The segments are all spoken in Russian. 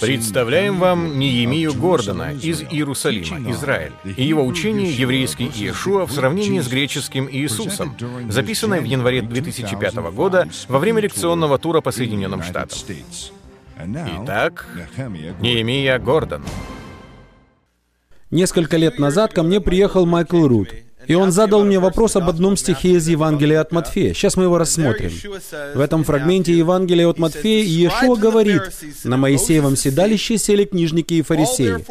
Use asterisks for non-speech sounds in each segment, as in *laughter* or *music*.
Представляем вам Неемию Гордона из Иерусалима, Израиль, и его учение «Еврейский Иешуа» в сравнении с греческим Иисусом, записанное в январе 2005 года во время лекционного тура по Соединенным Штатам. Итак, Неемия Гордон. Несколько лет назад ко мне приехал Майкл Рут. И он задал мне вопрос об одном стихе из Евангелия от Матфея. Сейчас мы его рассмотрим. В этом фрагменте Евангелия от Матфея Иешуа говорит, «На Моисеевом седалище сели книжники и фарисеи.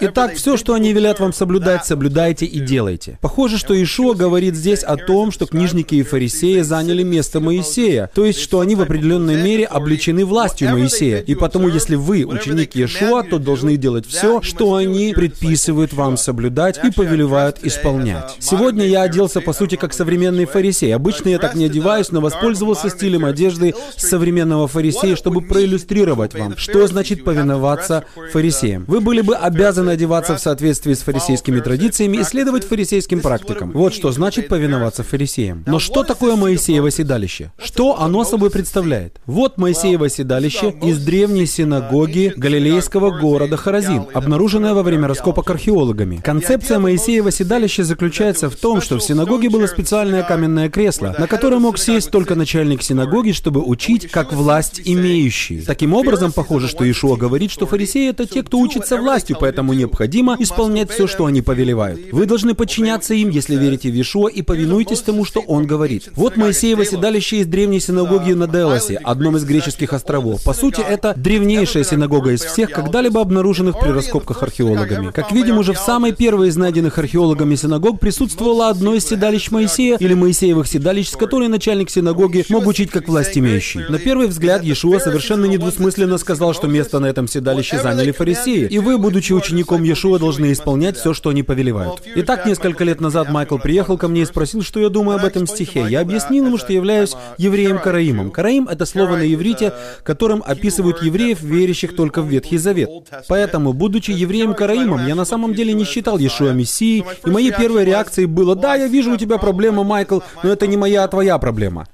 Итак, все, что они велят вам соблюдать, соблюдайте и делайте». Похоже, что Иешуа говорит здесь о том, что книжники и фарисеи заняли место Моисея, то есть, что они в определенной мере обличены властью Моисея. И потому, если вы ученик Иешуа, то должны делать все, что они предписывают вам соблюдать и повелевают исполнять. Сегодня я оделся, по сути, как современный фарисей. Обычно я так не одеваюсь, но воспользовался стилем одежды современного фарисея, чтобы проиллюстрировать вам, что значит повиноваться фарисеям. Вы были бы обязаны одеваться в соответствии с фарисейскими традициями и следовать фарисейским практикам. Вот что значит повиноваться фарисеям. Но что такое Моисеево седалище? Что оно собой представляет? Вот Моисеево седалище из древней синагоги галилейского города Харазин, обнаруженное во время раскопок археологами. Концепция Моисеева седалища заключается в том, что в синагоге было специальное каменное кресло, на которое мог сесть только начальник синагоги, чтобы учить как власть имеющий. Таким образом, похоже, что Ишуа говорит, что фарисеи — это те, кто учится властью, поэтому необходимо исполнять все, что они повелевают. Вы должны подчиняться им, если верите в Ишуа, и повинуйтесь тому, что он говорит. Вот Моисеево седалище из древней синагоги на Делосе, одном из греческих островов. По сути, это древнейшая синагога из всех, когда-либо обнаруженных при раскопках археологами. Как видим, уже в самой первой из найденных археологами синагог присутствует присутствовало одно из седалищ Моисея или Моисеевых седалищ, с которой начальник синагоги мог учить как власть имеющий. На первый взгляд Иешуа совершенно недвусмысленно сказал, что место на этом седалище заняли фарисеи, и вы, будучи учеником Иешуа, должны исполнять все, что они повелевают. Итак, несколько лет назад Майкл приехал ко мне и спросил, что я думаю об этом стихе. Я объяснил ему, что являюсь евреем-караимом. Караим — это слово на иврите, которым описывают евреев, верящих только в Ветхий Завет. Поэтому, будучи евреем-караимом, я на самом деле не считал Иешуа Мессией, и моей первой реакцией было, да, я вижу у тебя проблема, Майкл, но это не моя, а твоя проблема.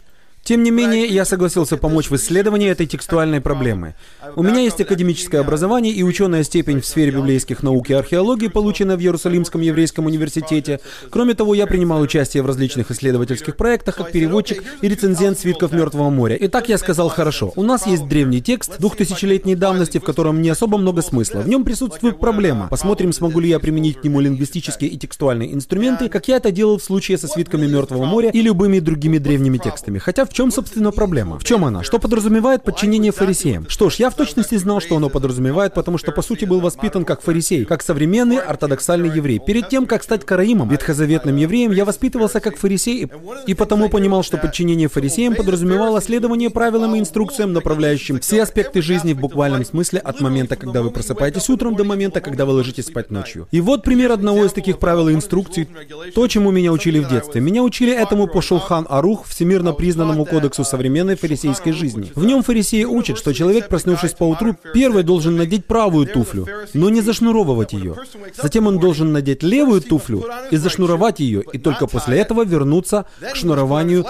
Тем не менее, я согласился помочь в исследовании этой текстуальной проблемы. У меня есть академическое образование и ученая степень в сфере библейских наук и археологии, полученная в Иерусалимском еврейском университете. Кроме того, я принимал участие в различных исследовательских проектах как переводчик и рецензент свитков Мертвого моря. Итак, я сказал, хорошо, у нас есть древний текст двухтысячелетней давности, в котором не особо много смысла. В нем присутствует проблема. Посмотрим, смогу ли я применить к нему лингвистические и текстуальные инструменты, как я это делал в случае со свитками Мертвого моря и любыми другими древними текстами. Хотя в чем, собственно, проблема? В чем она? Что подразумевает подчинение фарисеям? Что ж, я в точности знал, что оно подразумевает, потому что, по сути, был воспитан как фарисей, как современный ортодоксальный еврей. Перед тем, как стать караимом, ветхозаветным евреем, я воспитывался как фарисей, и потому понимал, что подчинение фарисеям подразумевало следование правилам и инструкциям, направляющим все аспекты жизни в буквальном смысле от момента, когда вы просыпаетесь утром, до момента, когда вы ложитесь спать ночью. И вот пример одного из таких правил и инструкций, то, чему меня учили в детстве. Меня учили этому по Шулхан Арух, всемирно признанному кодексу современной фарисейской жизни. В нем фарисеи учат, что человек, проснувшись по утру, первый должен надеть правую туфлю, но не зашнуровывать ее. Затем он должен надеть левую туфлю и зашнуровать ее, и только после этого вернуться к шнурованию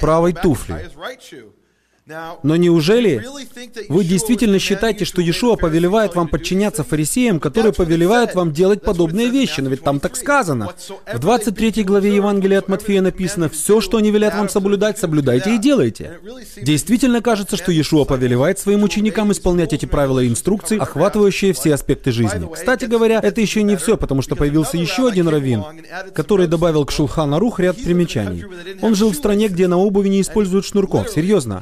правой туфли. Но неужели вы действительно считаете, что Иешуа повелевает вам подчиняться фарисеям, которые повелевают вам делать подобные вещи? Но ведь там так сказано. В 23 главе Евангелия от Матфея написано, «Все, что они велят вам соблюдать, соблюдайте и делайте». Действительно кажется, что Иешуа повелевает своим ученикам исполнять эти правила и инструкции, охватывающие все аспекты жизни. Кстати говоря, это еще не все, потому что появился еще один раввин, который добавил к Шулхан Арух ряд примечаний. Он жил в стране, где на обуви не используют шнурков. Серьезно.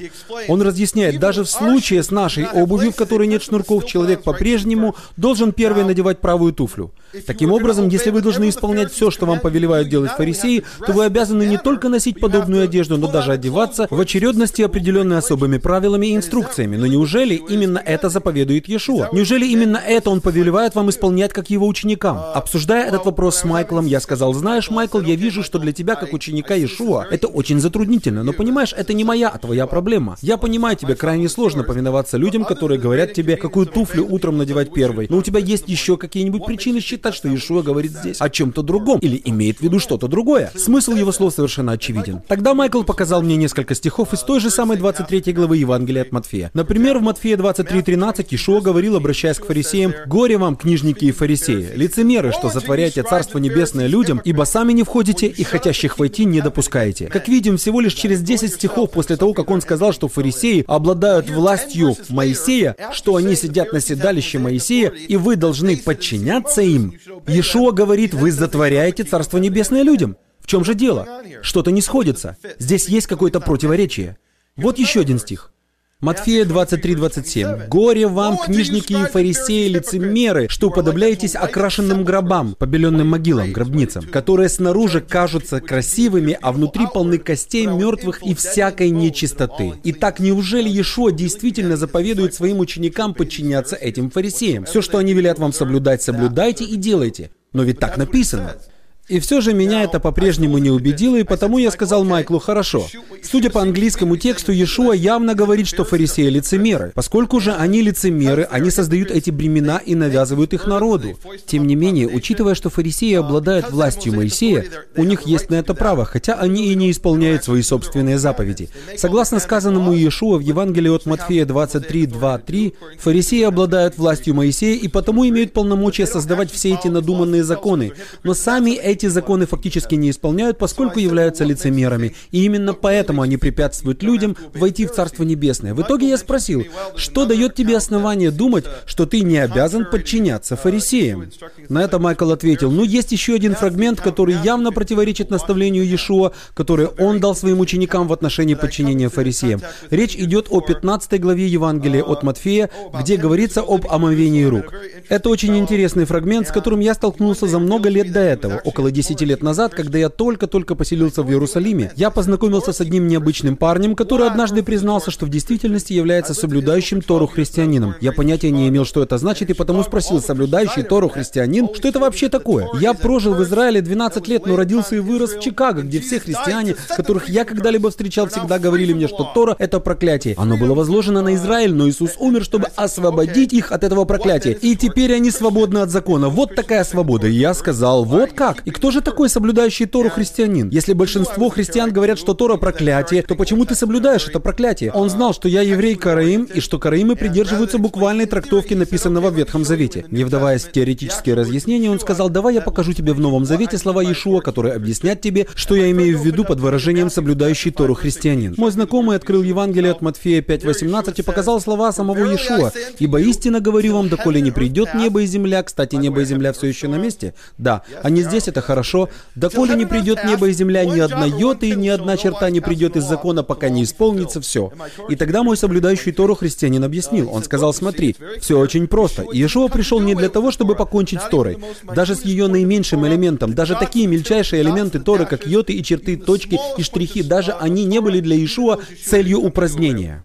Он разъясняет, даже в случае с нашей обувью, в которой нет шнурков, человек по-прежнему должен первый надевать правую туфлю. Таким образом, если вы должны исполнять все, что вам повелевают делать фарисеи, то вы обязаны не только носить подобную одежду, но даже одеваться в очередности, определенной особыми правилами и инструкциями. Но неужели именно это заповедует Иешуа? Неужели именно это он повелевает вам исполнять как его ученикам? Обсуждая этот вопрос с Майклом, я сказал, знаешь, Майкл, я вижу, что для тебя, как ученика Иешуа, это очень затруднительно, но понимаешь, это не моя, а твоя проблема. Я понимаю, тебе крайне сложно повиноваться людям, которые говорят тебе, какую туфлю утром надевать первой. Но у тебя есть еще какие-нибудь причины считать, что Иешуа говорит здесь о чем-то другом или имеет в виду что-то другое. Смысл его слов совершенно очевиден. Тогда Майкл показал мне несколько стихов из той же самой 23 главы Евангелия от Матфея. Например, в Матфея 23.13 Ишуа говорил, обращаясь к фарисеям, «Горе вам, книжники и фарисеи, лицемеры, что затворяете Царство Небесное людям, ибо сами не входите и хотящих войти не допускаете». Как видим, всего лишь через 10 стихов после того, как он сказал, что фарисеи обладают властью Моисея, что они сидят на седалище Моисея, и вы должны подчиняться им, Иешуа говорит, вы затворяете Царство Небесное людям. В чем же дело? Что-то не сходится. Здесь есть какое-то противоречие. Вот еще один стих. Матфея 23:27. «Горе вам, книжники и фарисеи, лицемеры, что уподобляетесь окрашенным гробам, побеленным могилам, гробницам, которые снаружи кажутся красивыми, а внутри полны костей мертвых и всякой нечистоты». Итак, неужели Иешуа действительно заповедует своим ученикам подчиняться этим фарисеям? Все, что они велят вам соблюдать, соблюдайте и делайте. Но ведь так написано. И все же меня это по-прежнему не убедило, и потому я сказал Майклу, хорошо. Судя по английскому тексту, Иешуа явно говорит, что фарисеи лицемеры. Поскольку же они лицемеры, они создают эти бремена и навязывают их народу. Тем не менее, учитывая, что фарисеи обладают властью Моисея, у них есть на это право, хотя они и не исполняют свои собственные заповеди. Согласно сказанному Иешуа в Евангелии от Матфея 23, 2, 3, фарисеи обладают властью Моисея и потому имеют полномочия создавать все эти надуманные законы. Но сами эти эти законы фактически не исполняют, поскольку являются лицемерами. И именно поэтому они препятствуют людям войти в Царство Небесное. В итоге я спросил, что дает тебе основание думать, что ты не обязан подчиняться фарисеям? На это Майкл ответил, ну есть еще один фрагмент, который явно противоречит наставлению Иешуа, который он дал своим ученикам в отношении подчинения фарисеям. Речь идет о 15 главе Евангелия от Матфея, где говорится об омовении рук. Это очень интересный фрагмент, с которым я столкнулся за много лет до этого, около около 10 лет назад, когда я только-только поселился в Иерусалиме, я познакомился с одним необычным парнем, который однажды признался, что в действительности является соблюдающим Тору христианином. Я понятия не имел, что это значит, и потому спросил, соблюдающий Тору христианин, что это вообще такое? Я прожил в Израиле 12 лет, но родился и вырос в Чикаго, где все христиане, которых я когда-либо встречал, всегда говорили мне, что Тора — это проклятие. Оно было возложено на Израиль, но Иисус умер, чтобы освободить их от этого проклятия. И теперь они свободны от закона. Вот такая свобода. И я сказал, вот как? И кто же такой соблюдающий Тору христианин? Если большинство христиан говорят, что Тора проклятие, то почему ты соблюдаешь это проклятие? Он знал, что я еврей Караим, и что Караимы придерживаются буквальной трактовки, написанного в Ветхом Завете. Не вдаваясь в теоретические разъяснения, он сказал, давай я покажу тебе в Новом Завете слова Иешуа, которые объяснят тебе, что я имею в виду под выражением соблюдающий Тору христианин. Мой знакомый открыл Евангелие от Матфея 5.18 и показал слова самого Иешуа. «Ибо истинно говорю вам, доколе не придет небо и земля». Кстати, небо и земля все еще на месте? Да. А не здесь, это хорошо. Доколе не придет небо и земля, ни одна йота и ни одна черта не придет из закона, пока не исполнится все. И тогда мой соблюдающий Тору христианин объяснил. Он сказал, смотри, все очень просто. Иешуа пришел не для того, чтобы покончить с Торой. Даже с ее наименьшим элементом, даже такие мельчайшие элементы Торы, как йоты и черты, точки и штрихи, даже они не были для Иешуа целью упразднения.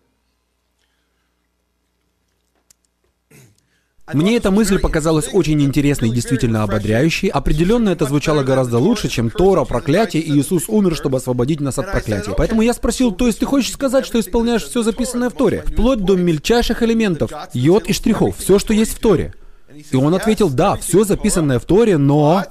Мне эта мысль показалась очень интересной и действительно ободряющей. Определенно это звучало гораздо лучше, чем Тора, проклятие, и Иисус умер, чтобы освободить нас от проклятия. Поэтому я спросил, то есть ты хочешь сказать, что исполняешь все записанное в Торе? Вплоть до мельчайших элементов, йод и штрихов, все, что есть в Торе. И он ответил, да, все записанное в Торе, но...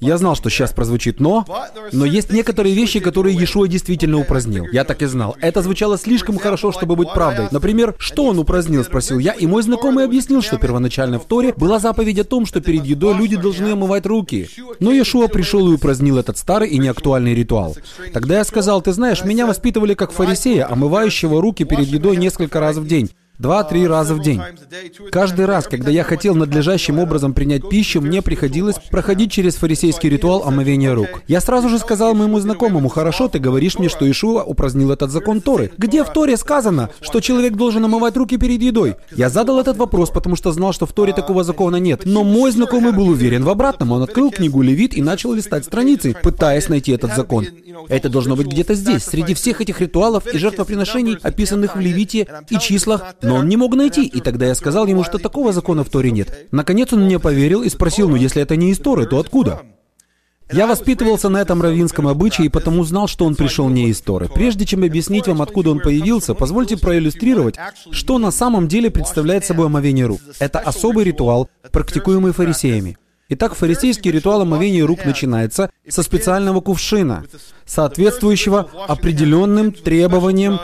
Я знал, что сейчас прозвучит «но», но есть некоторые вещи, которые Иешуа действительно упразднил. Я так и знал. Это звучало слишком хорошо, чтобы быть правдой. Например, что он упразднил, спросил я, и мой знакомый объяснил, что первоначально в Торе была заповедь о том, что перед едой люди должны омывать руки. Но Иешуа пришел и упразднил этот старый и неактуальный ритуал. Тогда я сказал, ты знаешь, меня воспитывали как фарисея, омывающего руки перед едой несколько раз в день. Два-три раза в день. Каждый раз, когда я хотел надлежащим образом принять пищу, мне приходилось проходить через фарисейский ритуал омовения рук. Я сразу же сказал моему знакомому, хорошо, ты говоришь мне, что Ишуа упразднил этот закон Торы. Где в Торе сказано, что человек должен омывать руки перед едой? Я задал этот вопрос, потому что знал, что в Торе такого закона нет. Но мой знакомый был уверен в обратном. Он открыл книгу Левит и начал листать страницы, пытаясь найти этот закон. Это должно быть где-то здесь, среди всех этих ритуалов и жертвоприношений, описанных в Левите и числах, но он не мог найти, и тогда я сказал ему, что такого закона в Торе нет. Наконец он мне поверил и спросил, ну если это не из Торы, то откуда? Я воспитывался на этом равинском обычае и потому знал, что он пришел не из Торы. Прежде чем объяснить вам, откуда он появился, позвольте проиллюстрировать, что на самом деле представляет собой омовение рук. Это особый ритуал, практикуемый фарисеями. Итак, фарисейский ритуал омовения рук начинается со специального кувшина, соответствующего определенным требованиям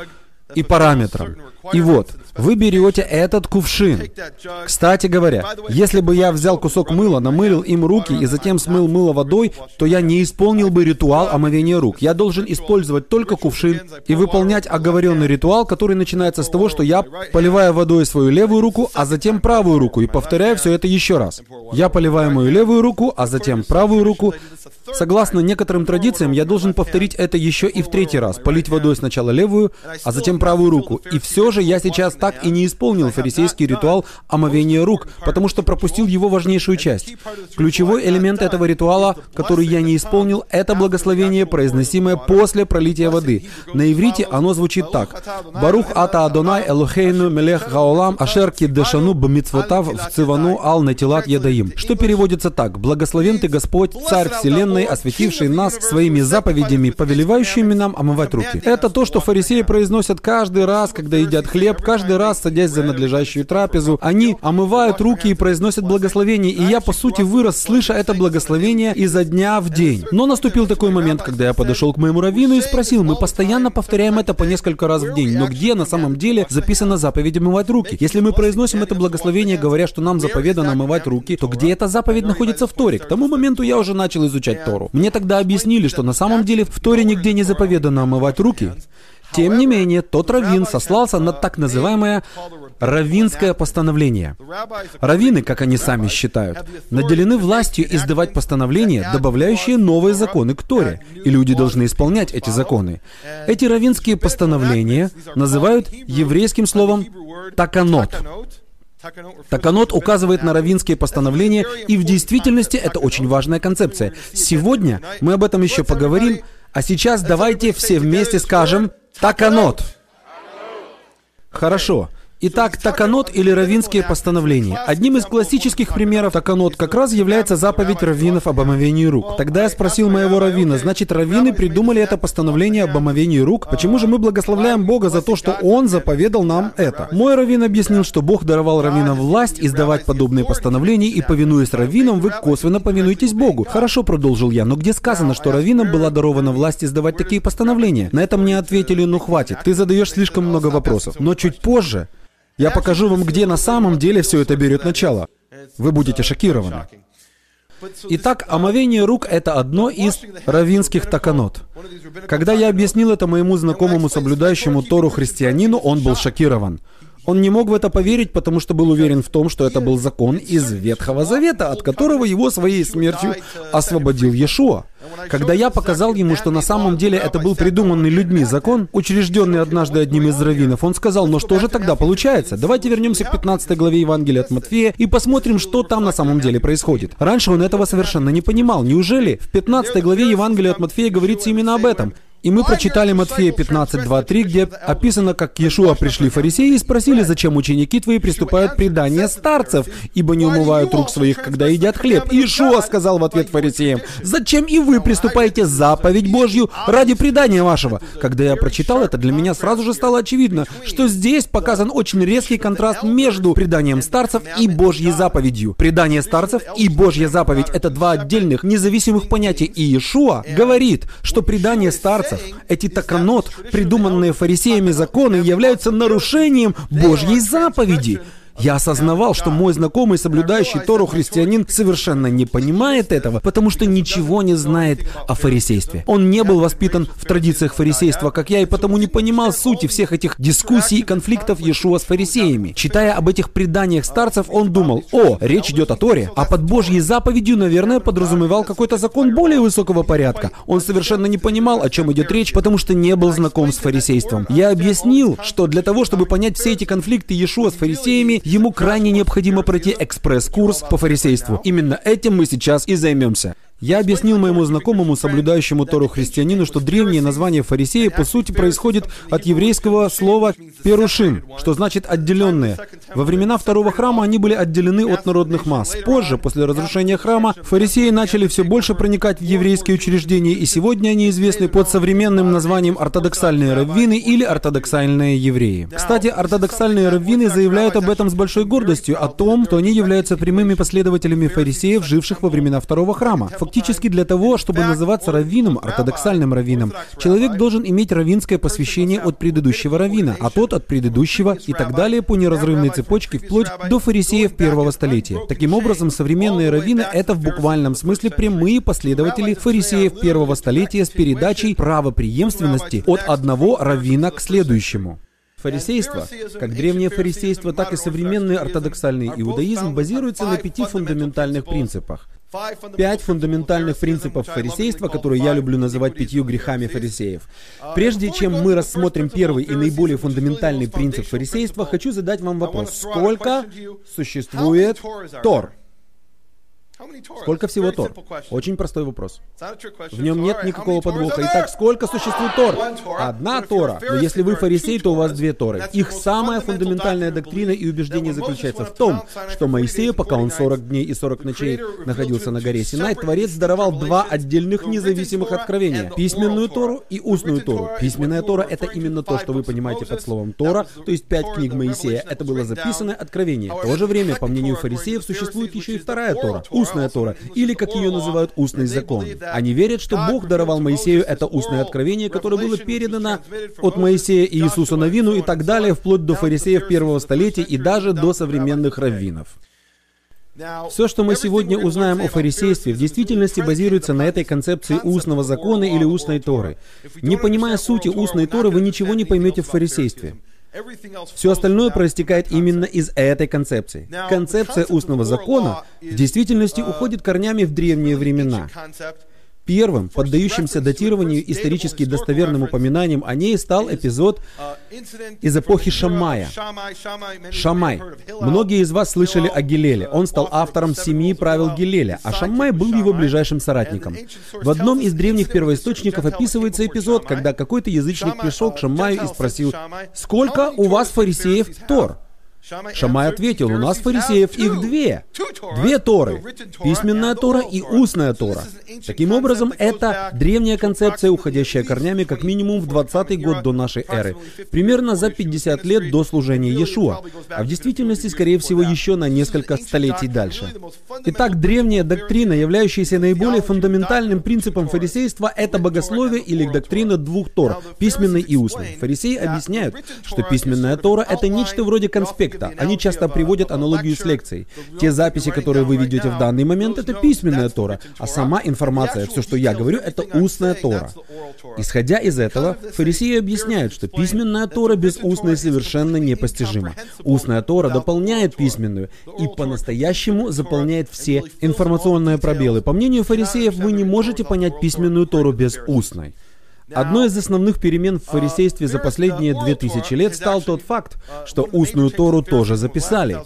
и параметрам. И вот, вы берете этот кувшин. Кстати говоря, если бы я взял кусок мыла, намылил им руки и затем смыл мыло водой, то я не исполнил бы ритуал омовения рук. Я должен использовать только кувшин и выполнять оговоренный ритуал, который начинается с того, что я поливаю водой свою левую руку, а затем правую руку, и повторяю все это еще раз. Я поливаю мою левую руку, а затем правую руку. Согласно некоторым традициям, я должен повторить это еще и в третий раз. Полить водой сначала левую, а затем правую руку. И все же я сейчас так и не исполнил фарисейский ритуал омовения рук, потому что пропустил его важнейшую часть. Ключевой элемент этого ритуала, который я не исполнил, это благословение, произносимое после пролития воды. На иврите оно звучит так. «Барух ата Адонай Элохейну Мелех Гаолам Ашер Киддешану Бамитсвотав в Цивану Ал Натилат Ядаим», что переводится так. «Благословен ты Господь, Царь Вселенной, осветивший нас своими заповедями, повелевающими нам омывать руки». Это то, что фарисеи произносят каждый раз, когда едят хлеб, каждый раз садясь за надлежащую трапезу, они омывают руки и произносят благословение, и я, по сути, вырос, слыша это благословение изо дня в день. Но наступил такой момент, когда я подошел к моему раввину и спросил, мы постоянно повторяем это по несколько раз в день, но где на самом деле записана заповедь омывать руки? Если мы произносим это благословение, говоря, что нам заповедано омывать руки, то где эта заповедь находится в Торе? К тому моменту я уже начал изучать Тору. Мне тогда объяснили, что на самом деле в Торе нигде не заповедано омывать руки. Тем не менее, тот раввин сослался на так называемое раввинское постановление. Раввины, как они сами считают, наделены властью издавать постановления, добавляющие новые законы к Торе, и люди должны исполнять эти законы. Эти раввинские постановления называют еврейским словом «таканот». Таканот указывает на равинские постановления, и в действительности это очень важная концепция. Сегодня мы об этом еще поговорим, а сейчас давайте все вместе скажем Таканот. Хорошо. Итак, таканот или равинские постановления. Одним из классических примеров таканот как раз является заповедь раввинов об омовении рук. Тогда я спросил моего раввина, значит, раввины придумали это постановление об омовении рук? Почему же мы благословляем Бога за то, что Он заповедал нам это? Мой раввин объяснил, что Бог даровал раввинам власть издавать подобные постановления, и повинуясь раввинам, вы косвенно повинуетесь Богу. Хорошо, продолжил я, но где сказано, что раввинам была дарована власть издавать такие постановления? На это мне ответили, ну хватит, ты задаешь слишком много вопросов. Но чуть позже я покажу вам, где на самом деле все это берет начало. Вы будете шокированы. Итак, омовение рук — это одно из равинских таканот. Когда я объяснил это моему знакомому соблюдающему Тору христианину, он был шокирован. Он не мог в это поверить, потому что был уверен в том, что это был закон из Ветхого Завета, от которого его своей смертью освободил Иешуа. Когда я показал ему, что на самом деле это был придуманный людьми закон, учрежденный однажды одним из раввинов, он сказал, ну что же тогда получается? Давайте вернемся к 15 главе Евангелия от Матфея и посмотрим, что там на самом деле происходит. Раньше он этого совершенно не понимал. Неужели в 15 главе Евангелия от Матфея говорится именно об этом? И мы прочитали Матфея 15, 2, 3, где описано, как к Иешуа пришли фарисеи и спросили, зачем ученики твои приступают предание старцев, ибо не умывают рук своих, когда едят хлеб. Иешуа сказал в ответ фарисеям, зачем и вы приступаете заповедь Божью ради предания вашего? Когда я прочитал это, для меня сразу же стало очевидно, что здесь показан очень резкий контраст между преданием старцев и Божьей заповедью. Предание старцев и Божья заповедь — это два отдельных, независимых понятия. И Иешуа говорит, что предание старцев старцев. Эти таканот, придуманные фарисеями законы, являются нарушением Божьей заповеди. Я осознавал, что мой знакомый, соблюдающий Тору христианин, совершенно не понимает этого, потому что ничего не знает о фарисействе. Он не был воспитан в традициях фарисейства, как я, и потому не понимал сути всех этих дискуссий и конфликтов Иешуа с фарисеями. Читая об этих преданиях старцев, он думал, о, речь идет о Торе, а под Божьей заповедью, наверное, подразумевал какой-то закон более высокого порядка. Он совершенно не понимал, о чем идет речь, потому что не был знаком с фарисейством. Я объяснил, что для того, чтобы понять все эти конфликты Иешуа с фарисеями, ему крайне необходимо пройти экспресс-курс по фарисейству. Именно этим мы сейчас и займемся. Я объяснил моему знакомому, соблюдающему Тору христианину, что древнее название фарисея по сути происходит от еврейского слова «перушим», что значит «отделенные». Во времена второго храма они были отделены от народных масс. Позже, после разрушения храма, фарисеи начали все больше проникать в еврейские учреждения, и сегодня они известны под современным названием ортодоксальные раввины или ортодоксальные евреи. Кстати, ортодоксальные раввины заявляют об этом с большой гордостью, о том, что они являются прямыми последователями фарисеев, живших во времена второго храма. Фактически для того, чтобы называться раввином, ортодоксальным раввином, человек должен иметь раввинское посвящение от предыдущего раввина, а тот от предыдущего и так далее по неразрывной цепочке вплоть до фарисеев первого столетия. Таким образом, современные раввины — это в буквальном смысле прямые последователи фарисеев первого столетия с передачей правопреемственности от одного раввина к следующему. Фарисейство, как древнее фарисейство, так и современный ортодоксальный иудаизм, базируется на пяти фундаментальных принципах. Пять фундаментальных принципов фарисейства, которые я люблю называть пятью грехами фарисеев. Прежде чем мы рассмотрим первый и наиболее фундаментальный принцип фарисейства, хочу задать вам вопрос. Сколько существует Тор? Сколько всего Тор? Очень простой вопрос. В нем нет никакого подвоха. Итак, сколько существует Тор? Одна Тора. Но если вы фарисей, то у вас две Торы. Их самая фундаментальная доктрина и убеждение заключается в том, что Моисею, пока он 40 дней и 40 ночей находился на горе Синай, Творец даровал два отдельных независимых откровения. Письменную Тору и устную Тору. Письменная Тора — это именно то, что вы понимаете под словом Тора, то есть пять книг Моисея. Это было записанное откровение. В то же время, по мнению фарисеев, существует еще и вторая Тора — устная Тора, или, как ее называют, устный закон. Они верят, что Бог даровал Моисею это устное откровение, которое было передано от Моисея и Иисуса Навину и так далее, вплоть до фарисеев первого столетия и даже до современных раввинов. Все, что мы сегодня узнаем о фарисействе, в действительности базируется на этой концепции устного закона или устной Торы. Не понимая сути устной Торы, вы ничего не поймете в фарисействе. Все остальное проистекает именно из этой концепции. Концепция устного закона в действительности уходит корнями в древние времена. Первым, поддающимся датированию исторически достоверным упоминанием о ней стал эпизод из эпохи Шамая. Шамай. Многие из вас слышали о Гилеле. Он стал автором семи правил Гилеля, а Шамай был его ближайшим соратником. В одном из древних первоисточников описывается эпизод, когда какой-то язычник пришел к Шамаю и спросил, «Сколько у вас фарисеев Тор?» Шамай ответил, у нас фарисеев их две. Две Торы. Письменная Тора и устная Тора. Таким образом, это древняя концепция, уходящая корнями как минимум в 20 год до нашей эры. Примерно за 50 лет до служения Иешуа. А в действительности, скорее всего, еще на несколько столетий дальше. Итак, древняя доктрина, являющаяся наиболее фундаментальным принципом фарисейства, это богословие или доктрина двух Тор, письменной и устной. Фарисеи объясняют, что письменная Тора — это нечто вроде конспекта, аспекта. Они часто приводят аналогию с лекцией. Те записи, которые вы ведете в данный момент, это письменная Тора, а сама информация, все, что я говорю, это устная Тора. Исходя из этого, фарисеи объясняют, что письменная Тора без устной совершенно непостижима. Устная Тора дополняет письменную и по-настоящему заполняет все информационные пробелы. По мнению фарисеев, вы не можете понять письменную Тору без устной. Одной из основных перемен в фарисействе за последние две тысячи лет стал тот факт, что устную Тору тоже записали.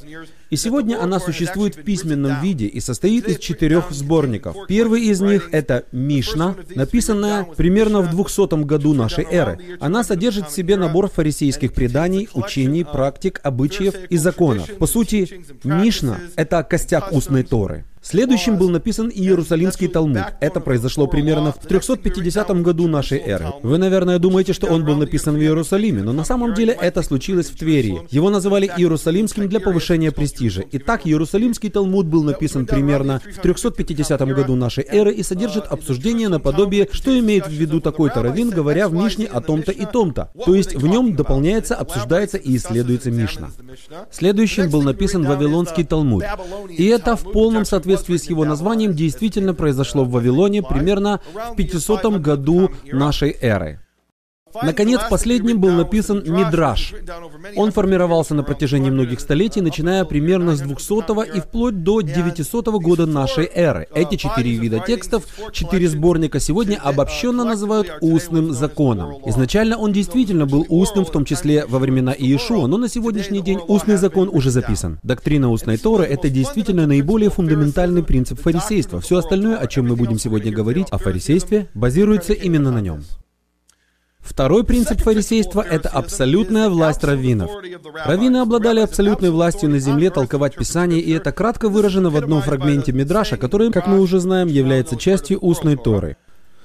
И сегодня она существует в письменном виде и состоит из четырех сборников. Первый из них — это Мишна, написанная примерно в 200 году нашей эры. Она содержит в себе набор фарисейских преданий, учений, практик, обычаев и законов. По сути, Мишна — это костяк устной Торы. Следующим был написан Иерусалимский Талмуд. Это произошло примерно в 350 году нашей эры. Вы, наверное, думаете, что он был написан в Иерусалиме, но на самом деле это случилось в Твери. Его называли Иерусалимским для повышения престижа. Итак, Иерусалимский Талмуд был написан примерно в 350 году нашей эры и содержит обсуждение наподобие, что имеет в виду такой-то раввин, говоря в Мишне о том-то и том-то. То есть в нем дополняется, обсуждается и исследуется Мишна. Следующим был написан Вавилонский Талмуд. И это в полном соответствии соответствии с его названием действительно произошло в Вавилоне примерно в 500 году нашей эры. Наконец, последним был написан Мидраш. Он формировался на протяжении многих столетий, начиная примерно с 200 и вплоть до 900 года нашей эры. Эти четыре вида текстов, четыре сборника сегодня обобщенно называют устным законом. Изначально он действительно был устным, в том числе во времена Иешуа, но на сегодняшний день устный закон уже записан. Доктрина устной Торы — это действительно наиболее фундаментальный принцип фарисейства. Все остальное, о чем мы будем сегодня говорить, о фарисействе, базируется именно на нем. Второй принцип фарисейства – это абсолютная власть раввинов. Раввины обладали абсолютной властью на земле толковать Писание, и это кратко выражено в одном фрагменте Мидраша, который, как мы уже знаем, является частью устной Торы.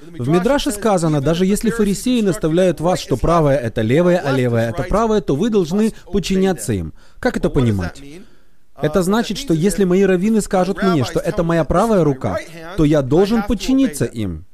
В Мидраше сказано, даже если фарисеи наставляют вас, что правое – это левое, а левое – это правое, то вы должны подчиняться им. Как это понимать? Это значит, что если мои раввины скажут мне, что это моя правая рука, то я должен подчиниться им.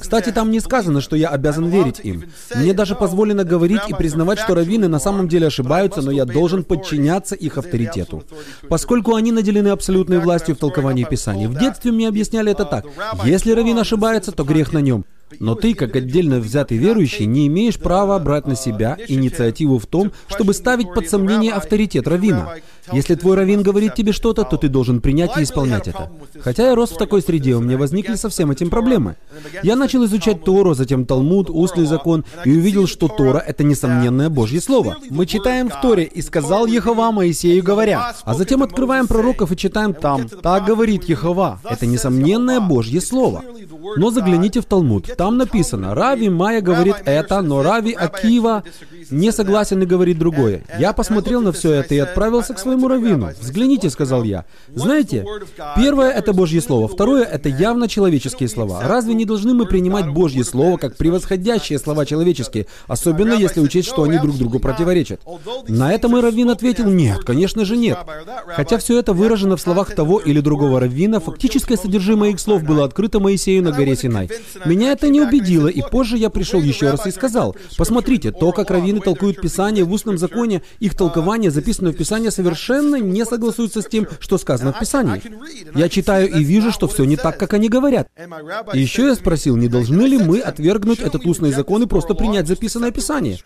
Кстати, там не сказано, что я обязан верить им. Мне даже позволено говорить и признавать, что раввины на самом деле ошибаются, но я должен подчиняться их авторитету. Поскольку они наделены абсолютной властью в толковании Писаний. В детстве мне объясняли это так. Если раввин ошибается, то грех на нем. Но ты, как отдельно взятый верующий, не имеешь права брать на себя инициативу в том, чтобы ставить под сомнение авторитет равина. Если твой раввин говорит тебе что-то, то ты должен принять и исполнять это. Хотя я рос в такой среде, у меня возникли со всем этим проблемы. Я начал изучать Тору, затем Талмуд, устный закон, и увидел, что Тора — это несомненное Божье Слово. Мы читаем в Торе «И сказал Ехова Моисею, говоря», а затем открываем пророков и читаем там «Так говорит Ехова». Это несомненное Божье Слово. Но загляните в Талмуд. Там написано, Рави Майя говорит это, но Рави Акива не согласен и говорит другое. Я посмотрел на все это и отправился к своему раввину. Взгляните, сказал я. Знаете, первое — это Божье Слово, второе — это явно человеческие слова. Разве не должны мы принимать Божье Слово как превосходящие слова человеческие, особенно если учесть, что они друг другу противоречат? На это мой раввин ответил, нет, конечно же нет. Хотя все это выражено в словах того или другого раввина, фактическое содержимое их слов было открыто Моисею на горе Синай. Меня это не убедило, и позже я пришел еще раз и сказал, посмотрите, то, как раввины толкуют Писание в устном законе, их толкование, записанное в Писание, совершенно не согласуется с тем, что сказано в Писании. Я читаю и вижу, что все не так, как они говорят. И еще я спросил, не должны ли мы отвергнуть этот устный закон и просто принять записанное Писание?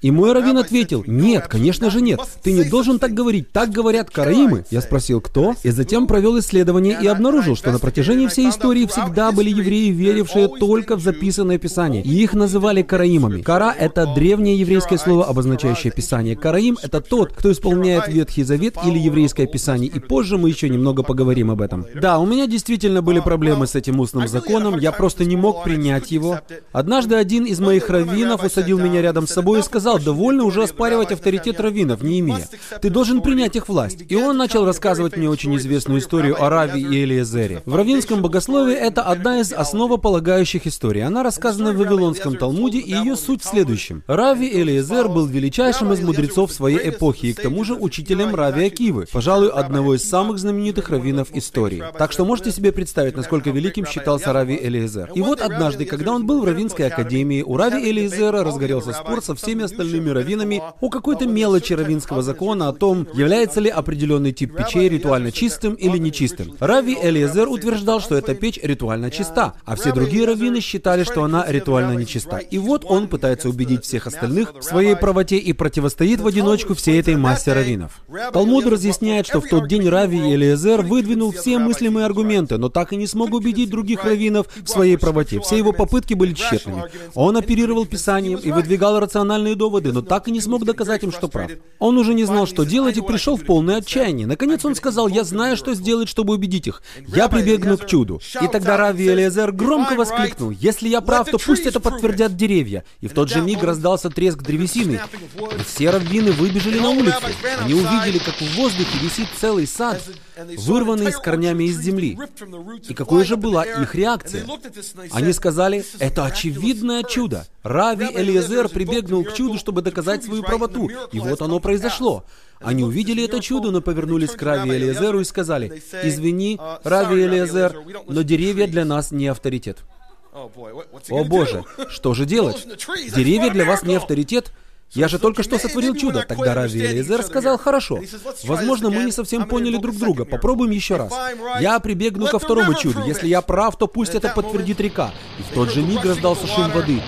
И мой раввин ответил, нет, конечно же нет. Ты не должен так говорить, так говорят караимы. Я спросил, кто? И затем провел исследование и обнаружил, что на протяжении всей истории всегда были евреи, верившие только в записанное Писание. И их называли караимами. Кара — это древнее еврейское слово, обозначающее Писание. Караим — это тот, кто исполняет Ветхий Завет или еврейское Писание. И позже мы еще немного поговорим об этом. Да, у меня действительно были проблемы с этим устным законом, я просто не мог принять его. Однажды один из моих раввинов усадил меня рядом с собой и сказал, сказал, довольно уже оспаривать авторитет раввинов, не имея. Ты должен принять их власть. И он начал рассказывать мне очень известную историю о Раве и Элиезере. В раввинском богословии это одна из основополагающих историй. Она рассказана в Вавилонском Талмуде, и ее суть в следующем. Рави Элиезер был величайшим из мудрецов своей эпохи, и к тому же учителем Рави Акивы, пожалуй, одного из самых знаменитых раввинов истории. Так что можете себе представить, насколько великим считался Рави Элиезер. И вот однажды, когда он был в Равинской академии, у Рави Элиезера разгорелся спор со всеми остальными раввинами о какой-то мелочи раввинского закона о том, является ли определенный тип печей ритуально чистым или нечистым. Рави Элиезер утверждал, что эта печь ритуально чиста, а все другие раввины считали, что она ритуально нечиста. И вот он пытается убедить всех остальных в своей правоте и противостоит в одиночку всей этой массе раввинов. Талмуд разъясняет, что в тот день Рави Элиезер выдвинул все мыслимые аргументы, но так и не смог убедить других раввинов в своей правоте. Все его попытки были тщетными. Он оперировал Писанием и выдвигал рациональные доводы, доводы, но так и не смог доказать им, что прав. Он уже не знал, что делать, и пришел в полное отчаяние. Наконец он сказал, я знаю, что сделать, чтобы убедить их. Я прибегну к чуду. И тогда Рави Элиезер громко воскликнул, если я прав, то пусть это подтвердят деревья. И в тот же миг раздался треск древесины. И все раввины выбежали на улицу. Они увидели, как в воздухе висит целый сад, вырванный с корнями из земли. И какой же была их реакция? Они сказали, это очевидное чудо. Рави Элиезер прибегнул к чуду, чтобы доказать свою правоту. И вот оно произошло. Они увидели это чудо, но повернулись к Рави Элиезеру и сказали, «Извини, Рави Элиезер, но деревья для нас не авторитет». О боже, что же *laughs* делать? Деревья для вас не авторитет? Я же только что сотворил чудо. Тогда Рави Элизер сказал, хорошо, возможно, мы не совсем поняли друг друга, попробуем еще раз. Я прибегну ко второму чуду. Если я прав, то пусть это подтвердит река. И в тот же миг раздался шум воды.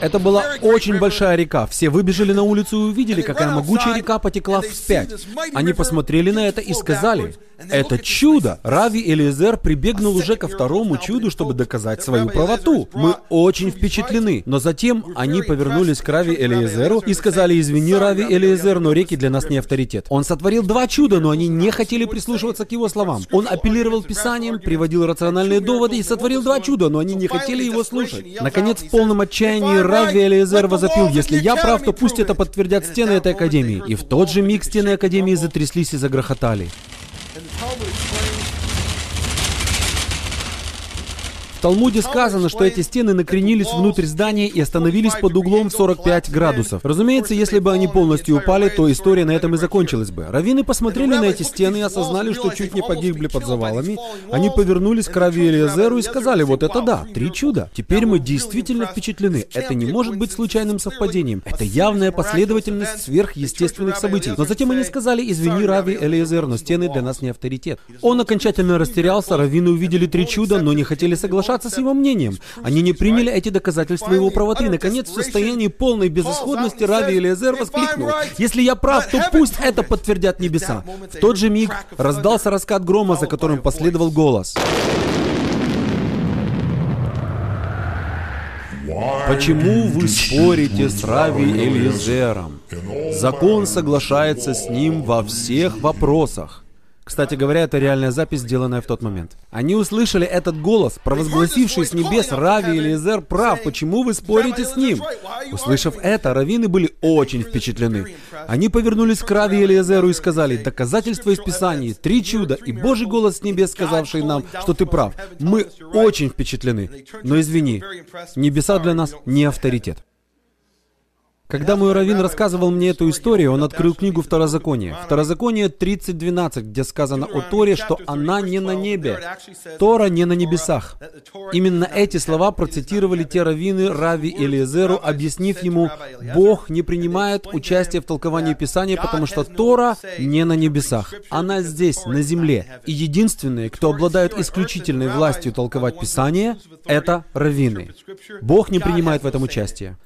Это была очень большая река. Все выбежали на улицу и увидели, какая могучая река потекла вспять. Они посмотрели на это и сказали, это чудо! Рави Элиезер прибегнул уже ко второму чуду, чтобы доказать свою правоту. Мы очень впечатлены. Но затем они повернулись к Рави Элиезеру и сказали, извини, Рави Элиезер, но реки для нас не авторитет. Он сотворил два чуда, но они не хотели прислушиваться к его словам. Он апеллировал Писанием, приводил рациональные доводы и сотворил два чуда, но они не хотели его слушать. Наконец, в полном отчаянии Рави Элиезер возопил, если я прав, то пусть это подтвердят стены этой академии. И в тот же миг стены академии затряслись и загрохотали. В Талмуде сказано, что эти стены накренились внутрь здания и остановились под углом в 45 градусов. Разумеется, если бы они полностью упали, то история на этом и закончилась бы. Раввины посмотрели на эти стены и осознали, что чуть не погибли под завалами. Они повернулись к Рави Элиезеру и сказали, вот это да, три чуда. Теперь мы действительно впечатлены. Это не может быть случайным совпадением. Это явная последовательность сверхъестественных событий. Но затем они сказали, извини, Рави Элиезер, но стены для нас не авторитет. Он окончательно растерялся, раввины увидели три чуда, но не хотели соглашаться соглашаться с его мнением. Они не приняли эти доказательства его правоты. Наконец, в состоянии полной безысходности Рави Элиезер воскликнул, «Если я прав, то пусть это подтвердят небеса». В тот же миг раздался раскат грома, за которым последовал голос. Почему вы спорите с Рави Элизером? Закон соглашается с ним во всех вопросах. Кстати говоря, это реальная запись, сделанная в тот момент. Они услышали этот голос, провозгласивший с небес Рави Элизер прав, почему вы спорите с ним? Услышав это, раввины были очень впечатлены. Они повернулись к Рави Элизеру и сказали, доказательства из Писаний, три чуда и Божий голос с небес, сказавший нам, что ты прав. Мы очень впечатлены. Но извини, небеса для нас не авторитет. Когда мой раввин рассказывал мне эту историю, он открыл книгу Второзакония. Второзаконие 30.12, где сказано о Торе, что она не на небе. Тора не на небесах. Именно эти слова процитировали те раввины Рави Элиезеру, объяснив ему, Бог не принимает участие в толковании Писания, потому что Тора не на небесах. Она здесь, на земле. И единственные, кто обладают исключительной властью толковать Писание, это раввины. Бог не принимает в этом участие.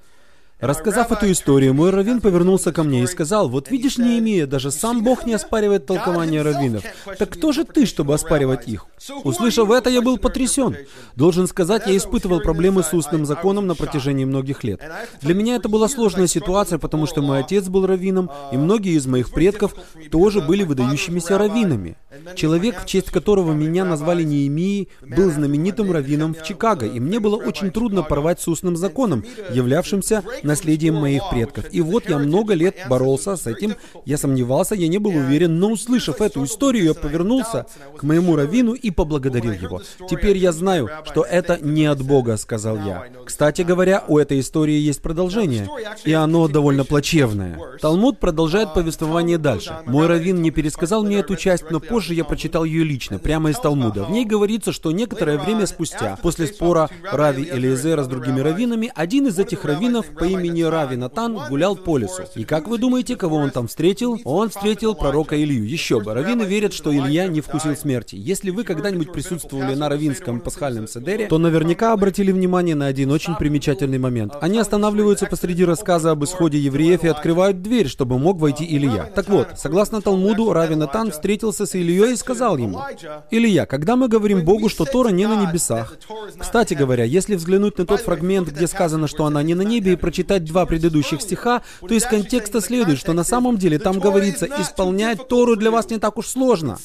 Рассказав эту историю, мой раввин повернулся ко мне и сказал, «Вот видишь, Неемия, даже сам Бог не оспаривает толкование раввинов. Так кто же ты, чтобы оспаривать их?» Услышав это, я был потрясен. Должен сказать, я испытывал проблемы с устным законом на протяжении многих лет. Для меня это была сложная ситуация, потому что мой отец был раввином, и многие из моих предков тоже были выдающимися раввинами. Человек, в честь которого меня назвали Неемией, был знаменитым раввином в Чикаго, и мне было очень трудно порвать с устным законом, являвшимся наследием моих предков. И вот я много лет боролся с этим, я сомневался, я не был уверен, но услышав эту историю, я повернулся к моему раввину и поблагодарил его. Теперь я знаю, что это не от Бога, сказал я. Кстати говоря, у этой истории есть продолжение, и оно довольно плачевное. Талмуд продолжает повествование дальше. Мой раввин не пересказал мне эту часть, но позже я прочитал ее лично, прямо из Талмуда. В ней говорится, что некоторое время спустя, после спора Рави Элиезера с другими раввинами, один из этих раввинов по имени имени Рави Натан гулял по лесу. И как вы думаете, кого он там встретил? Он встретил пророка Илью. Еще бы. Раввины верят, что Илья не вкусил смерти. Если вы когда-нибудь присутствовали на равинском пасхальном седере, то наверняка обратили внимание на один очень примечательный момент. Они останавливаются посреди рассказа об исходе евреев и открывают дверь, чтобы мог войти Илья. Так вот, согласно Талмуду, Рави Натан встретился с Ильей и сказал ему, «Илья, когда мы говорим Богу, что Тора не на небесах, кстати говоря, если взглянуть на тот фрагмент, где сказано, что она не на небе, и прочитать прочитать два предыдущих стиха, то из контекста следует, что на самом деле там говорится, исполнять Тору для вас не так уж сложно.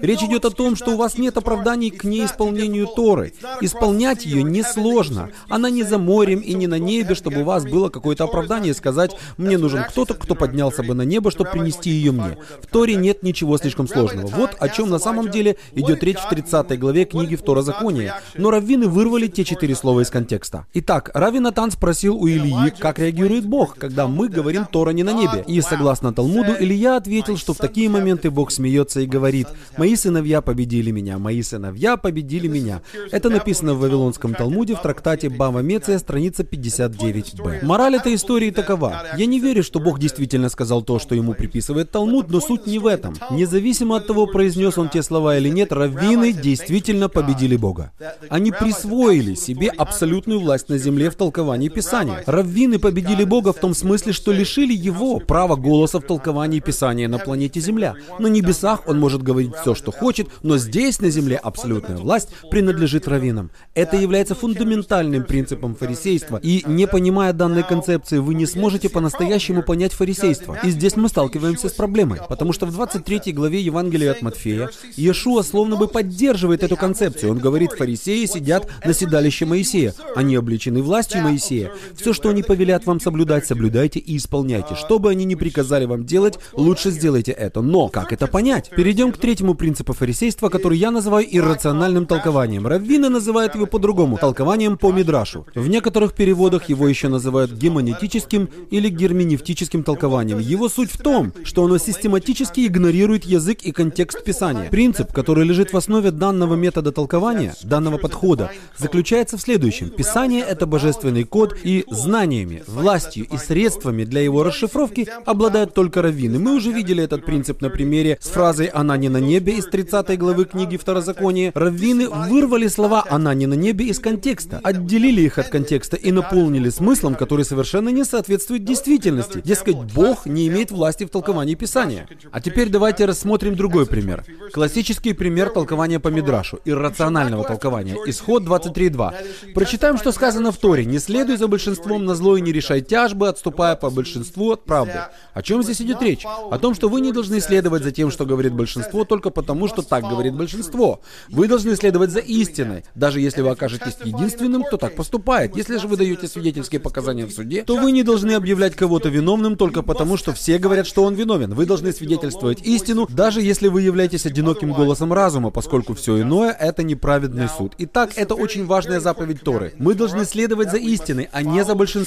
Речь идет о том, что у вас нет оправданий к неисполнению Торы. Исполнять ее несложно. Она не за морем и не на небе, чтобы у вас было какое-то оправдание сказать, мне нужен кто-то, кто поднялся бы на небо, чтобы принести ее мне. В Торе нет ничего слишком сложного. Вот о чем на самом деле идет речь в 30 главе книги Второзакония. Но раввины вырвали те четыре слова из контекста. Итак, Рави Натан спросил у Ильи, и как реагирует Бог, когда мы говорим Тора не на небе. И согласно Талмуду, Илья ответил, что в такие моменты Бог смеется и говорит, «Мои сыновья победили меня, мои сыновья победили меня». Это написано в Вавилонском Талмуде в трактате Бава Меция, страница 59б. Мораль этой истории такова. Я не верю, что Бог действительно сказал то, что ему приписывает Талмуд, но суть не в этом. Независимо от того, произнес он те слова или нет, раввины действительно победили Бога. Они присвоили себе абсолютную власть на земле в толковании Писания. Раввины победили Бога в том смысле, что лишили его права голоса в толковании Писания на планете Земля. На небесах он может говорить все, что хочет, но здесь, на земле, абсолютная власть принадлежит раввинам. Это является фундаментальным принципом фарисейства, и не понимая данной концепции, вы не сможете по-настоящему понять фарисейство. И здесь мы сталкиваемся с проблемой, потому что в 23 главе Евангелия от Матфея Иешуа словно бы поддерживает эту концепцию. Он говорит, фарисеи сидят на седалище Моисея. Они обличены властью Моисея. Все, что они повелят вам соблюдать, соблюдайте и исполняйте. Что бы они ни приказали вам делать, лучше сделайте это. Но как это понять? Перейдем к третьему принципу фарисейства, который я называю иррациональным толкованием. Раввины называют его по-другому, толкованием по Мидрашу. В некоторых переводах его еще называют гемонетическим или герменевтическим толкованием. Его суть в том, что оно систематически игнорирует язык и контекст Писания. Принцип, который лежит в основе данного метода толкования, данного подхода, заключается в следующем. Писание — это божественный код, и знаниями, властью и средствами для его расшифровки обладают только раввины. Мы уже видели этот принцип на примере с фразой «Она не на небе» из 30 главы книги Второзакония. Раввины вырвали слова «Она не на небе» из контекста, отделили их от контекста и наполнили смыслом, который совершенно не соответствует действительности. Дескать, Бог не имеет власти в толковании Писания. А теперь давайте рассмотрим другой пример. Классический пример толкования по Мидрашу, иррационального толкования. Исход 23.2. Прочитаем, что сказано в Торе. «Не следуй за большинством на зло и не решай тяжбы, отступая по большинству от правды». О чем здесь идет речь? О том, что вы не должны следовать за тем, что говорит большинство, только потому, что так говорит большинство. Вы должны следовать за истиной, даже если вы окажетесь единственным, кто так поступает. Если же вы даете свидетельские показания в суде, то вы не должны объявлять кого-то виновным только потому, что все говорят, что он виновен. Вы должны свидетельствовать истину, даже если вы являетесь одиноким голосом разума, поскольку все иное — это неправедный суд. Итак, это очень важная заповедь Торы. Мы должны следовать за истиной, а не за большинством.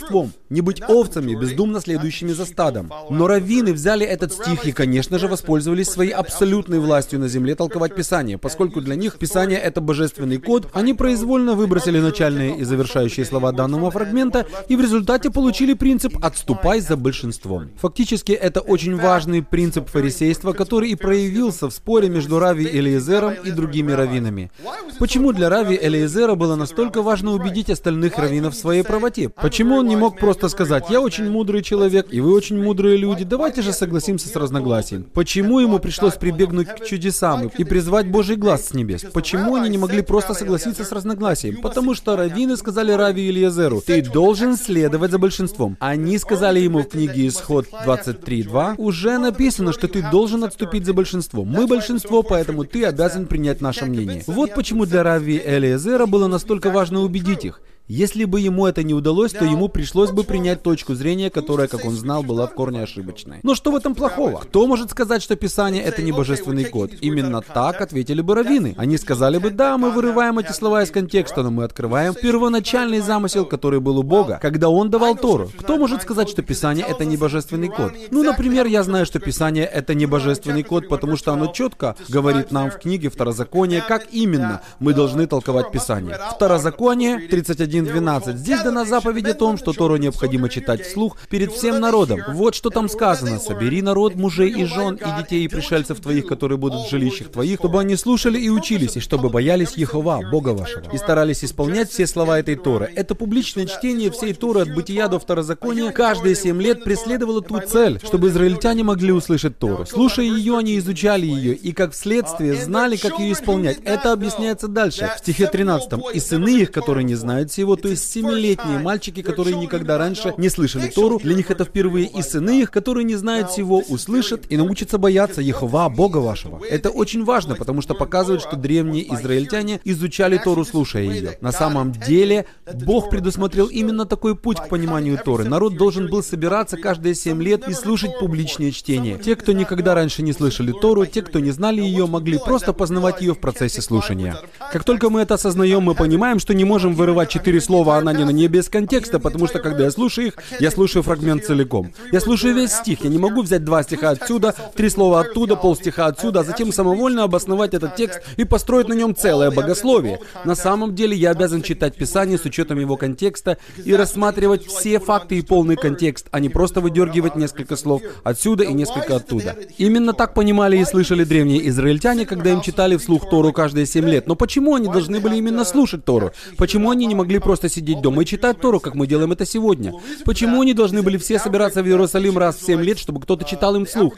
Не быть овцами, бездумно следующими за стадом. Но раввины взяли этот стих и, конечно же, воспользовались своей абсолютной властью на земле толковать Писание. Поскольку для них Писание — это божественный код, они произвольно выбросили начальные и завершающие слова данного фрагмента и в результате получили принцип «отступай за большинством». Фактически, это очень важный принцип фарисейства, который и проявился в споре между Рави Элиезером и другими раввинами. Почему для Рави Элиезера было настолько важно убедить остальных раввинов в своей правоте? Почему он не мог просто сказать «я очень мудрый человек, и вы очень мудрые люди, давайте же согласимся с разногласием»? Почему ему пришлось прибегнуть к чудесам и призвать Божий глаз с небес? Почему они не могли просто согласиться с разногласием? Потому что раввины сказали Рави Элиезеру «ты должен следовать за большинством». Они сказали ему в книге Исход 23.2 «уже написано, что ты должен отступить за большинство. Мы большинство, поэтому ты обязан принять наше мнение». Вот почему для Рави Элиезера было настолько важно убедить их. Если бы ему это не удалось, то ему пришлось бы принять точку зрения, которая, как он знал, была в корне ошибочной. Но что в этом плохого? Кто может сказать, что Писание — это не божественный код? Именно так ответили бы раввины. Они сказали бы, да, мы вырываем эти слова из контекста, но мы открываем первоначальный замысел, который был у Бога, когда Он давал Тору. Кто может сказать, что Писание — это не божественный код? Ну, например, я знаю, что Писание — это не божественный код, потому что оно четко говорит нам в книге Второзакония, как именно мы должны толковать Писание. Второзаконие 31 1.12. Здесь дана заповедь о том, что Тору необходимо читать вслух перед всем народом. Вот что там сказано. «Собери народ, мужей и жен, и детей, и пришельцев твоих, которые будут в жилищах твоих, чтобы они слушали и учились, и чтобы боялись Ехова, Бога вашего, и старались исполнять все слова этой Торы». Это публичное чтение всей Торы от Бытия до Второзакония каждые семь лет преследовало ту цель, чтобы израильтяне могли услышать Тору. Слушая ее, они изучали ее, и как следствие знали, как ее исполнять. Это объясняется дальше, в стихе 13. «И сыны их, которые не знают всего, то есть семилетние мальчики, которые никогда раньше не слышали Тору, для них это впервые, и сыны их, которые не знают всего, услышат и научатся бояться Ехова, Бога вашего. Это очень важно, потому что показывает, что древние израильтяне изучали Тору, слушая ее. На самом деле, Бог предусмотрел именно такой путь к пониманию Торы. Народ должен был собираться каждые семь лет и слушать публичные чтения. Те, кто никогда раньше не слышали Тору, те, кто не знали ее, могли просто познавать ее в процессе слушания. Как только мы это осознаем, мы понимаем, что не можем вырывать четыре четыре слова «она не на небе» из контекста, потому что когда я слушаю их, я слушаю фрагмент целиком. Я слушаю весь стих, я не могу взять два стиха отсюда, три слова оттуда, полстиха отсюда, а затем самовольно обосновать этот текст и построить на нем целое богословие. На самом деле я обязан читать Писание с учетом его контекста и рассматривать все факты и полный контекст, а не просто выдергивать несколько слов отсюда и несколько оттуда. Именно так понимали и слышали древние израильтяне, когда им читали вслух Тору каждые семь лет. Но почему они должны были именно слушать Тору? Почему они не могли просто сидеть дома и читать Тору, как мы делаем это сегодня? Почему они должны были все собираться в Иерусалим раз в семь лет, чтобы кто-то читал им вслух?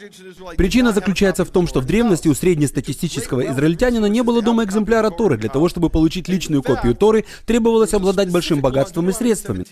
Причина заключается в том, что в древности у среднестатистического израильтянина не было дома экземпляра Торы. Для того, чтобы получить личную копию Торы, требовалось обладать большим богатством и средствами.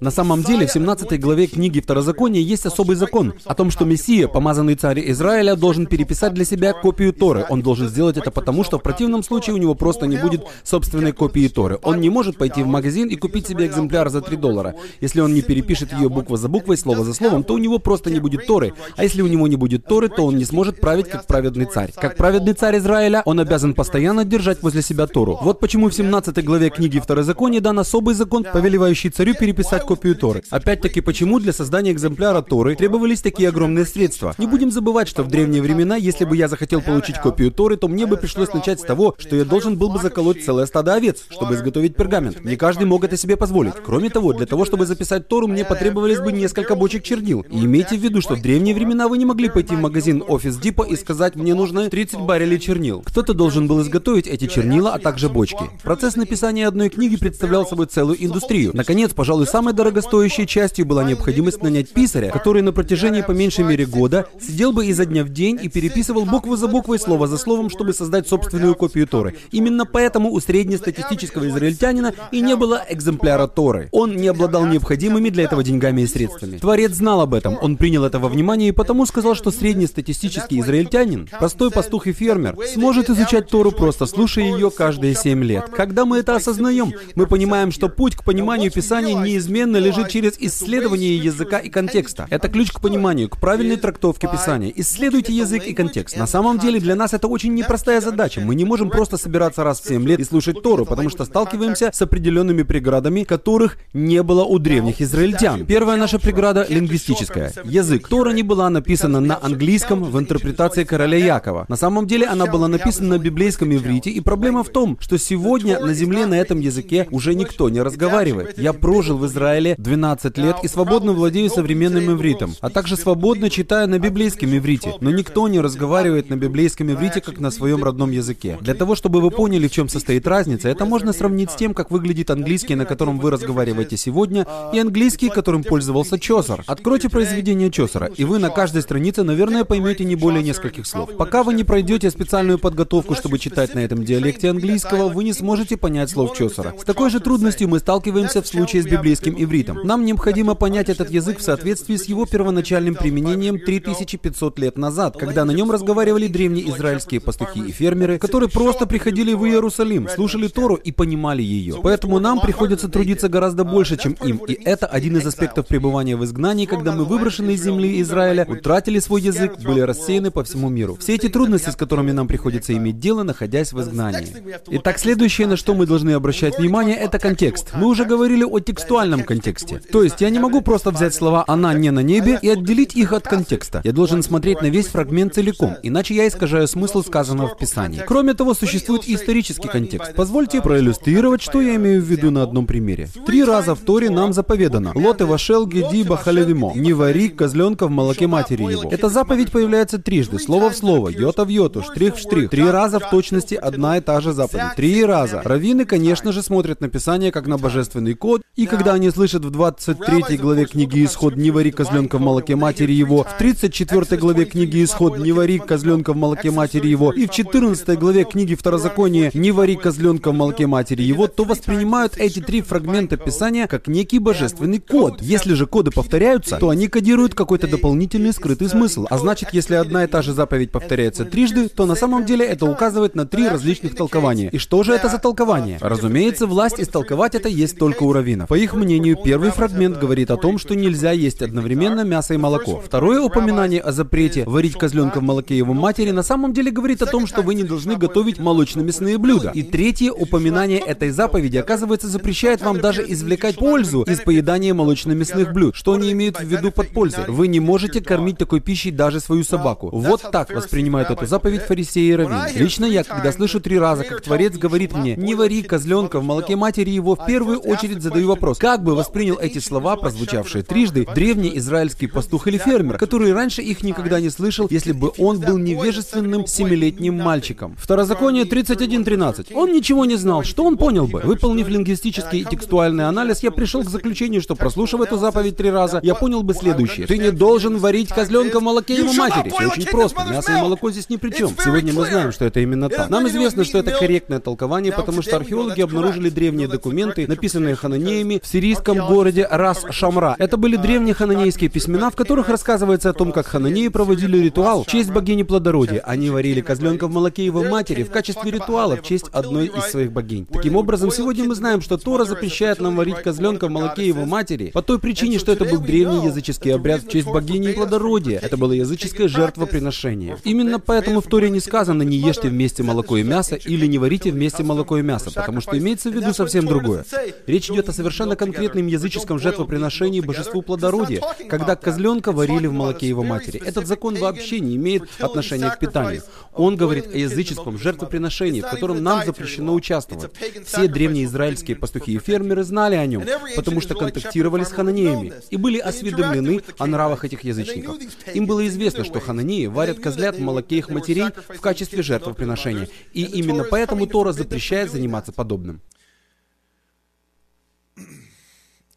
На самом деле, в 17 главе книги Второзакония есть особый закон о том, что Мессия, помазанный царь Израиля, должен переписать для себя копию Торы. Он должен сделать это потому, что в противном случае у него просто не будет собственной копии Торы. Он не может пойти в магазин и купить себе экземпляр за 3 доллара. Если он не перепишет ее буква за буквой, слово за словом, то у него просто не будет Торы. А если у него не будет Торы, то он не сможет править как праведный царь. Как праведный царь Израиля, он обязан постоянно держать возле себя Тору. Вот почему в 17 главе книги Второзакония дан особый закон, повелевающий царю переписать создать копию Торы. Опять-таки, почему для создания экземпляра Торы требовались такие огромные средства? Не будем забывать, что в древние времена, если бы я захотел получить копию Торы, то мне бы пришлось начать с того, что я должен был бы заколоть целое стадо овец, чтобы изготовить пергамент. Не каждый мог это себе позволить. Кроме того, для того, чтобы записать Тору, мне потребовались бы несколько бочек чернил. И имейте в виду, что в древние времена вы не могли пойти в магазин Office Depot и сказать, мне нужно 30 баррелей чернил. Кто-то должен был изготовить эти чернила, а также бочки. Процесс написания одной книги представлял собой целую индустрию. Наконец, пожалуй, самой дорогостоящей частью была необходимость нанять писаря, который на протяжении по меньшей мере года сидел бы изо дня в день и переписывал букву за буквой, слово за словом, чтобы создать собственную копию Торы. Именно поэтому у среднестатистического израильтянина и не было экземпляра Торы. Он не обладал необходимыми для этого деньгами и средствами. Творец знал об этом, он принял это во внимание и потому сказал, что среднестатистический израильтянин, простой пастух и фермер, сможет изучать Тору, просто слушая ее каждые семь лет. Когда мы это осознаем, мы понимаем, что путь к пониманию Писания неизменно лежит через исследование языка и контекста. Это ключ к пониманию, к правильной трактовке Писания. Исследуйте язык и контекст. На самом деле для нас это очень непростая задача. Мы не можем просто собираться раз в 7 лет и слушать Тору, потому что сталкиваемся с определенными преградами, которых не было у древних израильтян. Первая наша преграда — лингвистическая. Язык. Тора не была написана на английском в интерпретации короля Якова. На самом деле она была написана на библейском иврите, и проблема в том, что сегодня на земле на этом языке уже никто не разговаривает. Я прожил в Израиле 12 лет и свободно владею современным ивритом, а также свободно читаю на библейском иврите. Но никто не разговаривает на библейском иврите, как на своем родном языке. Для того, чтобы вы поняли, в чем состоит разница, это можно сравнить с тем, как выглядит английский, на котором вы разговариваете сегодня, и английский, которым пользовался Чосер. Откройте произведение Чосера, и вы на каждой странице, наверное, поймете не более нескольких слов. Пока вы не пройдете специальную подготовку, чтобы читать на этом диалекте английского, вы не сможете понять слов Чосера. С такой же трудностью мы сталкиваемся в случае с библейским ивритом. Нам необходимо понять этот язык в соответствии с его первоначальным применением 3500 лет назад, когда на нем разговаривали древние израильские пастухи и фермеры, которые просто приходили в Иерусалим, слушали Тору и понимали ее. Поэтому нам приходится трудиться гораздо больше, чем им, и это один из аспектов пребывания в изгнании, когда мы выброшены из земли Израиля, утратили свой язык, были рассеяны по всему миру. Все эти трудности, с которыми нам приходится иметь дело, находясь в изгнании. Итак, следующее, на что мы должны обращать внимание, это контекст. Мы уже говорили о текстуальном контексте. То есть я не могу просто взять слова «она не на небе» и отделить их от контекста. Я должен смотреть на весь фрагмент целиком, иначе я искажаю смысл сказанного в Писании. Кроме того, существует исторический контекст. Позвольте проиллюстрировать, что я имею в виду на одном примере. Три раза в Торе нам заповедано «Лот и Вашел Геди Бахалевимо» «Не вари козленка в молоке матери его». Эта заповедь появляется трижды, слово в слово, йота в йоту, штрих в штрих. Три раза в точности одна и та же заповедь. Три раза. Раввины, конечно же, смотрят на Писание как на божественный код, и когда они слышат в 23 главе книги Исход «Не вари козленка в молоке матери его», в 34 главе книги Исход «Не вари козленка в молоке матери его» и в 14 главе книги Второзакония «Не вари козленка в молоке матери его», то воспринимают эти три фрагмента Писания как некий божественный код. Если же коды повторяются, то они кодируют какой-то дополнительный скрытый смысл. А значит, если одна и та же заповедь повторяется трижды, то на самом деле это указывает на три различных толкования. И что же это за толкование? Разумеется, власть истолковать это есть только у раввинов. По их мнению, сожалению, первый фрагмент говорит о том, что нельзя есть одновременно мясо и молоко. Второе упоминание о запрете варить козленка в молоке его матери на самом деле говорит о том, что вы не должны готовить молочно-мясные блюда. И третье упоминание этой заповеди, оказывается, запрещает вам даже извлекать пользу из поедания молочно-мясных блюд. Что они имеют в виду под пользой? Вы не можете кормить такой пищей даже свою собаку. Вот так воспринимают эту заповедь фарисеи и раввины. Лично я, когда слышу три раза, как Творец говорит мне, не вари козленка в молоке матери его, в первую очередь задаю вопрос, как бы воспринял эти слова, прозвучавшие трижды, древний израильский пастух или фермер, который раньше их никогда не слышал, если бы он был невежественным семилетним мальчиком. Второзаконие 31.13. Он ничего не знал. Что он понял бы? Выполнив лингвистический и текстуальный анализ, я пришел к заключению, что прослушав эту заповедь три раза, я понял бы следующее. Ты не должен варить козленка в молоке его матери. Все очень просто. Мясо и молоко здесь ни при чем. Сегодня мы знаем, что это именно так. Нам известно, что это корректное толкование, потому что археологи обнаружили древние документы, написанные хананеями в сирийском городе Рас-Шамра. Это были древние хананейские письмена, в которых рассказывается о том, как хананеи проводили ритуал в честь богини плодородия. Они варили козленка в молоке его матери в качестве ритуала в честь одной из своих богинь. Таким образом, сегодня мы знаем, что Тора запрещает нам варить козленка в молоке его матери по той причине, что это был древний языческий обряд в честь богини и плодородия. Это было языческое жертвоприношение. Именно поэтому в Торе не сказано «не ешьте вместе молоко и мясо» или «не варите вместе молоко и мясо», потому что имеется в виду совсем другое. Речь идет о совершенно конкретном языческом жертвоприношении божеству плодородия, когда козленка варили в молоке его матери. Этот закон вообще не имеет отношения к питанию. Он говорит о языческом жертвоприношении, в котором нам запрещено участвовать. Все древние израильские пастухи и фермеры знали о нем, потому что контактировали с хананеями и были осведомлены о нравах этих язычников. Им было известно, что хананеи варят козлят в молоке их матерей в качестве жертвоприношения, и именно поэтому Тора запрещает заниматься подобным.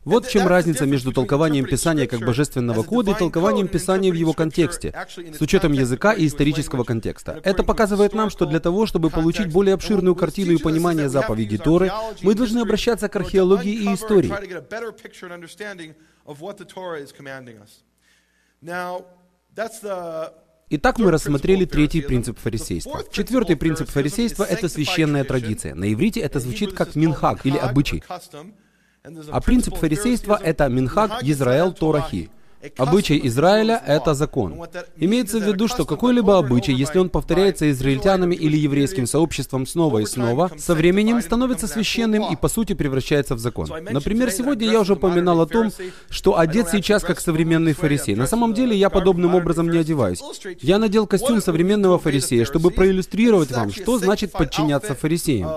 Вот в чем разница между толкованием Писания как божественного кода и толкованием Писания в его контексте, с учетом языка и исторического контекста. Это показывает нам, что для того, чтобы получить более обширную картину и понимание заповеди Торы, мы должны обращаться к археологии и истории. Итак, мы рассмотрели третий принцип фарисейства. Четвертый принцип фарисейства — это священная традиция. На иврите это звучит как минхаг или обычай. А принцип фарисейства — это Минхак Израил Торахи. Обычай Израиля — это закон. Имеется в виду, что какой-либо обычай, если он повторяется израильтянами или еврейским сообществом снова и снова, со временем становится священным и по сути превращается в закон. Например, сегодня я уже упоминал о том, что одет сейчас как современный фарисей. На самом деле я подобным образом не одеваюсь. Я надел костюм современного фарисея, чтобы проиллюстрировать вам, что значит подчиняться фарисеям.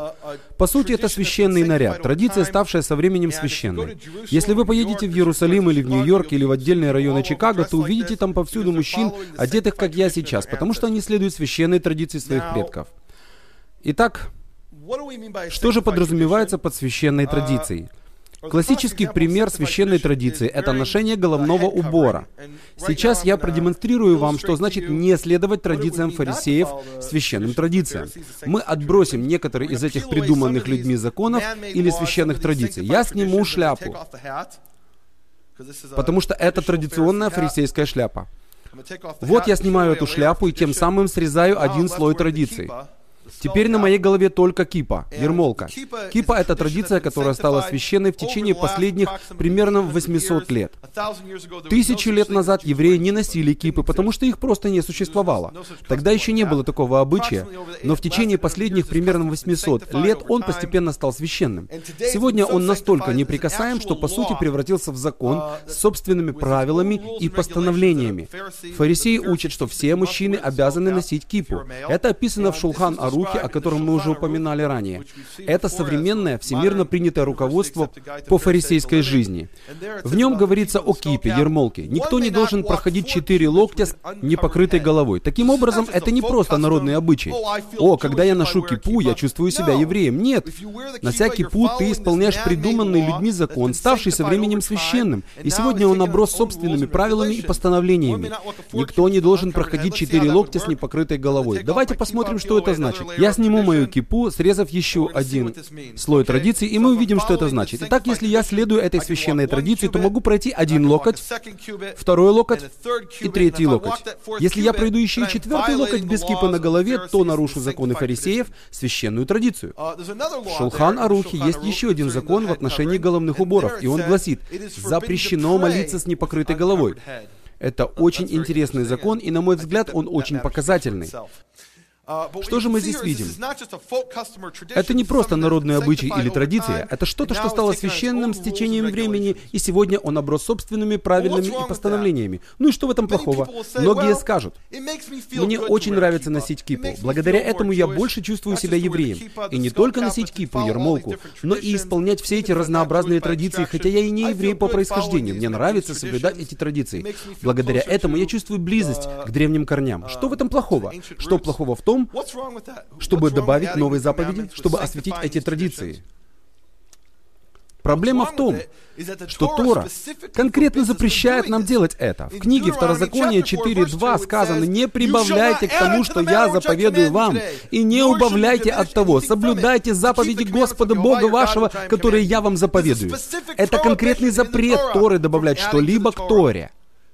По сути, это священный наряд, традиция, ставшая со временем священной. Если вы поедете в Иерусалим или в Нью-Йорк или в отдельные районы Чикаго, то увидите там повсюду мужчин, одетых как я сейчас, потому что они следуют священной традиции своих предков. Итак, что же подразумевается под священной традицией? Классический пример священной традиции – это ношение головного убора. Сейчас я продемонстрирую вам, что значит не следовать традициям фарисеев, священным традициям. Мы отбросим некоторые из этих придуманных людьми законов или священных традиций. Я сниму шляпу, потому что это традиционная фарисейская шляпа. Вот я снимаю эту шляпу и тем самым срезаю один слой традиций. Теперь на моей голове только кипа, ермолка. Кипа — это традиция, которая стала священной в течение последних примерно 800 лет. Тысячи лет назад евреи не носили кипы, потому что их просто не существовало. Тогда еще не было такого обычая, но в течение последних примерно 800 лет он постепенно стал священным. Сегодня он настолько неприкасаем, что по сути превратился в закон с собственными правилами и постановлениями. Фарисеи учат, что все мужчины обязаны носить кипу. Это описано в Шулхан Ару духе, о котором мы уже упоминали ранее. Это современное, всемирно принятое руководство по фарисейской жизни. В нем говорится о кипе, ермолке. Никто не должен проходить четыре локтя с непокрытой головой. Таким образом, это не просто народный обычай. О, когда я ношу кипу, я чувствую себя евреем. Нет. Нося кипу, ты исполняешь придуманный людьми закон, ставший со временем священным. И сегодня он оброс собственными правилами и постановлениями. Никто не должен проходить четыре локтя с непокрытой головой. Давайте посмотрим, что это значит. Я сниму мою кипу, срезав еще один слой традиций, и мы увидим, что это значит. Итак, если я следую этой священной традиции, то могу пройти один локоть, второй локоть и третий локоть. Если я пройду еще и четвертый локоть без кипы на голове, то нарушу законы фарисеев, священную традицию. В Шулхан Арухе есть еще один закон в отношении головных уборов, и он гласит, запрещено молиться с непокрытой головой. Это очень интересный закон, и, на мой взгляд, он очень показательный. Uh, что же мы здесь видим? Это не просто народный обычай или традиция, это что-то, что стало священным с течением времени, и сегодня он оброс собственными правильными и постановлениями. Ну и что в этом плохого? Многие скажут, мне очень нравится носить кипу. Благодаря этому я больше чувствую себя евреем. И не только носить кипу, ермолку, но и исполнять все эти разнообразные традиции, хотя я и не еврей по происхождению. Мне нравится соблюдать эти традиции. Благодаря этому я чувствую близость к древним корням. Что в этом плохого? Что плохого в том, том, чтобы добавить новые заповеди, чтобы осветить эти традиции. Проблема в том, что Тора конкретно запрещает нам делать это. В книге Второзакония 4.2 сказано, «Не прибавляйте к тому, что я заповедую вам, и не убавляйте от того. Соблюдайте заповеди Господа Бога вашего, которые я вам заповедую». Это конкретный запрет Торы добавлять что-либо к Торе.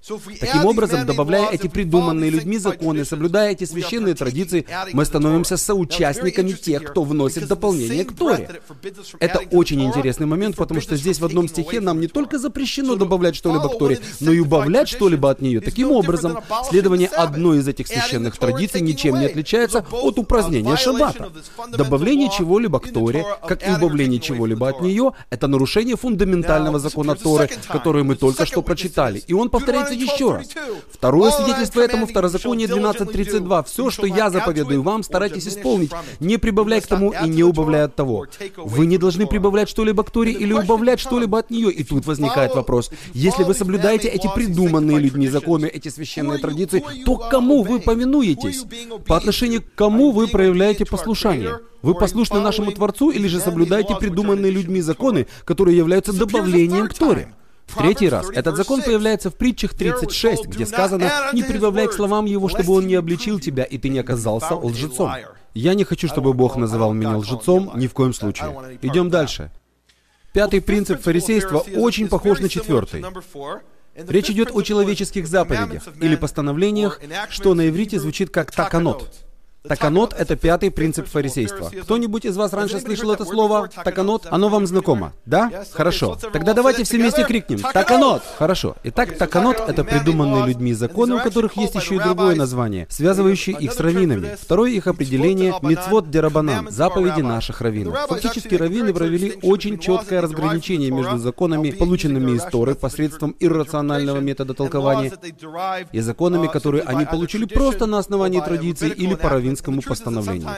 Таким образом, добавляя эти придуманные людьми законы, соблюдая эти священные традиции, мы становимся соучастниками тех, кто вносит дополнение к Торе. Это очень интересный момент, потому что здесь в одном стихе нам не только запрещено добавлять что-либо к Торе, но и убавлять что-либо от нее. Таким образом, следование одной из этих священных традиций ничем не отличается от упразднения шаббата. Добавление чего-либо к Торе, как и убавление чего-либо от нее, это нарушение фундаментального закона Торы, который мы только что прочитали. И он повторяется еще раз. Второе свидетельство этому Второзаконие 12.32. «Все, что я заповедую вам, старайтесь исполнить, не прибавляй к тому и не убавляй от того». Вы не должны прибавлять что-либо к Торе или убавлять что-либо от нее. И тут возникает вопрос. Если вы соблюдаете эти придуманные людьми законы, эти священные традиции, то кому вы повинуетесь? По отношению к кому вы проявляете послушание? Вы послушны нашему Творцу или же соблюдаете придуманные людьми законы, которые являются добавлением к Торе? В третий раз этот закон появляется в притчах 36, где сказано «Не прибавляй к словам его, чтобы он не обличил тебя, и ты не оказался лжецом». Я не хочу, чтобы Бог называл меня лжецом, ни в коем случае. Идем дальше. Пятый принцип фарисейства очень похож на четвертый. Речь идет о человеческих заповедях или постановлениях, что на иврите звучит как «таканот». Таканот — это пятый принцип фарисейства. Кто-нибудь из вас раньше слышал это слово? Таканот? Оно вам знакомо? Да? Хорошо. Тогда давайте все вместе крикнем. Таканот! Хорошо. Итак, таканот — это придуманные людьми законы, у которых есть еще и другое название, связывающее их с раввинами. Второе их определение — мицвод дерабанан, заповеди наших раввинов. Фактически раввины провели очень четкое разграничение между законами, полученными из Торы посредством иррационального метода толкования, и законами, которые они получили просто на основании традиции или по раввинскому раввинскому постановлению.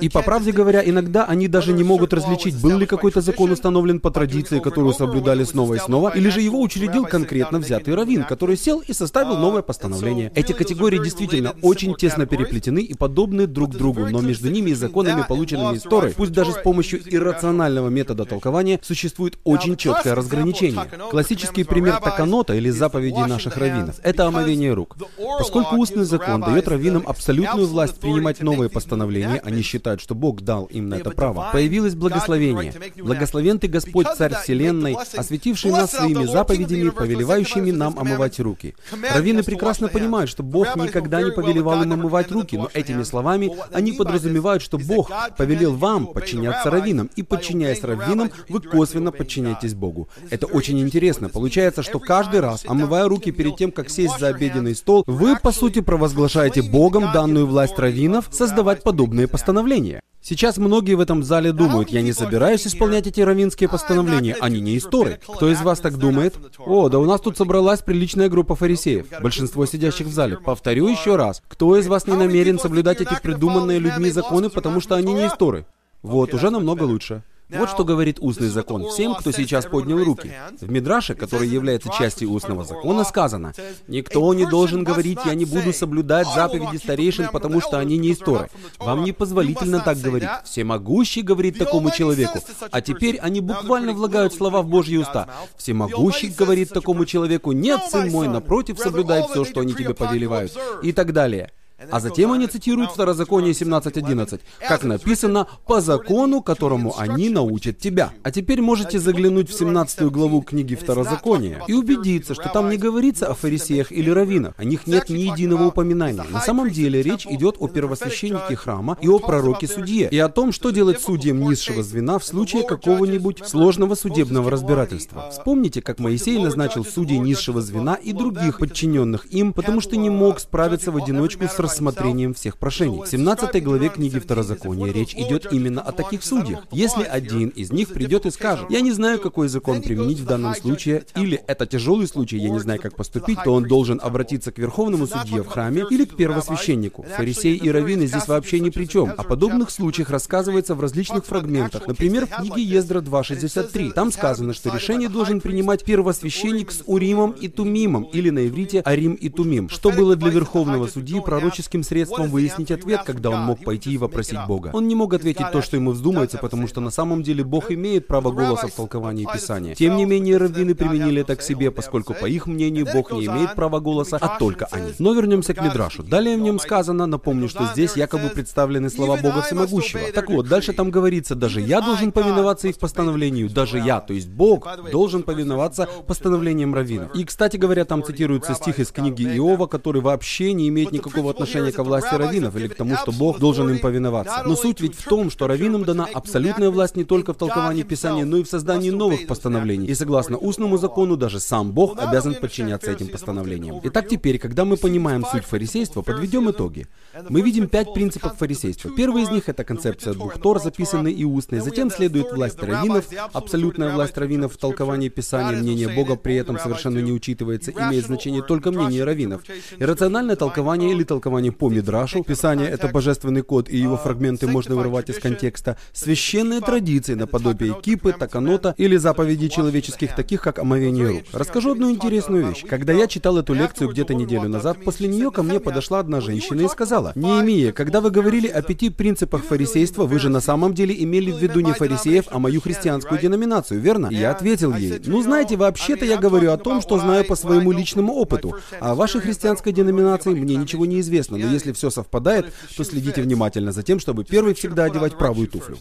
И по правде говоря, иногда они даже не могут различить, был ли какой-то закон установлен по традиции, которую соблюдали снова и снова, или же его учредил конкретно взятый раввин, который сел и составил новое постановление. Эти категории действительно очень тесно переплетены и подобны друг другу, но между ними и законами, полученными из Торы, пусть даже с помощью иррационального метода толкования, существует очень четкое разграничение. Классический пример таканота или заповедей наших раввинов — это омовение рук. Поскольку устный закон дает раввинам абсолютную власть принимать новые постановления, они считают, считают, что Бог дал им на это право. Появилось благословение. Благословен Ты, Господь, Царь Вселенной, осветивший нас своими заповедями, повелевающими нам омывать руки. Раввины прекрасно понимают, что Бог никогда не повелевал им омывать руки, но этими словами они подразумевают, что Бог повелел вам подчиняться раввинам, и подчиняясь раввинам, вы косвенно подчиняетесь Богу. Это очень интересно. Получается, что каждый раз, омывая руки перед тем, как сесть за обеденный стол, вы, по сути, провозглашаете Богом данную власть раввинов создавать подобные постановления постановления. Сейчас многие в этом зале думают, я не собираюсь исполнять эти равинские постановления, они не истории. Кто из вас так думает? О, да у нас тут собралась приличная группа фарисеев. Большинство сидящих в зале. Повторю еще раз. Кто из вас не намерен соблюдать эти придуманные людьми законы, потому что они не истории? Вот, уже намного лучше. Вот что говорит устный закон всем, кто сейчас поднял руки. В Мидраше, который является частью устного закона, сказано, «Никто не должен говорить, я не буду соблюдать заповеди старейшин, потому что они не исторы. Вам не позволительно так говорить. Всемогущий говорит такому человеку». А теперь они буквально влагают слова в Божьи уста. Всемогущий говорит такому человеку, «Нет, сын мой, напротив, соблюдай все, что они тебе повелевают». И так далее. А затем они цитируют Второзаконие 17.11, как написано «по закону, которому они научат тебя». А теперь можете заглянуть в 17 главу книги Второзакония и убедиться, что там не говорится о фарисеях или раввинах. О них нет ни единого упоминания. На самом деле речь идет о первосвященнике храма и о пророке-судье, и о том, что делать судьям низшего звена в случае какого-нибудь сложного судебного разбирательства. Вспомните, как Моисей назначил судей низшего звена и других подчиненных им, потому что не мог справиться в одиночку с рассмотрением всех прошений. В 17 главе книги Второзакония речь идет именно о таких судьях. Если один из них придет и скажет, я не знаю, какой закон применить в данном случае, или это тяжелый случай, я не знаю, как поступить, то он должен обратиться к верховному судье в храме или к первосвященнику. Фарисеи и раввины здесь вообще ни при чем. О подобных случаях рассказывается в различных фрагментах. Например, в книге Ездра 2.63. Там сказано, что решение должен принимать первосвященник с Уримом и Тумимом, или на иврите Арим и Тумим, что было для верховного судьи пророческим средством выяснить ответ, когда он мог пойти и вопросить Бога. Он не мог ответить то, что ему вздумается, потому что на самом деле Бог имеет право голоса в толковании Писания. Тем не менее, раввины применили это к себе, поскольку, по их мнению, Бог не имеет права голоса, а только они. Но вернемся к Мидрашу. Далее в нем сказано, напомню, что здесь якобы представлены слова Бога Всемогущего. Так вот, дальше там говорится, даже я должен повиноваться их постановлению, даже я, то есть Бог, должен повиноваться постановлениям раввина. И, кстати говоря, там цитируется стих из книги Иова, который вообще не имеет никакого отношения к власти раввинов или к тому, что Бог должен им повиноваться. Но суть ведь в том, что раввинам дана абсолютная власть не только в толковании Писания, но и в создании новых постановлений. И согласно устному закону, даже сам Бог обязан подчиняться этим постановлениям. Итак, теперь, когда мы понимаем суть фарисейства, подведем итоги. Мы видим пять принципов фарисейства. Первый из них — это концепция двух Тор, записанный и устный. Затем следует власть раввинов, абсолютная власть раввинов в толковании Писания, мнение Бога при этом совершенно не учитывается, имеет значение только мнение раввинов. Иррациональное толкование или толкование по Мидрашу, Писание — это божественный код, и его фрагменты можно вырывать из контекста, священные традиции наподобие кипы, таканота или заповедей человеческих, таких как омовение рук. Расскажу одну интересную вещь. Когда я читал эту лекцию где-то неделю назад, после нее ко мне подошла одна женщина и сказала, «Неемия, когда вы говорили о пяти принципах фарисейства, вы же на самом деле имели в виду не фарисеев, а мою христианскую деноминацию, верно?» И я ответил ей, «Ну, знаете, вообще-то я говорю о том, что знаю по своему личному опыту, а о вашей христианской деноминации мне ничего не известно, но если все совпадает, то следите внимательно за тем, чтобы первый всегда одевать правую туфлю».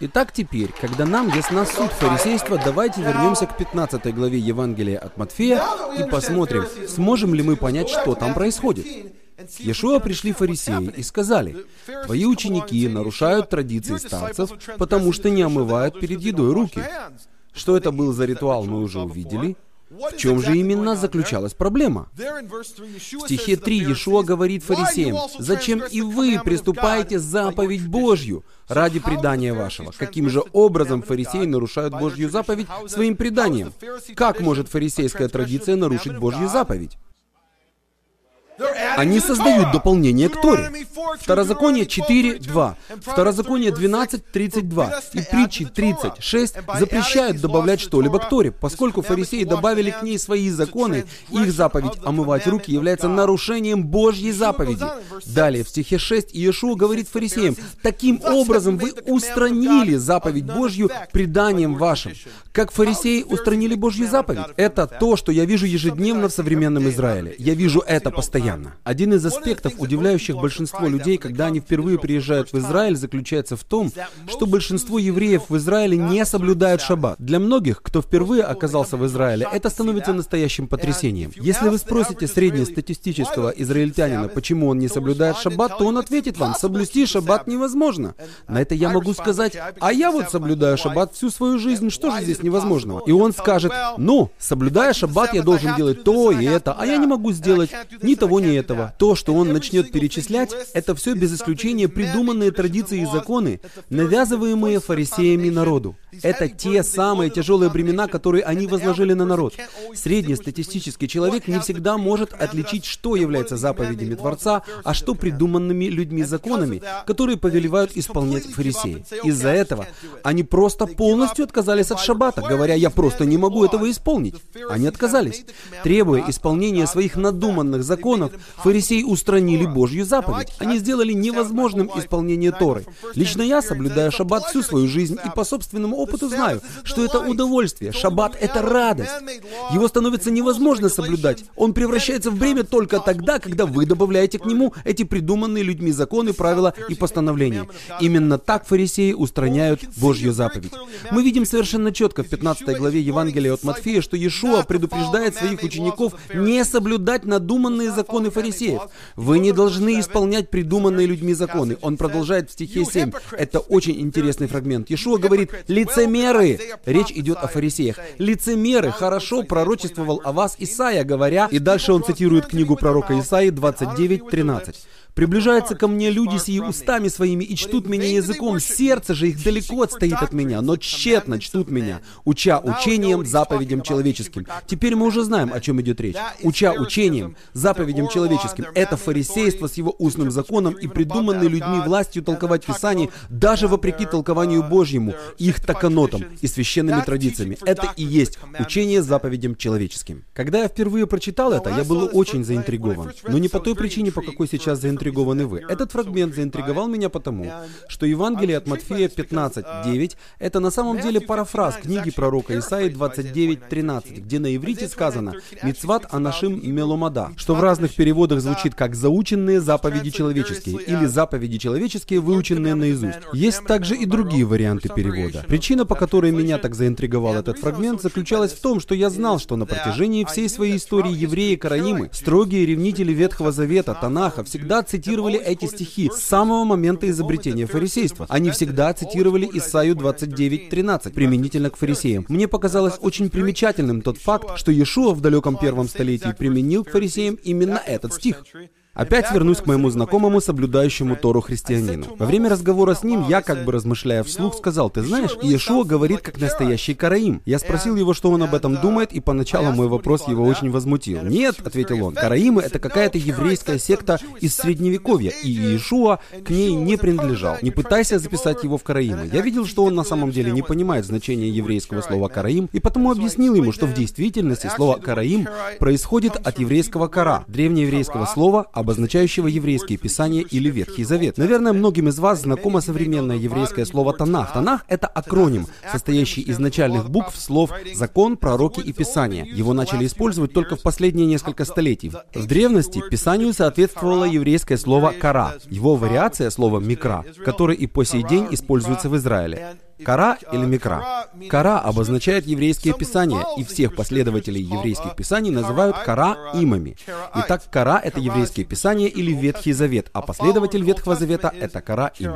Итак, теперь, когда нам ясна суть фарисейства, давайте вернемся к 15 главе Евангелия от Матфея и посмотрим, сможем ли мы понять, что там происходит. Иешуа пришли фарисеи и сказали, «Твои ученики нарушают традиции старцев, потому что не омывают перед едой руки». Что это был за ритуал, мы уже увидели. В чем же именно заключалась проблема? В стихе 3 Иешуа говорит фарисеям, «Зачем и вы приступаете заповедь Божью ради предания вашего?» Каким же образом фарисеи нарушают Божью заповедь своим преданием? Как может фарисейская традиция нарушить Божью заповедь? Они создают дополнение к Торе. Второзаконие 4.2, Второзаконие 12.32 и притчи 36 запрещают добавлять что-либо к Торе, поскольку фарисеи добавили к ней свои законы, их заповедь омывать руки является нарушением Божьей заповеди. Далее в стихе 6 Иешуа говорит фарисеям, «Таким образом вы устранили заповедь Божью преданием вашим». Как фарисеи устранили Божью заповедь? Это то, что я вижу ежедневно в современном Израиле. Я вижу это постоянно постоянно. Один из аспектов, удивляющих большинство людей, когда они впервые приезжают в Израиль, заключается в том, что большинство евреев в Израиле не соблюдают шаббат. Для многих, кто впервые оказался в Израиле, это становится настоящим потрясением. Если вы спросите среднестатистического израильтянина, почему он не соблюдает шаббат, то он ответит вам, соблюсти шаббат невозможно. На это я могу сказать, а я вот соблюдаю шаббат всю свою жизнь, что же здесь невозможного? И он скажет, ну, соблюдая шаббат, я должен делать то и это, а я не могу сделать ни того, ни этого. То, что он начнет перечислять, это все без исключения придуманные традиции и законы, навязываемые фарисеями народу. Это те самые тяжелые бремена, которые они возложили на народ. Среднестатистический человек не всегда может отличить, что является заповедями Творца, а что придуманными людьми законами, которые повелевают исполнять фарисеи. Из-за этого они просто полностью отказались от шаббата, говоря, я просто не могу этого исполнить. Они отказались, требуя исполнения своих надуманных законов, законов, фарисеи устранили Божью заповедь. Они сделали невозможным исполнение Торы. Лично я соблюдаю шаббат всю свою жизнь и по собственному опыту знаю, что это удовольствие. Шаббат — это радость. Его становится невозможно соблюдать. Он превращается в бремя только тогда, когда вы добавляете к нему эти придуманные людьми законы, правила и постановления. Именно так фарисеи устраняют Божью заповедь. Мы видим совершенно четко в 15 главе Евангелия от Матфея, что Иешуа предупреждает своих учеников не соблюдать надуманные законы фарисеев. Вы не должны исполнять придуманные людьми законы. Он продолжает в стихе 7. Это очень интересный фрагмент. Иешуа говорит, лицемеры. Речь идет о фарисеях. Лицемеры хорошо пророчествовал о вас Исаия, говоря, и дальше он цитирует книгу пророка Исаии 29.13. Приближаются ко мне люди сии устами своими и чтут меня языком, сердце же их далеко отстоит от меня, но тщетно чтут меня, уча учением, заповедям человеческим. Теперь мы уже знаем, о чем идет речь. Уча учением, заповедям человеческим. Это фарисейство с его устным законом и придуманной людьми властью толковать Писание, даже вопреки толкованию Божьему, их таканотам и священными традициями. Это и есть учение заповедям человеческим. Когда я впервые прочитал это, я был очень заинтригован. Но не по той причине, по какой сейчас заинтригован заинтригованы вы. Этот фрагмент заинтриговал меня потому, что Евангелие от Матфея 15.9 это на самом деле парафраз книги пророка Исаии 29.13, где на иврите сказано «Мицват анашим меломада», что в разных переводах звучит как «заученные заповеди человеческие» или «заповеди человеческие, выученные наизусть». Есть также и другие варианты перевода. Причина, по которой меня так заинтриговал этот фрагмент, заключалась в том, что я знал, что на протяжении всей своей истории евреи Караимы, строгие ревнители Ветхого Завета, Танаха, всегда цитировали эти стихи с самого момента изобретения фарисейства. Они всегда цитировали Исаию 29.13, применительно к фарисеям. Мне показалось очень примечательным тот факт, что Иешуа в далеком первом столетии применил к фарисеям именно этот стих. Опять вернусь к моему знакомому, соблюдающему Тору христианину. Во время разговора с ним я, как бы размышляя вслух, сказал, «Ты знаешь, Иешуа говорит как настоящий караим». Я спросил его, что он об этом думает, и поначалу мой вопрос его очень возмутил. «Нет», — ответил он, — «караимы — это какая-то еврейская секта из Средневековья, и Иешуа к ней не принадлежал. Не пытайся записать его в караимы». Я видел, что он на самом деле не понимает значения еврейского слова «караим», и потому объяснил ему, что в действительности слово «караим» происходит от еврейского «кара», древнееврейского слова, обозначающего еврейские писания или Ветхий Завет. Наверное, многим из вас знакомо современное еврейское слово «Танах». Танах — это акроним, состоящий из начальных букв слов «закон», «пророки» и «писание». Его начали использовать только в последние несколько столетий. В древности Писанию соответствовало еврейское слово «кара», его вариация слова «микра», который и по сей день используется в Израиле. Кара или Микра. Кара обозначает еврейские писания, и всех последователей еврейских писаний называют Кара имами. Итак, Кара — это еврейские писания или Ветхий Завет, а последователь Ветхого Завета — это Кара им.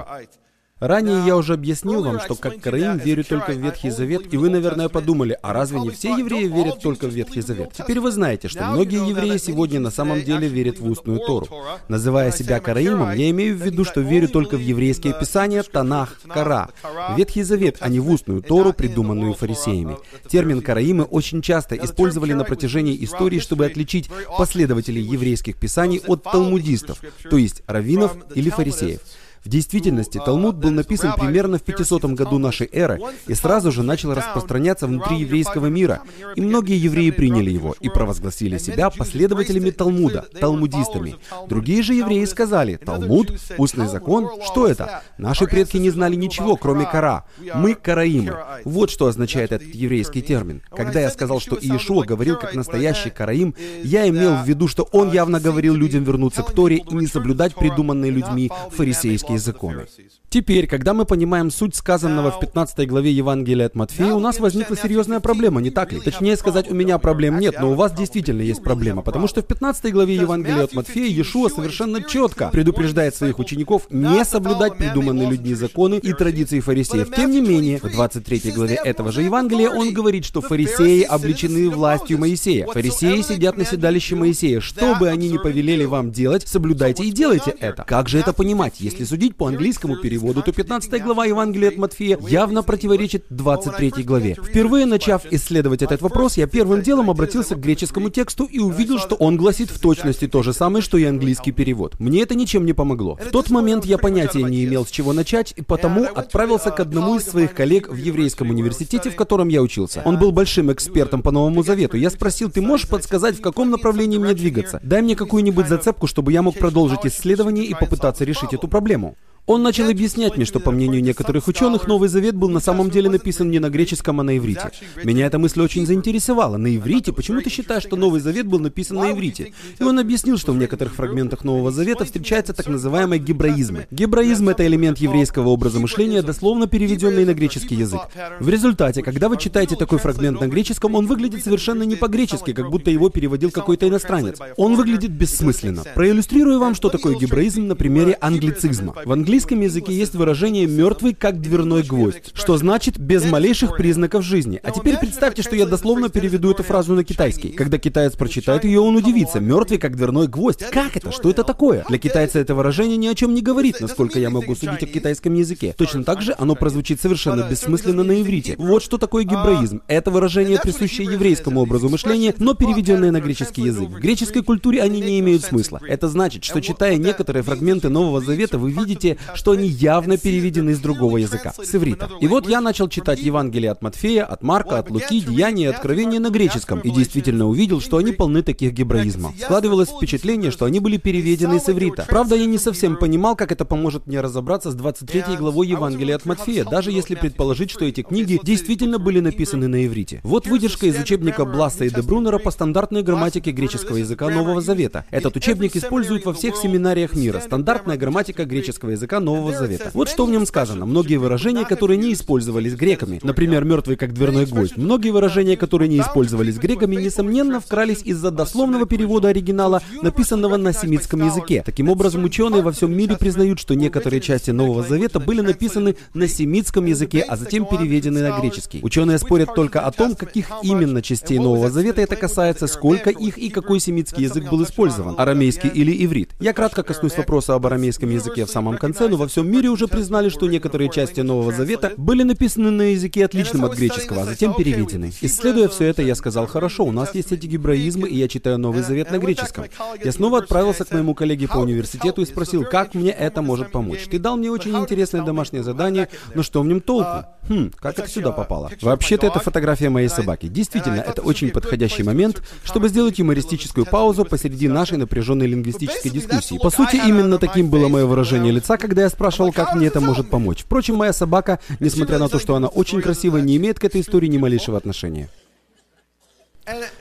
Ранее я уже объяснил вам, что как Караим верю только в Ветхий Завет, и вы, наверное, подумали, а разве не все евреи верят только в Ветхий Завет? Теперь вы знаете, что многие евреи сегодня на самом деле верят в устную Тору. Называя себя Караимом, я имею в виду, что верю только в еврейские писания, Танах, Кара. Ветхий Завет, а не в устную Тору, придуманную фарисеями. Термин Караимы очень часто использовали на протяжении истории, чтобы отличить последователей еврейских писаний от талмудистов, то есть раввинов или фарисеев. В действительности, Талмуд был написан примерно в 500 году нашей эры и сразу же начал распространяться внутри еврейского мира. И многие евреи приняли его и провозгласили себя последователями Талмуда, талмудистами. Другие же евреи сказали, Талмуд, устный закон, что это? Наши предки не знали ничего, кроме кара. Мы караимы. Вот что означает этот еврейский термин. Когда я сказал, что Иешуа говорил как настоящий караим, я имел в виду, что он явно говорил людям вернуться к Торе и не соблюдать придуманные людьми фарисейские еврейские законы. Теперь, когда мы понимаем суть сказанного в 15 главе Евангелия от Матфея, у нас возникла серьезная проблема, не так ли? Точнее сказать, у меня проблем нет, но у вас действительно есть проблема, потому что в 15 главе Евангелия от Матфея Иешуа совершенно четко предупреждает своих учеников не соблюдать придуманные людьми законы и традиции фарисеев. Тем не менее, в 23 главе этого же Евангелия он говорит, что фарисеи обличены властью Моисея. Фарисеи сидят на седалище Моисея. Что бы они ни повелели вам делать, соблюдайте и делайте это. Как же это понимать, если с судить по английскому переводу, то 15 глава Евангелия от Матфея явно противоречит 23 главе. Впервые начав исследовать этот вопрос, я первым делом обратился к греческому тексту и увидел, что он гласит в точности то же самое, что и английский перевод. Мне это ничем не помогло. В тот момент я понятия не имел, с чего начать, и потому отправился к одному из своих коллег в еврейском университете, в котором я учился. Он был большим экспертом по Новому Завету. Я спросил, ты можешь подсказать, в каком направлении мне двигаться? Дай мне какую-нибудь зацепку, чтобы я мог продолжить исследование и попытаться решить эту проблему. Он начал объяснять мне, что, по мнению некоторых ученых, Новый Завет был на самом деле написан не на греческом, а на иврите. Меня эта мысль очень заинтересовала. На иврите? Почему ты считаешь, что Новый Завет был написан на иврите? И он объяснил, что в некоторых фрагментах Нового Завета встречается так называемый гебраизм. Гебраизм — это элемент еврейского образа мышления, дословно переведенный на греческий язык. В результате, когда вы читаете такой фрагмент на греческом, он выглядит совершенно не по-гречески, как будто его переводил какой-то иностранец. Он выглядит бессмысленно. Проиллюстрирую вам, что такое гебраизм на примере англицизма. В английском языке есть выражение «мертвый, как дверной гвоздь», что значит «без малейших признаков жизни». А теперь представьте, что я дословно переведу эту фразу на китайский. Когда китаец прочитает ее, он удивится. «Мертвый, как дверной гвоздь». Как это? Что это такое? Для китайца это выражение ни о чем не говорит, насколько я могу судить о китайском языке. Точно так же оно прозвучит совершенно бессмысленно на иврите. Вот что такое гебраизм. Это выражение, присущее еврейскому образу мышления, но переведенное на греческий язык. В греческой культуре они не имеют смысла. Это значит, что читая некоторые фрагменты Нового Завета, вы видите, что они явно переведены с другого языка, с иврита. И вот я начал читать Евангелие от Матфея, от Марка, от Луки, Деяния и Откровения на греческом, и действительно увидел, что они полны таких гебраизмов. Складывалось впечатление, что они были переведены с иврита. Правда, я не совсем понимал, как это поможет мне разобраться с 23 главой Евангелия от Матфея, даже если предположить, что эти книги действительно были написаны на иврите. Вот выдержка из учебника Бласса и Дебрунера по стандартной грамматике греческого языка Нового Завета. Этот учебник используют во всех семинариях мира. Стандартная грамматика греческого языка Нового Завета. Вот что в нем сказано. Многие выражения, которые не использовались греками, например, мертвый как дверной гвоздь, многие выражения, которые не использовались греками, несомненно, вкрались из-за дословного перевода оригинала, написанного на семитском языке. Таким образом, ученые во всем мире признают, что некоторые части Нового Завета были написаны на семитском языке, а затем переведены на греческий. Ученые спорят только о том, каких именно частей Нового Завета это касается, сколько их и какой семитский язык был использован, арамейский или иврит. Я кратко коснусь вопроса об арамейском языке в самом конце, но во всем мире уже признали, что некоторые части Нового Завета были написаны на языке отличном от греческого, а затем переведены. Исследуя все это, я сказал, хорошо, у нас есть эти гебраизмы, и я читаю Новый Завет на греческом. Я снова отправился к моему коллеге по университету и спросил, как мне это может помочь. Ты дал мне очень интересное домашнее задание, но что в нем толку? Хм, как это сюда попало? Вообще-то это фотография моей собаки. Действительно, это очень подходящий момент, чтобы сделать юмористическую паузу посреди нашей напряженной лингвистической дискуссии. По сути, именно таким было мое выражение лица, когда я спрашивал, как мне это может помочь. Впрочем, моя собака, несмотря на то, что она очень красивая, не имеет к этой истории ни малейшего отношения.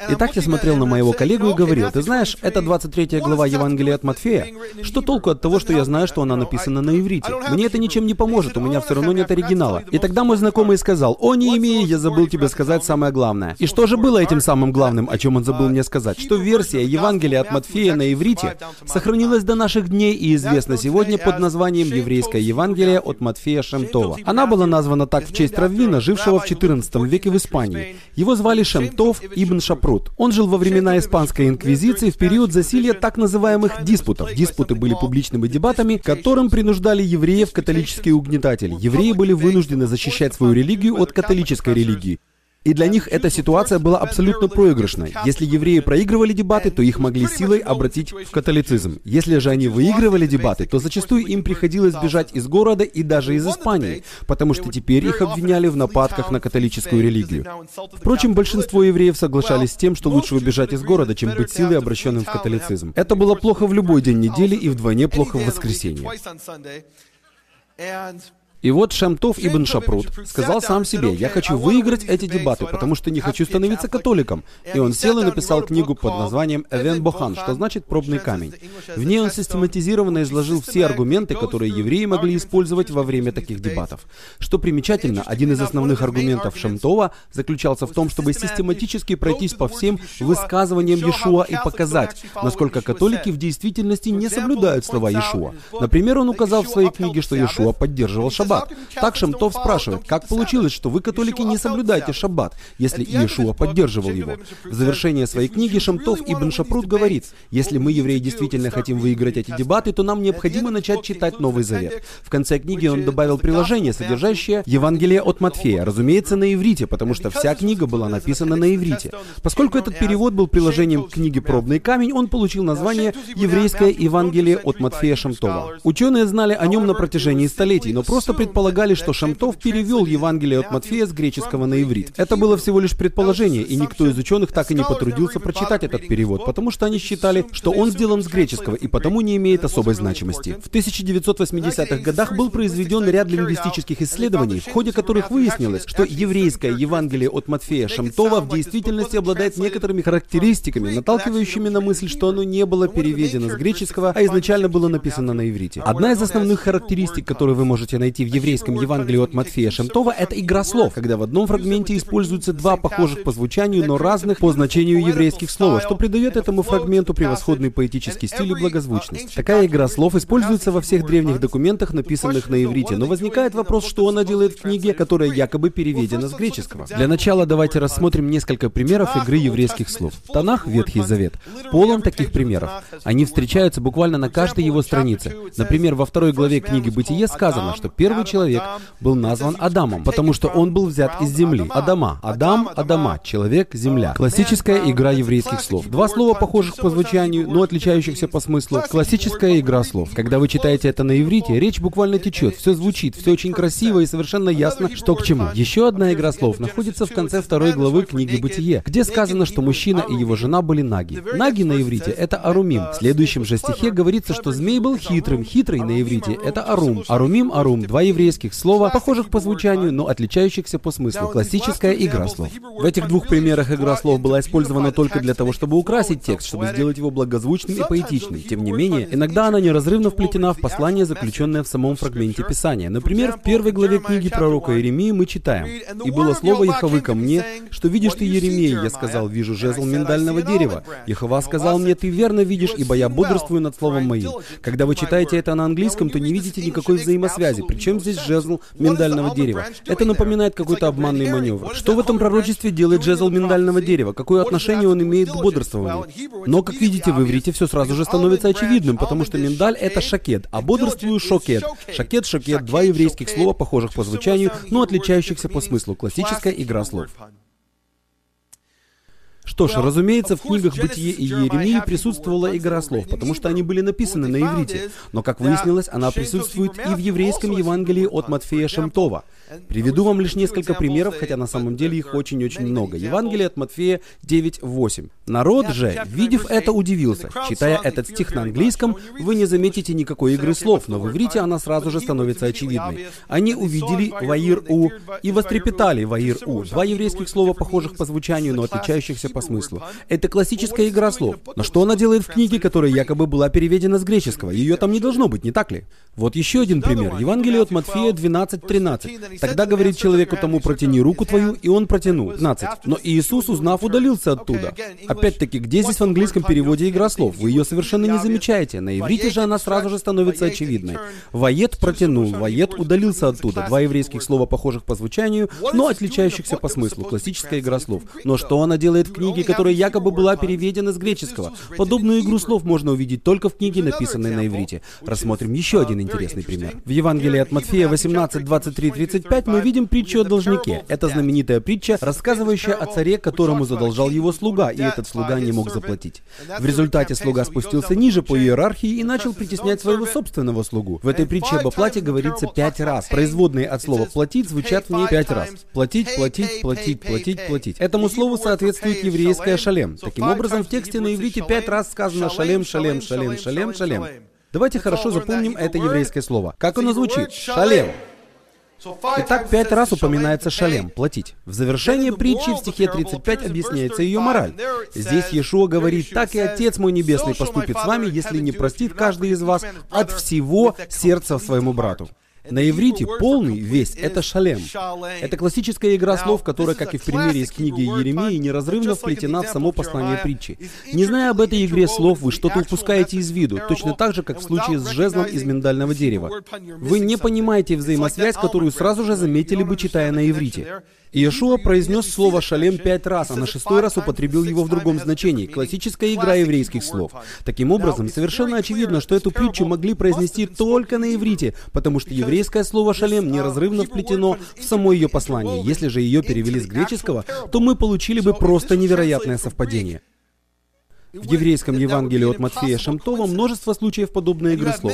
Итак, я смотрел на моего коллегу и говорил, ты знаешь, это 23 глава Евангелия от Матфея. Что толку от того, что я знаю, что она написана на иврите? Мне это ничем не поможет, у меня все равно нет оригинала. И тогда мой знакомый сказал, о, не имея, я забыл тебе сказать самое главное. И что же было этим самым главным, о чем он забыл мне сказать? Что версия Евангелия от Матфея на иврите сохранилась до наших дней и известна сегодня под названием Еврейское Евангелие от Матфея Шемтова. Она была названа так в честь Раввина, жившего в 14 веке в Испании. Его звали Шемтов Ибн Ибн Шапрут. Он жил во времена Испанской инквизиции в период засилья так называемых диспутов. Диспуты были публичными дебатами, которым принуждали евреев католические угнетатели. Евреи были вынуждены защищать свою религию от католической религии. И для них эта ситуация была абсолютно проигрышной. Если евреи проигрывали дебаты, то их могли силой обратить в католицизм. Если же они выигрывали дебаты, то зачастую им приходилось бежать из города и даже из Испании, потому что теперь их обвиняли в нападках на католическую религию. Впрочем, большинство евреев соглашались с тем, что лучше убежать из города, чем быть силой обращенным в католицизм. Это было плохо в любой день недели и вдвойне плохо в воскресенье. И вот Шамтов Ибн Шапрут сказал сам себе, «Я хочу выиграть эти дебаты, потому что не хочу становиться католиком». И он сел и написал книгу под названием «Эвен Бохан», что значит «пробный камень». В ней он систематизированно изложил все аргументы, которые евреи могли использовать во время таких дебатов. Что примечательно, один из основных аргументов Шамтова заключался в том, чтобы систематически пройтись по всем высказываниям Иешуа и показать, насколько католики в действительности не соблюдают слова Иешуа. Например, он указал в своей книге, что Иешуа поддерживал шаббат, шаббат. Так Шемтов спрашивает, как получилось, что вы, католики, не соблюдаете шаббат, если Иешуа поддерживал его? В завершение своей книги Шемтов Ибн Шапрут говорит, если мы, евреи, действительно хотим выиграть эти дебаты, то нам необходимо начать читать Новый Завет. В конце книги он добавил приложение, содержащее Евангелие от Матфея, разумеется, на иврите, потому что вся книга была написана на иврите. Поскольку этот перевод был приложением к книге «Пробный камень», он получил название «Еврейское Евангелие от Матфея Шамтова». Ученые знали о нем на протяжении столетий, но просто предполагали, что Шамтов перевел Евангелие от Матфея с греческого на иврит. Это было всего лишь предположение, и никто из ученых так и не потрудился прочитать этот перевод, потому что они считали, что он сделан с греческого и потому не имеет особой значимости. В 1980-х годах был произведен ряд лингвистических исследований, в ходе которых выяснилось, что еврейское Евангелие от Матфея Шамтова в действительности обладает некоторыми характеристиками, наталкивающими на мысль, что оно не было переведено с греческого, а изначально было написано на иврите. Одна из основных характеристик, которую вы можете найти в еврейском Евангелии от Матфея Шемтова, это игра слов, когда в одном фрагменте используются два похожих по звучанию, но разных по значению еврейских слова, что придает этому фрагменту превосходный поэтический стиль и благозвучность. Такая игра слов используется во всех древних документах, написанных на иврите, но возникает вопрос, что она делает в книге, которая якобы переведена с греческого. Для начала давайте рассмотрим несколько примеров игры еврейских слов. Танах, Ветхий Завет, полон таких примеров. Они встречаются буквально на каждой его странице. Например, во второй главе книги «Бытие» сказано, что первый человек был назван Адамом, потому что он был взят из земли. Адама. Адам, Адама. Человек, земля. Классическая игра еврейских слов. Два слова, похожих по звучанию, но отличающихся по смыслу. Классическая игра слов. Когда вы читаете это на иврите, речь буквально течет, все звучит, все очень красиво и совершенно ясно, что к чему. Еще одна игра слов находится в конце второй главы книги «Бытие», где сказано, что мужчина и его жена были наги. Наги на иврите — это арумим. В следующем же стихе говорится, что змей был хитрым. Хитрый на иврите — это арум. Арумим, арум — два еврейских слова, похожих по звучанию, но отличающихся по смыслу. Классическая игра слов. В этих двух примерах игра слов была использована только для того, чтобы украсить текст, чтобы сделать его благозвучным и поэтичным. Тем не менее, иногда она неразрывно вплетена в послание, заключенное в самом фрагменте Писания. Например, в первой главе книги пророка Иеремии мы читаем «И было слово Яховы ко мне, что видишь ты, Еремей, я сказал, вижу жезл миндального дерева. Яхова сказал мне, ты верно видишь, ибо я бодрствую над словом моим». Когда вы читаете это на английском, то не видите никакой взаимосвязи. Причем здесь жезл миндального дерева? Это напоминает какой-то обманный маневр. Что в этом пророчестве делает жезл миндального дерева? Какое отношение он имеет к бодрствованию? Но, как видите, в иврите все сразу же становится очевидным, потому что миндаль — это шакет, а бодрствую — шокет. Шакет, шокет — два еврейских слова, похожих по звучанию, но отличающихся по смыслу. Классическая игра слов. Что ж, разумеется, в книгах Бытие и Иеремии присутствовала игра слов, потому что они были написаны на иврите. Но, как выяснилось, она присутствует и в еврейском Евангелии от Матфея Шемтова. Приведу вам лишь несколько примеров, хотя на самом деле их очень-очень много. Евангелие от Матфея 9.8. Народ же, видев это, удивился. Читая этот стих на английском, вы не заметите никакой игры слов, но в иврите она сразу же становится очевидной. Они увидели «ваир-у» и вострепетали «ваир-у». Два еврейских слова, похожих по звучанию, но отличающихся по смыслу. Это классическая игра слов. Но что она делает в книге, которая якобы была переведена с греческого? Ее там не должно быть, не так ли? Вот еще один пример. Евангелие от Матфея 12.13. Тогда говорит человеку тому, протяни руку твою, и он протянул. 15. Но Иисус, узнав, удалился оттуда. Опять-таки, где здесь в английском переводе игра слов? Вы ее совершенно не замечаете. На иврите же она сразу же становится очевидной. Ваед протянул, ваед удалился оттуда. Два еврейских слова, похожих по звучанию, но отличающихся по смыслу. Классическая игра слов. Но что она делает в книге, которая якобы была переведена с греческого? Подобную игру слов можно увидеть только в книге, написанной на иврите. Рассмотрим еще один интересный пример. В Евангелии от Матфея 18, 23, 35 мы видим притчу о должнике. Это знаменитая притча, рассказывающая о царе, которому задолжал его слуга, и этот слуга не мог заплатить. В результате слуга спустился ниже по иерархии и начал притеснять своего собственного слугу. В этой притче об оплате говорится пять раз. Производные от слова «платить» звучат в ней пять раз. Платить, платить, платить, платить, платить. Этому слову соответствует еврейское «шалем». Таким образом, в тексте на иврите пять раз сказано «шалем, шалем, шалем, шалем, шалем». Давайте хорошо запомним это еврейское слово. Как оно звучит? Шалем. Итак, пять раз упоминается шалем, платить. В завершении притчи в стихе 35 объясняется ее мораль. Здесь Иешуа говорит, «Так и Отец мой Небесный поступит с вами, если не простит каждый из вас от всего сердца своему брату». На иврите полный весь — это шалем. Это классическая игра слов, которая, как и в примере из книги Еремии, неразрывно вплетена в само послание притчи. Не зная об этой игре слов, вы что-то упускаете из виду, точно так же, как в случае с жезлом из миндального дерева. Вы не понимаете взаимосвязь, которую сразу же заметили бы, читая на иврите. Иешуа произнес слово «шалем» пять раз, а на шестой раз употребил его в другом значении. Классическая игра еврейских слов. Таким образом, совершенно очевидно, что эту притчу могли произнести только на иврите, потому что еврейское слово «шалем» неразрывно вплетено в само ее послание. Если же ее перевели с греческого, то мы получили бы просто невероятное совпадение. В еврейском Евангелии от Матфея Шамтова множество случаев подобной игры слов.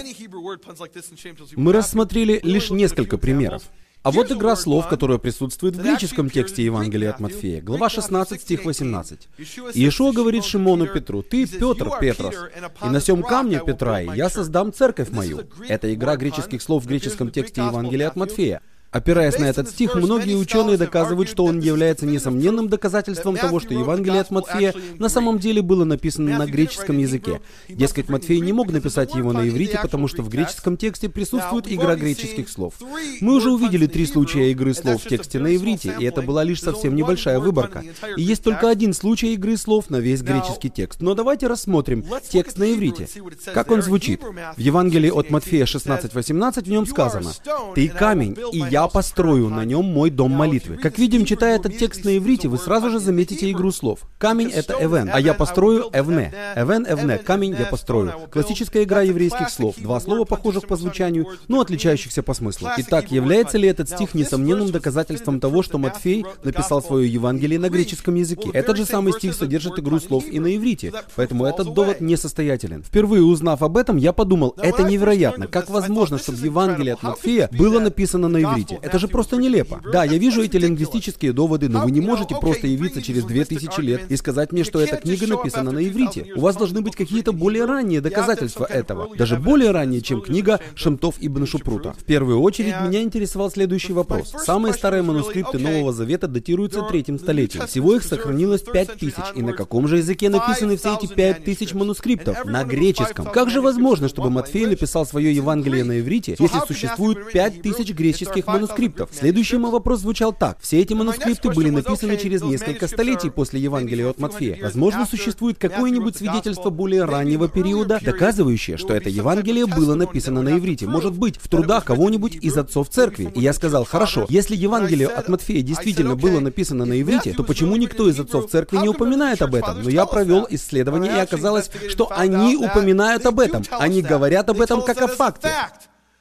Мы рассмотрели лишь несколько примеров. А вот игра слов, которая присутствует в греческом тексте Евангелия от Матфея, глава 16, стих 18. Иешуа говорит Шимону Петру, «Ты, Петр, Петрос, и на сем камне, Петра, я создам церковь мою». Это игра греческих слов в греческом тексте Евангелия от Матфея. Опираясь на этот стих, многие ученые доказывают, что он является несомненным доказательством того, что Евангелие от Матфея на самом деле было написано на греческом языке. Дескать, Матфей не мог написать его на иврите, потому что в греческом тексте присутствует игра греческих слов. Мы уже увидели три случая игры слов в тексте на иврите, и это была лишь совсем небольшая выборка. И есть только один случай игры слов на весь греческий текст. Но давайте рассмотрим текст на иврите. Как он звучит? В Евангелии от Матфея 16.18 в нем сказано «Ты камень, и я я построю на нем мой дом молитвы. Как видим, читая этот текст на иврите, вы сразу же заметите игру слов. Камень — это эвен, а я построю эвне. Эвен, эвне, камень я построю. Классическая игра еврейских слов. Два слова, похожих по звучанию, но отличающихся по смыслу. Итак, является ли этот стих несомненным доказательством того, что Матфей написал свое Евангелие на греческом языке? Этот же самый стих содержит игру слов и на иврите, поэтому этот довод несостоятелен. Впервые узнав об этом, я подумал, это невероятно. Как возможно, чтобы Евангелие от Матфея было написано на иврите? Слушайте, это же просто нелепо. Да, я вижу эти лингвистические доводы, но вы не можете просто явиться через две тысячи лет и сказать мне, что эта книга написана на иврите. У вас должны быть какие-то более ранние доказательства этого. Даже более ранние, чем книга Шемтов Ибн Шупрута. В первую очередь меня интересовал следующий вопрос. Самые старые манускрипты Нового Завета датируются третьим столетием. Всего их сохранилось пять тысяч. И на каком же языке написаны все эти пять тысяч манускриптов? На греческом. Как же возможно, чтобы Матфей написал свое Евангелие на иврите, если существует пять тысяч греческих манускриптов? Манускриптов. Следующий мой вопрос звучал так. Все эти манускрипты были написаны через несколько столетий после Евангелия от Матфея. Возможно, существует какое-нибудь свидетельство более раннего периода, доказывающее, что это Евангелие было написано на иврите. Может быть, в трудах кого-нибудь из отцов церкви. И я сказал, хорошо, если Евангелие от Матфея действительно было написано на иврите, то почему никто из отцов церкви не упоминает об этом? Но я провел исследование, и оказалось, что они упоминают об этом. Они говорят об этом как о факте.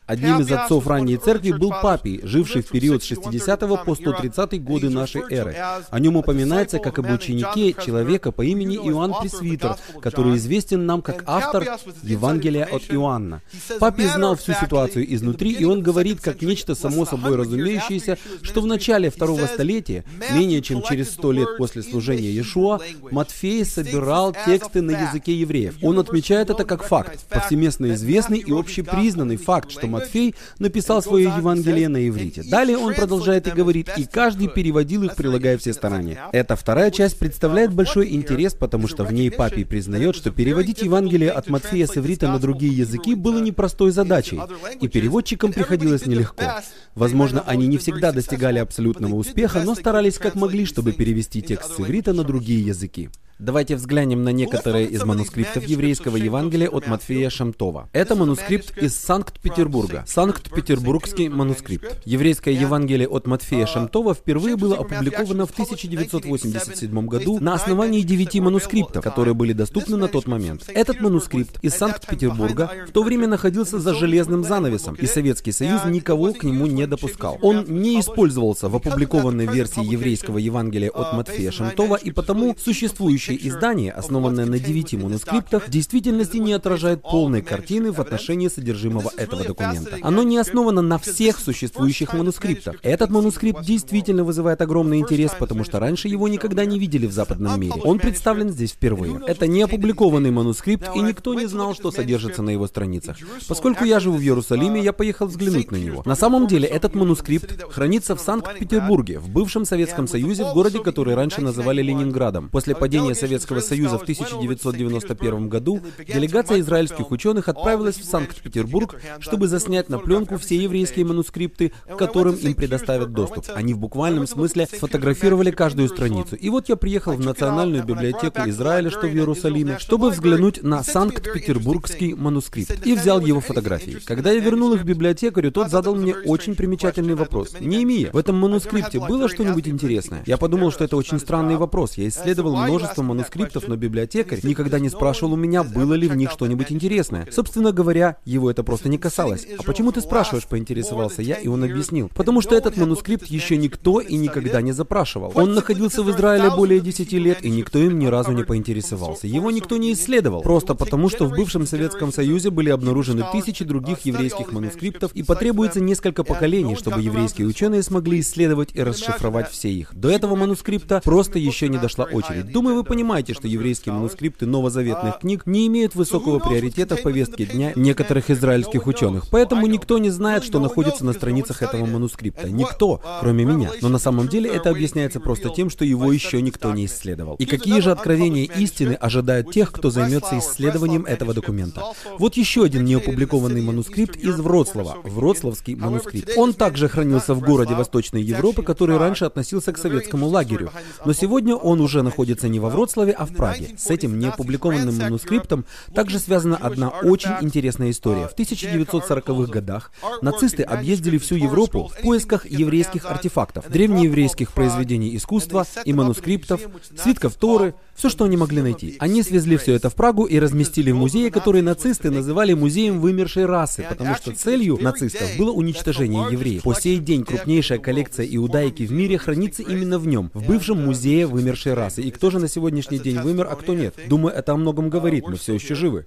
Одним из отцов ранней церкви был Папий, живший в период с 60 по 130 годы нашей эры. О нем упоминается как об ученике человека по имени Иоанн Пресвитер, который известен нам как автор Евангелия от Иоанна. Папий знал всю ситуацию изнутри, и он говорит, как нечто само собой разумеющееся, что в начале второго столетия, менее чем через сто лет после служения Иешуа, Матфей собирал тексты на языке евреев. Он отмечает это как факт, повсеместно известный и общепризнанный факт, что Матфей написал свое Евангелие на иврите. Далее он продолжает и говорит, и каждый переводил их, прилагая все старания. Эта вторая часть представляет большой интерес, потому что в ней Папий признает, что переводить Евангелие от Матфея с иврита на другие языки было непростой задачей, и переводчикам приходилось нелегко. Возможно, они не всегда достигали абсолютного успеха, но старались как могли, чтобы перевести текст с иврита на другие языки. Давайте взглянем на некоторые из манускриптов еврейского Евангелия от Матфея Шамтова. Это манускрипт из Санкт-Петербурга. Санкт-Петербургский манускрипт. Еврейское Евангелие от Матфея Шамтова впервые было опубликовано в 1987 году на основании девяти манускриптов, которые были доступны на тот момент. Этот манускрипт из Санкт-Петербурга в то время находился за железным занавесом, и Советский Союз никого к нему не допускал. Он не использовался в опубликованной версии еврейского Евангелия от Матфея Шамтова, и потому существующие Настоящее издание, основанное на девяти манускриптах, в действительности не отражает полной картины в отношении содержимого этого документа. Оно не основано на всех существующих манускриптах. Этот манускрипт действительно вызывает огромный интерес, потому что раньше его никогда не видели в западном мире. Он представлен здесь впервые. Это не опубликованный манускрипт, и никто не знал, что содержится на его страницах. Поскольку я живу в Иерусалиме, я поехал взглянуть на него. На самом деле, этот манускрипт хранится в Санкт-Петербурге, в бывшем Советском Союзе, в городе, который раньше называли Ленинградом. После падения падения Советского Союза в 1991 году, делегация израильских ученых отправилась в Санкт-Петербург, чтобы заснять на пленку все еврейские манускрипты, к которым им предоставят доступ. Они в буквальном смысле сфотографировали каждую страницу. И вот я приехал в Национальную библиотеку Израиля, что в Иерусалиме, чтобы взглянуть на Санкт-Петербургский манускрипт. И взял его фотографии. Когда я вернул их библиотекарю, тот задал мне очень примечательный вопрос. Неемия, в этом манускрипте было что-нибудь интересное? Я подумал, что это очень странный вопрос. Я исследовал множество манускриптов, но библиотекарь никогда не спрашивал у меня, было ли в них что-нибудь интересное. Собственно говоря, его это просто не касалось. А почему ты спрашиваешь, поинтересовался я, и он объяснил. Потому что этот манускрипт еще никто и никогда не запрашивал. Он находился в Израиле более 10 лет, и никто им ни разу не поинтересовался. Его никто не исследовал. Просто потому, что в бывшем Советском Союзе были обнаружены тысячи других еврейских манускриптов, и потребуется несколько поколений, чтобы еврейские ученые смогли исследовать и расшифровать все их. До этого манускрипта просто еще не дошла очередь. Думаю, вы понимаете, что еврейские манускрипты новозаветных книг не имеют высокого приоритета в повестке дня некоторых израильских ученых. Поэтому никто не знает, что находится на страницах этого манускрипта. Никто, кроме меня. Но на самом деле это объясняется просто тем, что его еще никто не исследовал. И какие же откровения истины ожидают тех, кто займется исследованием этого документа? Вот еще один неопубликованный манускрипт из Вроцлава. Вроцлавский манускрипт. Он также хранился в городе Восточной Европы, который раньше относился к советскому лагерю. Но сегодня он уже находится не во Вроцлаве, а в Праге. С этим неопубликованным манускриптом также связана одна очень интересная история. В 1940-х годах нацисты объездили всю Европу в поисках еврейских артефактов, древнееврейских произведений искусства и манускриптов, свитков Торы, все, что они могли найти. Они свезли все это в Прагу и разместили в музее, который нацисты называли музеем вымершей расы, потому что целью нацистов было уничтожение евреев. По сей день крупнейшая коллекция иудаики в мире хранится именно в нем, в бывшем музее вымершей расы. И кто же на сегодняшний день вымер, а кто нет? Думаю, это о многом говорит, мы все еще живы.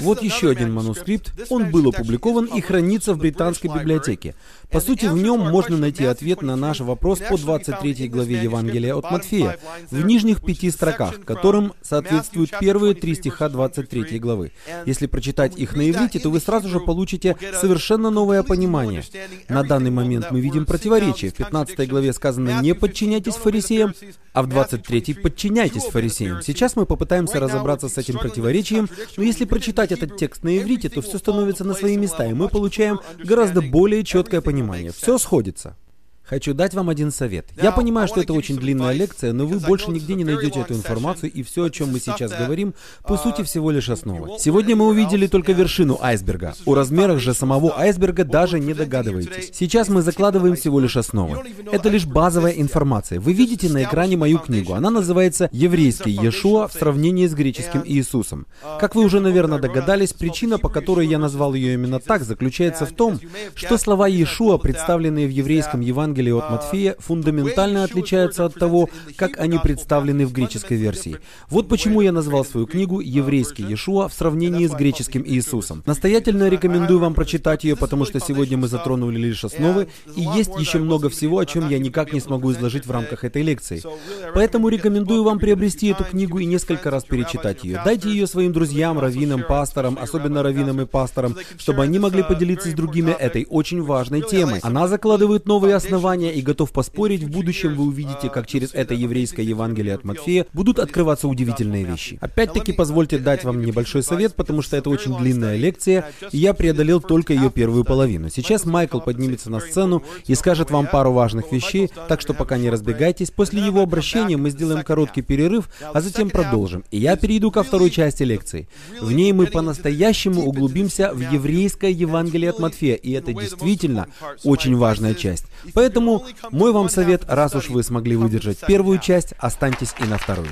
Вот еще один манускрипт. Он был опубликован и хранится в британской библиотеке. По сути, в нем можно найти ответ на наш вопрос по 23 главе Евангелия от Матфея, в нижних пяти строках, которым соответствуют первые три стиха 23 главы. Если прочитать их на иврите, то вы сразу же получите совершенно новое понимание. На данный момент мы видим противоречие. В 15 главе сказано «не подчиняйтесь фарисеям», а в 23 «подчиняйтесь фарисеям». Сейчас мы попытаемся разобраться с этим противоречием, но если прочитать этот текст на иврите, то все становится на свои места, и мы получаем гораздо более четкое понимание. Все сходится. Хочу дать вам один совет. Я понимаю, что это очень длинная лекция, но вы больше нигде не найдете эту информацию, и все, о чем мы сейчас говорим, по сути всего лишь основа. Сегодня мы увидели только вершину айсберга. О размерах же самого айсберга даже не догадываетесь. Сейчас мы закладываем всего лишь основы. Это лишь базовая информация. Вы видите на экране мою книгу. Она называется «Еврейский Иешуа в сравнении с греческим Иисусом». Как вы уже, наверное, догадались, причина, по которой я назвал ее именно так, заключается в том, что слова Иешуа, представленные в еврейском Евангелии, Евангелие от Матфея фундаментально отличаются от того, как они представлены в греческой версии. Вот почему я назвал свою книгу «Еврейский Иешуа» в сравнении с греческим Иисусом. Настоятельно рекомендую вам прочитать ее, потому что сегодня мы затронули лишь основы, и есть еще много всего, о чем я никак не смогу изложить в рамках этой лекции. Поэтому рекомендую вам приобрести эту книгу и несколько раз перечитать ее. Дайте ее своим друзьям, раввинам, пасторам, особенно раввинам и пасторам, чтобы они могли поделиться с другими этой очень важной темой. Она закладывает новые основания основания и готов поспорить, в будущем вы увидите, как через это еврейское Евангелие от Матфея будут открываться удивительные вещи. Опять-таки, позвольте дать вам небольшой совет, потому что это очень длинная лекция, и я преодолел только ее первую половину. Сейчас Майкл поднимется на сцену и скажет вам пару важных вещей, так что пока не разбегайтесь. После его обращения мы сделаем короткий перерыв, а затем продолжим. И я перейду ко второй части лекции. В ней мы по-настоящему углубимся в еврейское Евангелие от Матфея, и это действительно очень важная часть. Поэтому Поэтому мой вам совет, раз уж вы смогли выдержать первую часть, останьтесь и на вторую.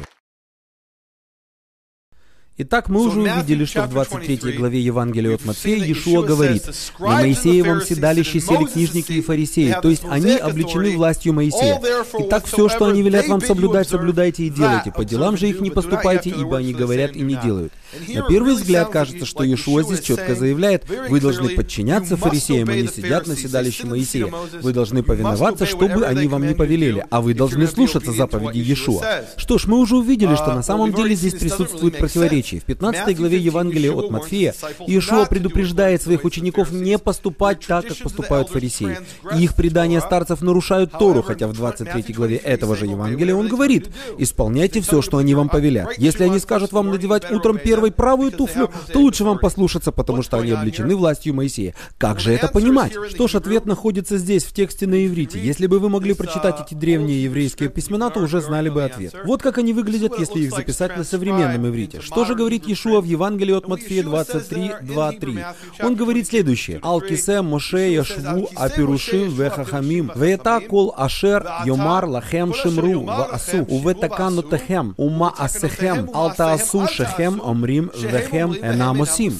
Итак, мы уже увидели, что в 23 главе Евангелия от Матфея Иешуа говорит, «На Моисеевом седалище сели книжники и фарисеи, то есть они обличены властью Моисея. Итак, все, что они велят вам соблюдать, соблюдайте и делайте. По делам же их не поступайте, ибо они говорят и не делают». На первый взгляд кажется, что Иешуа здесь четко заявляет, вы должны подчиняться фарисеям, они сидят на седалище Моисея. Вы должны повиноваться, чтобы они вам не повелели, а вы должны слушаться заповеди Иешуа. Что ж, мы уже увидели, что на самом деле здесь присутствует противоречие. В 15 главе Евангелия от Матфея Иешуа предупреждает своих учеников не поступать так, как поступают фарисеи. И их предания старцев нарушают Тору, хотя в 23 главе этого же Евангелия он говорит, «Исполняйте все, что они вам повелят. Если они скажут вам надевать утром первой правую туфлю, то лучше вам послушаться, потому что они обличены властью Моисея». Как же это понимать? Что ж, ответ находится здесь, в тексте на иврите. Если бы вы могли прочитать эти древние еврейские письмена, то уже знали бы ответ. Вот как они выглядят, если их записать на современном иврите. Что же говорит Иешуа в Евангелии от Матфея 23, 2, 3? Он говорит следующее. «Алкисе Моше Яшву Апирушим Вехахамим Веета Кол Ашер Йомар Лахем Шимру Ваасу Уветаканутахем Ума Асехем Алтаасу Шехем Омрим Вехем Энамосим».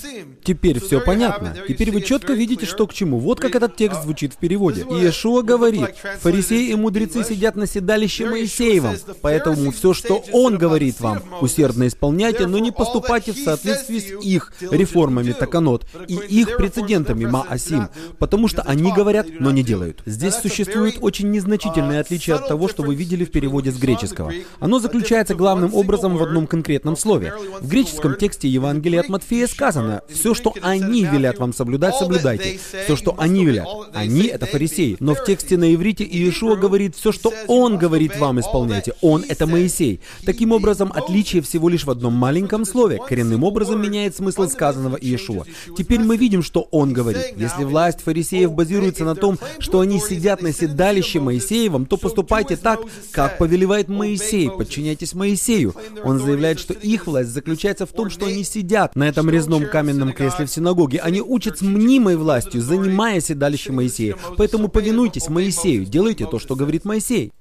Теперь все понятно. Теперь вы четко видите, что к чему. Вот как этот текст звучит в переводе. Иешуа говорит, фарисеи и мудрецы сидят на седалище Моисеевом, поэтому все, что он говорит вам, усердно исполняйте, но не поступайте в соответствии с их реформами Таканот и их прецедентами Маасим, потому что они говорят, но не делают. Здесь существует очень незначительное отличие от того, что вы видели в переводе с греческого. Оно заключается главным образом в одном конкретном слове. В греческом тексте Евангелия от Матфея сказано, все, что они велят вам соблюдать, соблюдайте. Все, что они велят. Они — это фарисеи. Но в тексте на иврите Иешуа говорит, все, что он говорит вам, исполняйте. Он — это Моисей. Таким образом, отличие всего лишь в одном маленьком слове. Коренным образом меняет смысл сказанного Иешуа. Теперь мы видим, что он говорит. Если власть фарисеев базируется на том, что они сидят на седалище Моисеевом, то поступайте так, как повелевает Моисей. Подчиняйтесь Моисею. Он заявляет, что их власть заключается в том, что они сидят на этом резном каменном кресле в синагоге. Они учат с мнимой властью, занимая седалище Моисея. Поэтому повинуйтесь Моисею, делайте то, что говорит Моисей.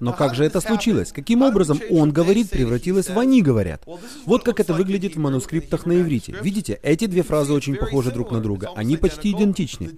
Но как же это случилось? Каким образом «он говорит» превратилось в «они говорят»? Вот как это выглядит в манускриптах на иврите. Видите, эти две фразы очень похожи друг на друга. Они почти идентичны.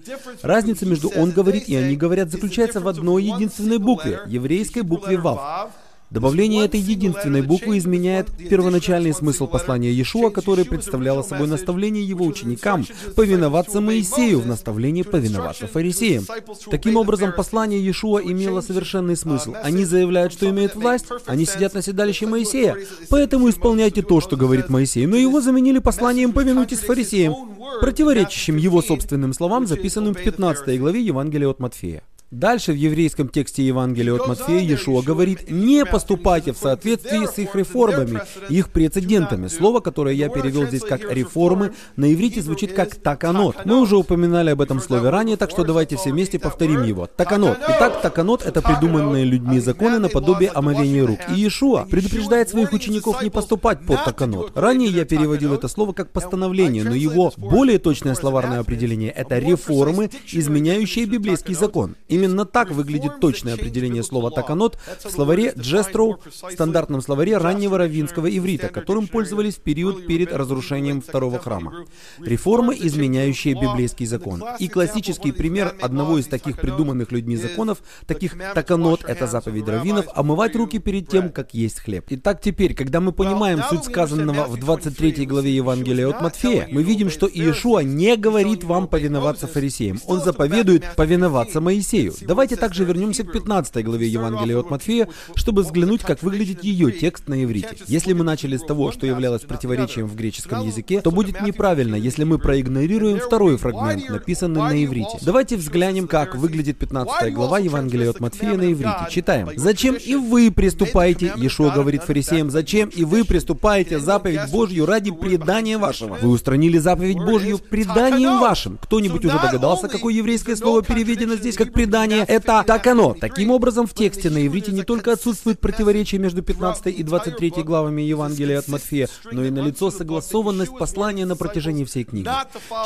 Разница между «он говорит» и «они говорят» заключается в одной единственной букве, еврейской букве «вав». Добавление этой единственной буквы изменяет первоначальный смысл послания Иешуа, которое представляло собой наставление его ученикам повиноваться Моисею в наставлении повиноваться фарисеям. Таким образом, послание Иешуа имело совершенный смысл. Они заявляют, что имеют власть, они сидят на седалище Моисея, поэтому исполняйте то, что говорит Моисей. Но его заменили посланием «повинуйтесь фарисеям», противоречащим его собственным словам, записанным в 15 главе Евангелия от Матфея. Дальше в еврейском тексте Евангелия от Матфея Иешуа говорит, не поступайте в соответствии с их реформами, их прецедентами. Слово, которое я перевел здесь как реформы, на иврите звучит как таканот. Мы уже упоминали об этом слове ранее, так что давайте все вместе повторим его. Таканот. Итак, таканот это придуманные людьми законы наподобие омовения рук. И Иешуа предупреждает своих учеников не поступать под таканот. Ранее я переводил это слово как постановление, но его более точное словарное определение это реформы, изменяющие библейский закон. Именно так выглядит точное определение слова «таканот» в словаре Джестроу, стандартном словаре раннего раввинского иврита, которым пользовались в период перед разрушением второго храма. Реформы, изменяющие библейский закон. И классический пример одного из таких придуманных людьми законов, таких «таканот» — это заповедь раввинов, омывать руки перед тем, как есть хлеб. Итак, теперь, когда мы понимаем суть сказанного в 23 главе Евангелия от Матфея, мы видим, что Иешуа не говорит вам повиноваться фарисеям. Он заповедует повиноваться Моисею. Матфею. Давайте также вернемся к 15 главе Евангелия от Матфея, чтобы взглянуть, как выглядит ее текст на иврите. Если мы начали с того, что являлось противоречием в греческом языке, то будет неправильно, если мы проигнорируем второй фрагмент, написанный на иврите. Давайте взглянем, как выглядит 15 глава Евангелия от Матфея на иврите. Читаем. «Зачем и вы приступаете, Иешуа говорит фарисеям, зачем и вы приступаете заповедь Божью ради предания вашего? Вы устранили заповедь Божью преданием вашим». Кто-нибудь уже догадался, какое еврейское слово переведено здесь как предание? Предание — это так оно. Таким образом, в тексте на иврите не только отсутствует противоречие между 15 и 23 главами Евангелия от Матфея, но и налицо согласованность послания на протяжении всей книги.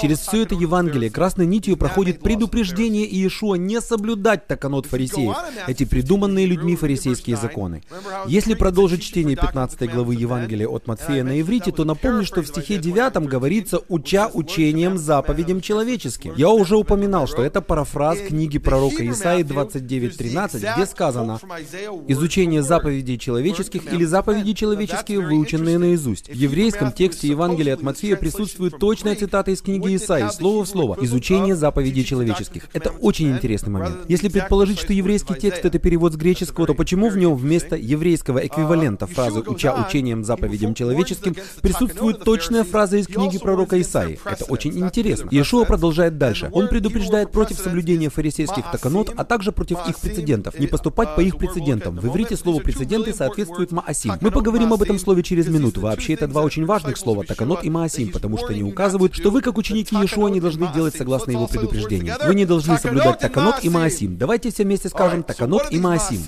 Через все это Евангелие красной нитью проходит предупреждение Иешуа не соблюдать таканот фарисеев, эти придуманные людьми фарисейские законы. Если продолжить чтение 15 главы Евангелия от Матфея на иврите, то напомню, что в стихе 9 говорится «уча учением заповедям человеческим». Я уже упоминал, что это парафраз книги пророка пророка Исаии 29.13, где сказано «Изучение заповедей человеческих или заповеди человеческие, выученные наизусть». В еврейском тексте Евангелия от Матфея присутствует точная цитата из книги Исаии, слово в слово, «Изучение заповедей человеческих». Это очень интересный момент. Если предположить, что еврейский текст — это перевод с греческого, то почему в нем вместо еврейского эквивалента фразы «уча учением заповедям человеческим» присутствует точная фраза из книги пророка Исаии? Это очень интересно. Иешуа продолжает дальше. Он предупреждает против соблюдения фарисейских таканот, а также против их прецедентов. Не поступать по их прецедентам. В иврите слово «прецеденты» соответствует «маасим». Мы поговорим об этом слове через минуту. Вообще, это два очень важных слова «таканот» и «маасим», потому что они указывают, что вы, как ученики Иешуа, не должны делать согласно его предупреждению. Вы не должны соблюдать таканот и маасим. Давайте все вместе скажем таканот и маасим.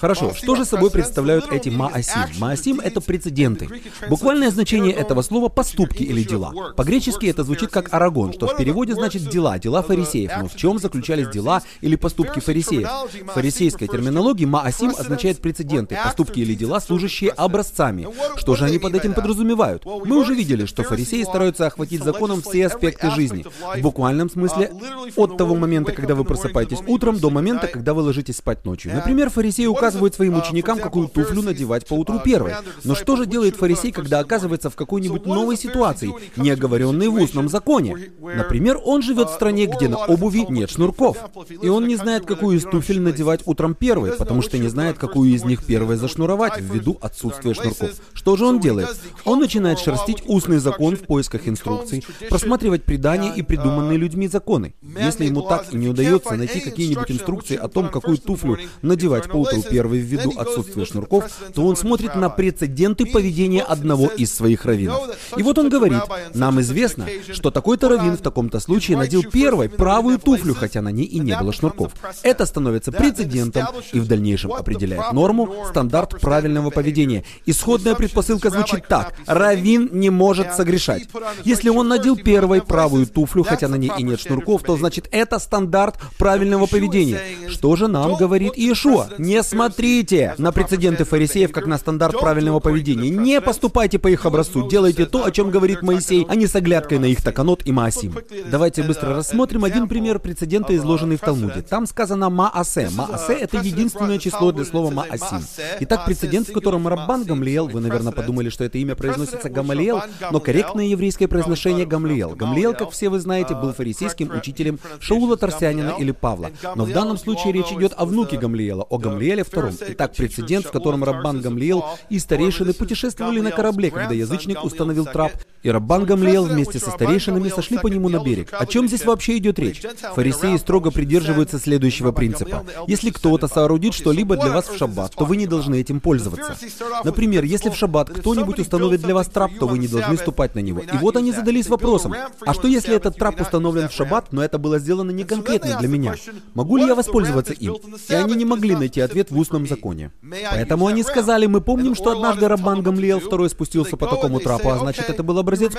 Хорошо, что же собой представляют эти маасим? Маасим — это прецеденты. Буквальное значение этого слова — поступки или дела. По-гречески это звучит как арагон, что в переводе значит дела, дела фарисеев. Но в чем заключались дела или поступки фарисеев? В фарисейской терминологии маасим означает прецеденты, поступки или дела, служащие образцами. Что же они под этим подразумевают? Мы уже видели, что фарисеи стараются охватить законом все аспекты жизни. В буквальном смысле от того момента, когда вы просыпаетесь утром, до момента, когда вы ложитесь спать ночью. Например, фарисеи указывают указывают своим ученикам, какую туфлю надевать по утру первой. Но что же делает фарисей, когда оказывается в какой-нибудь новой ситуации, не оговоренной в устном законе? Например, он живет в стране, где на обуви нет шнурков. И он не знает, какую из туфель надевать утром первой, потому что не знает, какую из них первой зашнуровать, ввиду отсутствия шнурков. Что же он делает? Он начинает шерстить устный закон в поисках инструкций, просматривать предания и придуманные людьми законы. Если ему так и не удается найти какие-нибудь инструкции о том, какую туфлю надевать по утру первой, ввиду отсутствия шнурков, то он смотрит на прецеденты поведения одного из своих раввинов. И вот он говорит, нам известно, что такой-то раввин в таком-то случае надел первой правую туфлю, хотя на ней и не было шнурков. Это становится прецедентом и в дальнейшем определяет норму, стандарт правильного поведения. Исходная предпосылка звучит так. Раввин не может согрешать. Если он надел первой правую туфлю, хотя на ней и нет шнурков, то значит это стандарт правильного поведения. Что же нам говорит Иешуа? Не Смотрите на прецеденты фарисеев как на стандарт правильного поведения. Не поступайте по их образцу. Делайте то, о чем говорит Моисей, а не с оглядкой на их таканот и маасим. Давайте быстро рассмотрим один пример прецедента, изложенный в Талмуде. Там сказано маасе. Маасе — это единственное число для слова маасим. Итак, прецедент, в котором Раббан Гамлиел, вы, наверное, подумали, что это имя произносится Гамалиел, но корректное еврейское произношение Гамлиел. Гамлиел, как все вы знаете, был фарисейским учителем Шаула Тарсянина или Павла. Но в данном случае речь идет о внуке Гамлиела, о Гамлиеле II. Итак, прецедент, в котором Раббан Гамлиел и старейшины путешествовали на корабле, когда язычник установил трап, и Раббан Гамлиел вместе со старейшинами сошли по нему на берег. О чем здесь вообще идет речь? Фарисеи строго придерживаются следующего принципа. Если кто-то соорудит что-либо для вас в шаббат, то вы не должны этим пользоваться. Например, если в шаббат кто-нибудь установит для вас трап, то вы не должны ступать на него. И вот они задались вопросом, а что если этот трап установлен в шаббат, но это было сделано не конкретно для меня? Могу ли я воспользоваться им? И они не могли найти ответ в устном законе. Поэтому они сказали, мы помним, что однажды Раббан Гамлиел второй спустился по такому трапу, а значит, это был образец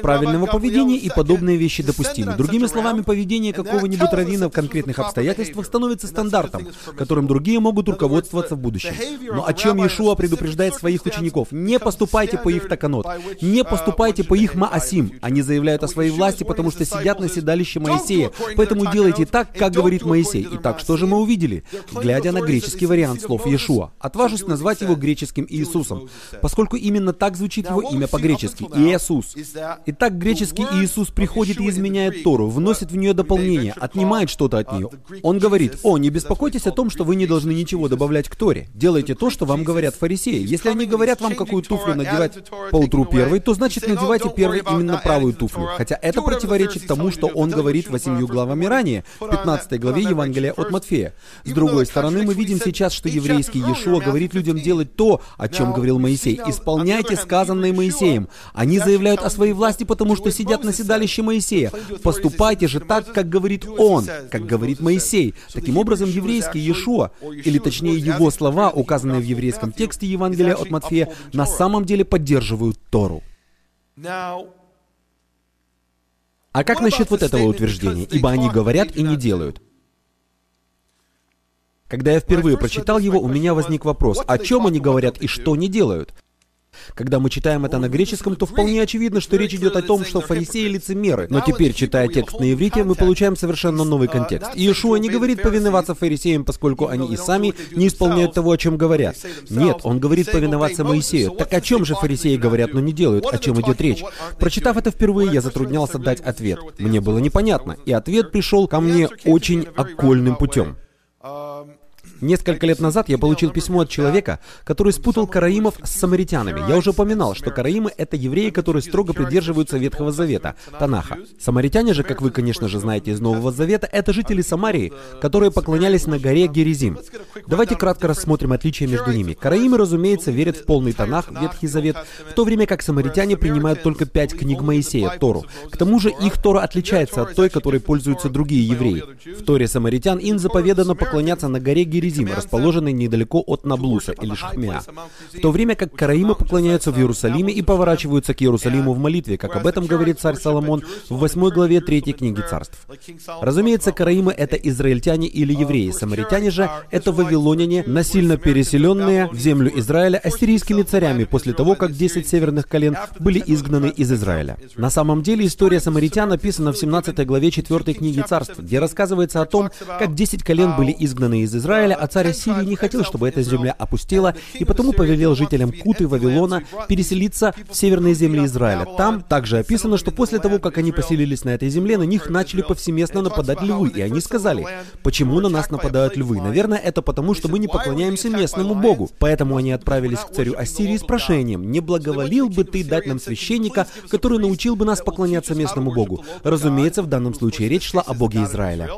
правильного поведения, и подобные вещи допустимы. Другими словами, поведение какого-нибудь раввина в конкретных обстоятельствах становится стандартом, которым другие могут руководствоваться в будущем. Но о чем Иешуа предупреждает своих учеников? Не поступайте по их таканот, не поступайте по их маасим. Они заявляют о своей власти, потому что сидят на седалище Моисея. Поэтому делайте так, как говорит Моисей. Итак, что же мы увидели? Глядя на греческий вариант слов Иешуа. Отважусь назвать его греческим Иисусом, поскольку именно так звучит его имя по-гречески – Иисус. Итак, греческий Иисус приходит и изменяет Тору, вносит в нее дополнение, отнимает что-то от нее. Он говорит, «О, не беспокойтесь о том, что вы не должны ничего добавлять к Торе. Делайте то, что вам говорят фарисеи. Если они говорят вам, какую туфлю надевать по утру первой, то значит надевайте первой именно правую туфлю. Хотя это противоречит тому, что он говорит восемью главами ранее, в 15 главе Евангелия от Матфея. С другой стороны, мы видим сейчас, что еврейский Иешуа говорит людям делать то, о чем говорил Моисей. «Исполняйте сказанное Моисеем». Они заявляют о своей власти, потому что сидят на седалище Моисея. Поступайте же так, как говорит он, как говорит Моисей. Таким образом, еврейский Иешуа, или точнее его слова, указанные в еврейском тексте Евангелия от Матфея, на самом деле поддерживают Тору. А как насчет вот этого утверждения? Ибо они говорят и не делают. Когда я впервые прочитал его, у меня возник вопрос, о чем они говорят и что не делают. Когда мы читаем это на греческом, то вполне очевидно, что речь идет о том, что фарисеи лицемеры. Но теперь, читая текст на иврите, мы получаем совершенно новый контекст. Иешуа не говорит повиноваться фарисеям, поскольку они и сами не исполняют того, о чем говорят. Нет, он говорит повиноваться Моисею. Так о чем же фарисеи говорят, но не делают? О чем идет речь? Прочитав это впервые, я затруднялся дать ответ. Мне было непонятно, и ответ пришел ко мне очень окольным путем. Несколько лет назад я получил письмо от человека, который спутал караимов с самаритянами. Я уже упоминал, что караимы — это евреи, которые строго придерживаются Ветхого Завета, Танаха. Самаритяне же, как вы, конечно же, знаете из Нового Завета, это жители Самарии, которые поклонялись на горе Герезим. Давайте кратко рассмотрим отличия между ними. Караимы, разумеется, верят в полный Танах, Ветхий Завет, в то время как самаритяне принимают только пять книг Моисея, Тору. К тому же их Тора отличается от той, которой пользуются другие евреи. В Торе самаритян им заповедано поклоняться на горе Герезим, Герезим, расположенный недалеко от Наблуса или Шахмя, в то время как караимы поклоняются в Иерусалиме и поворачиваются к Иерусалиму в молитве, как об этом говорит царь Соломон в 8 главе 3 книги царств. Разумеется, караимы — это израильтяне или евреи, самаритяне же — это вавилоняне, насильно переселенные в землю Израиля ассирийскими царями после того, как 10 северных колен были изгнаны из Израиля. На самом деле история самаритян написана в 17 главе 4 книги царств, где рассказывается о том, как 10 колен были изгнаны из Израиля, а царь Ассирии не хотел, чтобы эта земля опустела, и потому повелел жителям Куты, Вавилона, переселиться в северные земли Израиля. Там также описано, что после того, как они поселились на этой земле, на них начали повсеместно нападать львы, и они сказали, почему на нас нападают львы? Наверное, это потому, что мы не поклоняемся местному богу. Поэтому они отправились к царю Ассирии с прошением, не благоволил бы ты дать нам священника, который научил бы нас поклоняться местному богу. Разумеется, в данном случае речь шла о боге Израиля.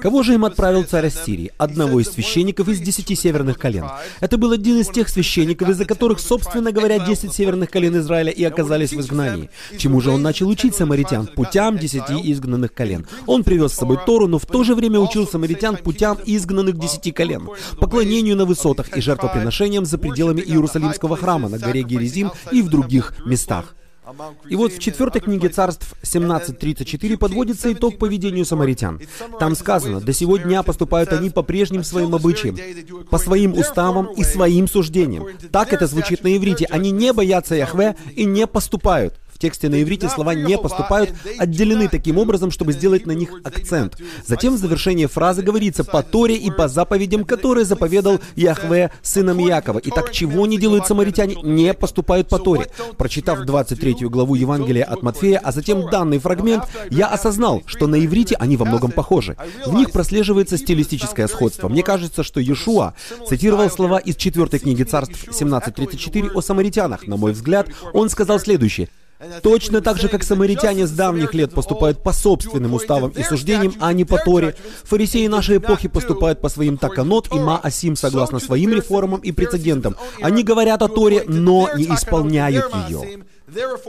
Кого же им отправил царь Ассирии? Одного из священников из десяти северных колен. Это был один из тех священников, из-за которых, собственно говоря, десять северных колен Израиля и оказались в изгнании. Чему же он начал учить самаритян? Путям десяти изгнанных колен. Он привез с собой Тору, но в то же время учил самаритян путям изгнанных десяти колен, поклонению на высотах и жертвоприношениям за пределами Иерусалимского храма на горе Герезим и в других местах. И вот в четвертой книге царств 17.34 подводится итог поведению самаритян. Там сказано, «До сего дня поступают они по прежним своим обычаям, по своим уставам и своим суждениям». Так это звучит на иврите. Они не боятся Яхве и не поступают. В тексте на иврите слова «не поступают» отделены таким образом, чтобы сделать на них акцент. Затем в завершении фразы говорится «по Торе и по заповедям, которые заповедал Яхве сыном Якова». Итак, чего не делают самаритяне? Не поступают по Торе. Прочитав 23 главу Евангелия от Матфея, а затем данный фрагмент, я осознал, что на иврите они во многом похожи. В них прослеживается стилистическое сходство. Мне кажется, что Иешуа цитировал слова из 4 книги Царств 17.34 о самаритянах. На мой взгляд, он сказал следующее. Точно так же, как самаритяне с давних лет поступают по собственным уставам и суждениям, а не по Торе, фарисеи нашей эпохи поступают по своим таканот и маасим согласно своим реформам и прецедентам. Они говорят о Торе, но не исполняют ее.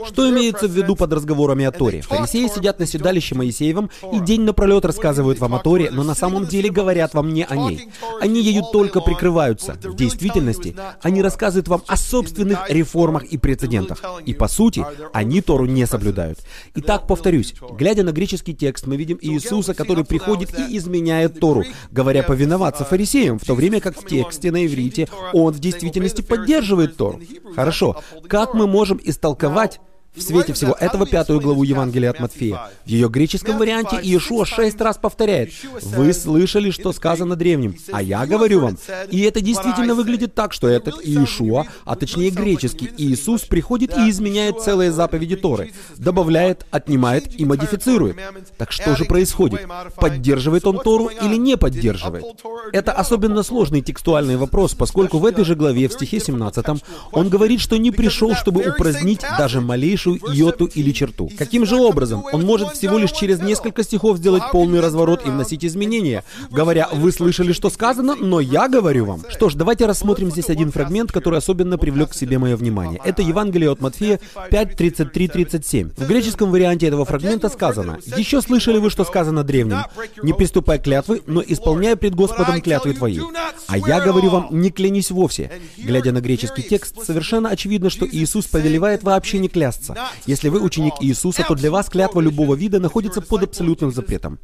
Что имеется в виду под разговорами о Торе? Фарисеи сидят на седалище Моисеевом и день напролет рассказывают вам о Торе, но на самом деле говорят вам не о ней. Они ею только прикрываются. В действительности, они рассказывают вам о собственных реформах и прецедентах. И по сути, они Тору не соблюдают. Итак, повторюсь, глядя на греческий текст, мы видим Иисуса, который приходит и изменяет Тору, говоря повиноваться фарисеям, в то время как в тексте на иврите он в действительности поддерживает Тору. Хорошо, как мы можем истолковать толковать в свете всего этого пятую главу Евангелия от Матфея. В ее греческом варианте Иешуа шесть раз повторяет «Вы слышали, что сказано древним, а я говорю вам». И это действительно выглядит так, что этот Иешуа, а точнее греческий Иисус, приходит и изменяет целые заповеди Торы, добавляет, отнимает и модифицирует. Так что же происходит? Поддерживает он Тору или не поддерживает? Это особенно сложный текстуальный вопрос, поскольку в этой же главе, в стихе 17, он говорит, что не пришел, чтобы упразднить даже малейшую малейшую йоту или черту. Каким же образом? Он может всего лишь через несколько стихов сделать полный разворот и вносить изменения, говоря, вы слышали, что сказано, но я говорю вам. Что ж, давайте рассмотрим здесь один фрагмент, который особенно привлек к себе мое внимание. Это Евангелие от Матфея 5.33-37. В греческом варианте этого фрагмента сказано, «Еще слышали вы, что сказано древним, не приступай к клятвы, но исполняй пред Господом клятвы твои. А я говорю вам, не клянись вовсе». Глядя на греческий текст, совершенно очевидно, что Иисус повелевает вообще не клясться клянется. Если вы ученик Иисуса, то для вас клятва любого вида находится под абсолютным запретом.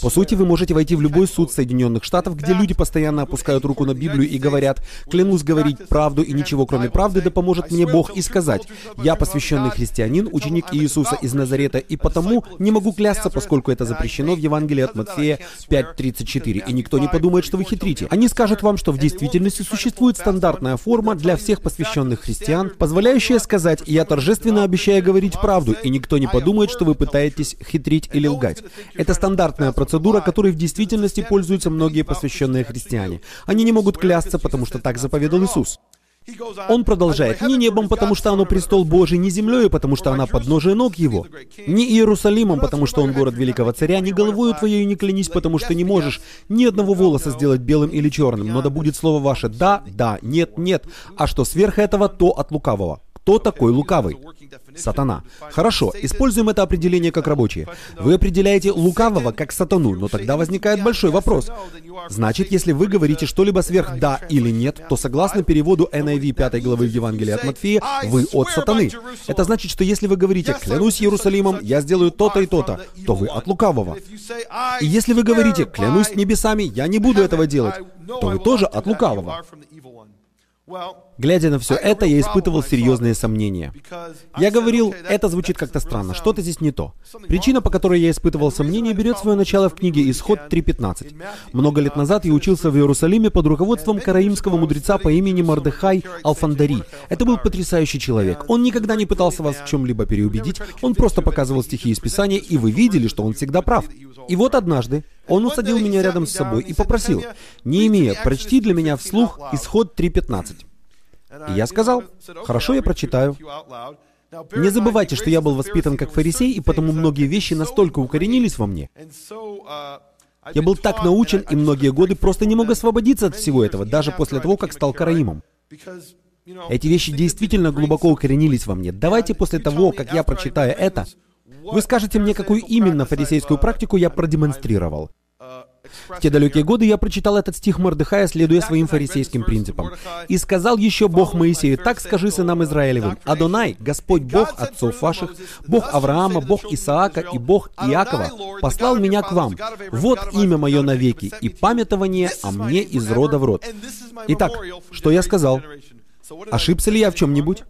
По сути, вы можете войти в любой суд Соединенных Штатов, где люди постоянно опускают руку на Библию и говорят, клянусь говорить правду и ничего кроме правды, да поможет мне Бог, и сказать, я посвященный христианин, ученик Иисуса из Назарета, и потому не могу клясться, поскольку это запрещено в Евангелии от Матфея 5.34, и никто не подумает, что вы хитрите. Они скажут вам, что в действительности существует стандартная форма для всех посвященных христиан, позволяющая сказать «я торжественно обещаю говорить правду», и никто не подумает, что вы пытаетесь хитрить или лгать. Это стандартная процедура, которой в действительности пользуются многие посвященные христиане. Они не могут клясться, потому что так заповедал Иисус. Он продолжает, «Не небом, потому что оно престол Божий, не землею, потому что она подножие ног его, не Иерусалимом, потому что он город великого царя, не головою твоею не клянись, потому что не можешь ни одного волоса сделать белым или черным, но да будет слово ваше «да», «да», «нет», «нет», а что сверх этого, то от лукавого. Кто такой лукавый? Сатана. Хорошо, используем это определение как рабочее. Вы определяете лукавого как сатану, но тогда возникает большой вопрос. Значит, если вы говорите что-либо сверх «да» или «нет», то согласно переводу NIV 5 главы в Евангелии от Матфея, вы от сатаны. Это значит, что если вы говорите «клянусь Иерусалимом, я сделаю то-то и то-то», то вы от лукавого. И если вы говорите «клянусь небесами, я не буду этого делать», то вы тоже от лукавого. Глядя на все это, я испытывал серьезные сомнения. Я говорил, это звучит как-то странно, что-то здесь не то. Причина, по которой я испытывал сомнения, берет свое начало в книге Исход 3.15. Много лет назад я учился в Иерусалиме под руководством караимского мудреца по имени Мардехай Алфандари. Это был потрясающий человек. Он никогда не пытался вас в чем-либо переубедить, он просто показывал стихи из Писания, и вы видели, что он всегда прав. И вот однажды он усадил меня рядом с собой и попросил, «Не имея, прочти для меня вслух Исход 3.15». И я сказал, «Хорошо, я прочитаю». Не забывайте, что я был воспитан как фарисей, и потому многие вещи настолько укоренились во мне. Я был так научен, и многие годы просто не мог освободиться от всего этого, даже после того, как стал караимом. Эти вещи действительно глубоко укоренились во мне. Давайте после того, как я прочитаю это, вы скажете мне, какую именно фарисейскую практику я продемонстрировал. В те далекие годы я прочитал этот стих Мордыхая, следуя своим фарисейским принципам. «И сказал еще Бог Моисею, так скажи сынам Израилевым, Адонай, Господь Бог отцов ваших, Бог Авраама, Бог Исаака и Бог Иакова, послал меня к вам. Вот имя мое навеки, и памятование о мне из рода в род». Итак, что я сказал? Ошибся ли я в чем-нибудь?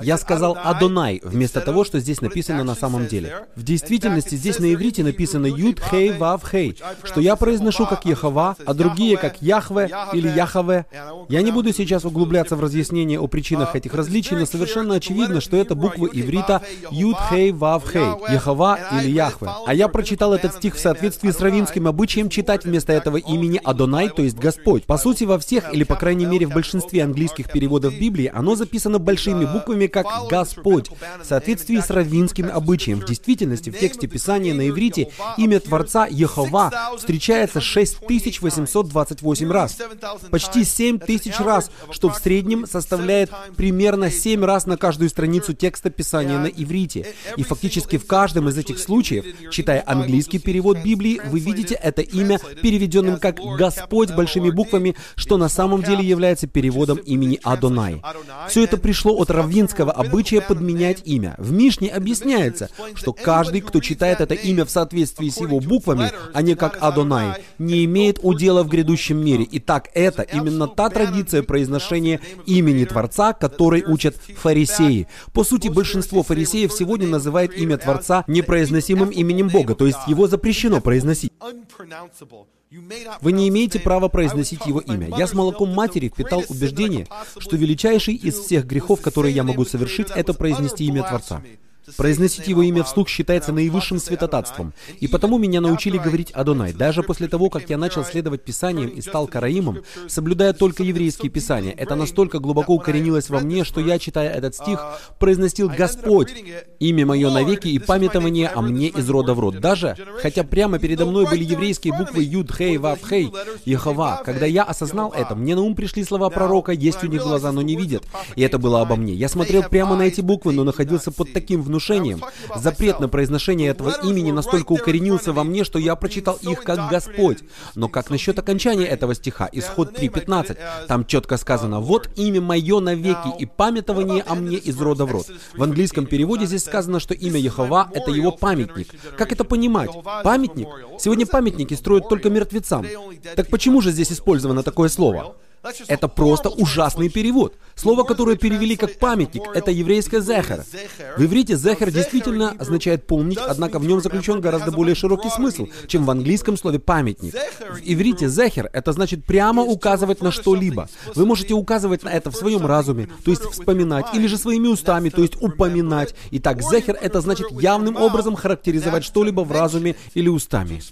Я сказал «Адонай» вместо того, что здесь написано на самом деле. В действительности здесь на иврите написано «Юд Хей Вав Хей», что я произношу как Яхова, а другие как Яхве или Яхаве. Я не буду сейчас углубляться в разъяснение о причинах этих различий, но совершенно очевидно, что это буквы иврита Юд Хей Вав Хей, Яхова или Яхве. А я прочитал этот стих в соответствии с равинским обычаем читать вместо этого имени Адонай, то есть Господь. По сути, во всех, или по крайней мере в большинстве английских переводов Библии, оно записано большими буквами как «Господь» в соответствии с раввинским обычаем. В действительности, в тексте Писания на иврите имя Творца Ехова встречается 6828 раз. Почти 7000 раз, что в среднем составляет примерно 7 раз на каждую страницу текста Писания на иврите. И фактически в каждом из этих случаев, читая английский перевод Библии, вы видите это имя переведенным как «Господь» большими буквами, что на самом деле является переводом имени Адонай. Все это пришло от раввинского еврейского обычая подменять имя. В Мишне объясняется, что каждый, кто читает это имя в соответствии с его буквами, а не как Адонай, не имеет удела в грядущем мире. И так это именно та традиция произношения имени Творца, которой учат фарисеи. По сути, большинство фарисеев сегодня называет имя Творца непроизносимым именем Бога, то есть его запрещено произносить. Вы не имеете права произносить его имя. Я с молоком матери впитал убеждение, что величайший из всех грехов, которые я могу совершить, это произнести имя Творца. Произносить его имя вслух считается наивысшим святотатством, и потому меня научили говорить Адонай. Даже после того, как я начал следовать Писаниям и стал караимом, соблюдая только еврейские Писания, это настолько глубоко укоренилось во мне, что я, читая этот стих, произносил «Господь, имя мое навеки и памятование о мне из рода в род». Даже, хотя прямо передо мной были еврейские буквы Юд, Хей, Вав, Хей, Ехова, когда я осознал это, мне на ум пришли слова пророка «Есть у них глаза, но не видят», и это было обо мне. Я смотрел прямо на эти буквы, но находился под таким внушением. Запрет на произношение этого имени настолько укоренился во мне, что я прочитал их как Господь. Но как насчет окончания этого стиха, исход 3.15? Там четко сказано, вот имя мое навеки и памятование о мне из рода в род. В английском переводе здесь сказано, что имя Яхова — это его памятник. Как это понимать? Памятник? Сегодня памятники строят только мертвецам. Так почему же здесь использовано такое слово? Это просто ужасный перевод. Слово, которое перевели как памятник, это еврейское «зехер». В иврите «зехер» действительно означает «помнить», однако в нем заключен гораздо более широкий смысл, чем в английском слове «памятник». В иврите «зехер» это значит прямо указывать на что-либо. Вы можете указывать на это в своем разуме, то есть вспоминать, или же своими устами, то есть упоминать. Итак, «зехер» это значит явным образом характеризовать что-либо в разуме или устами.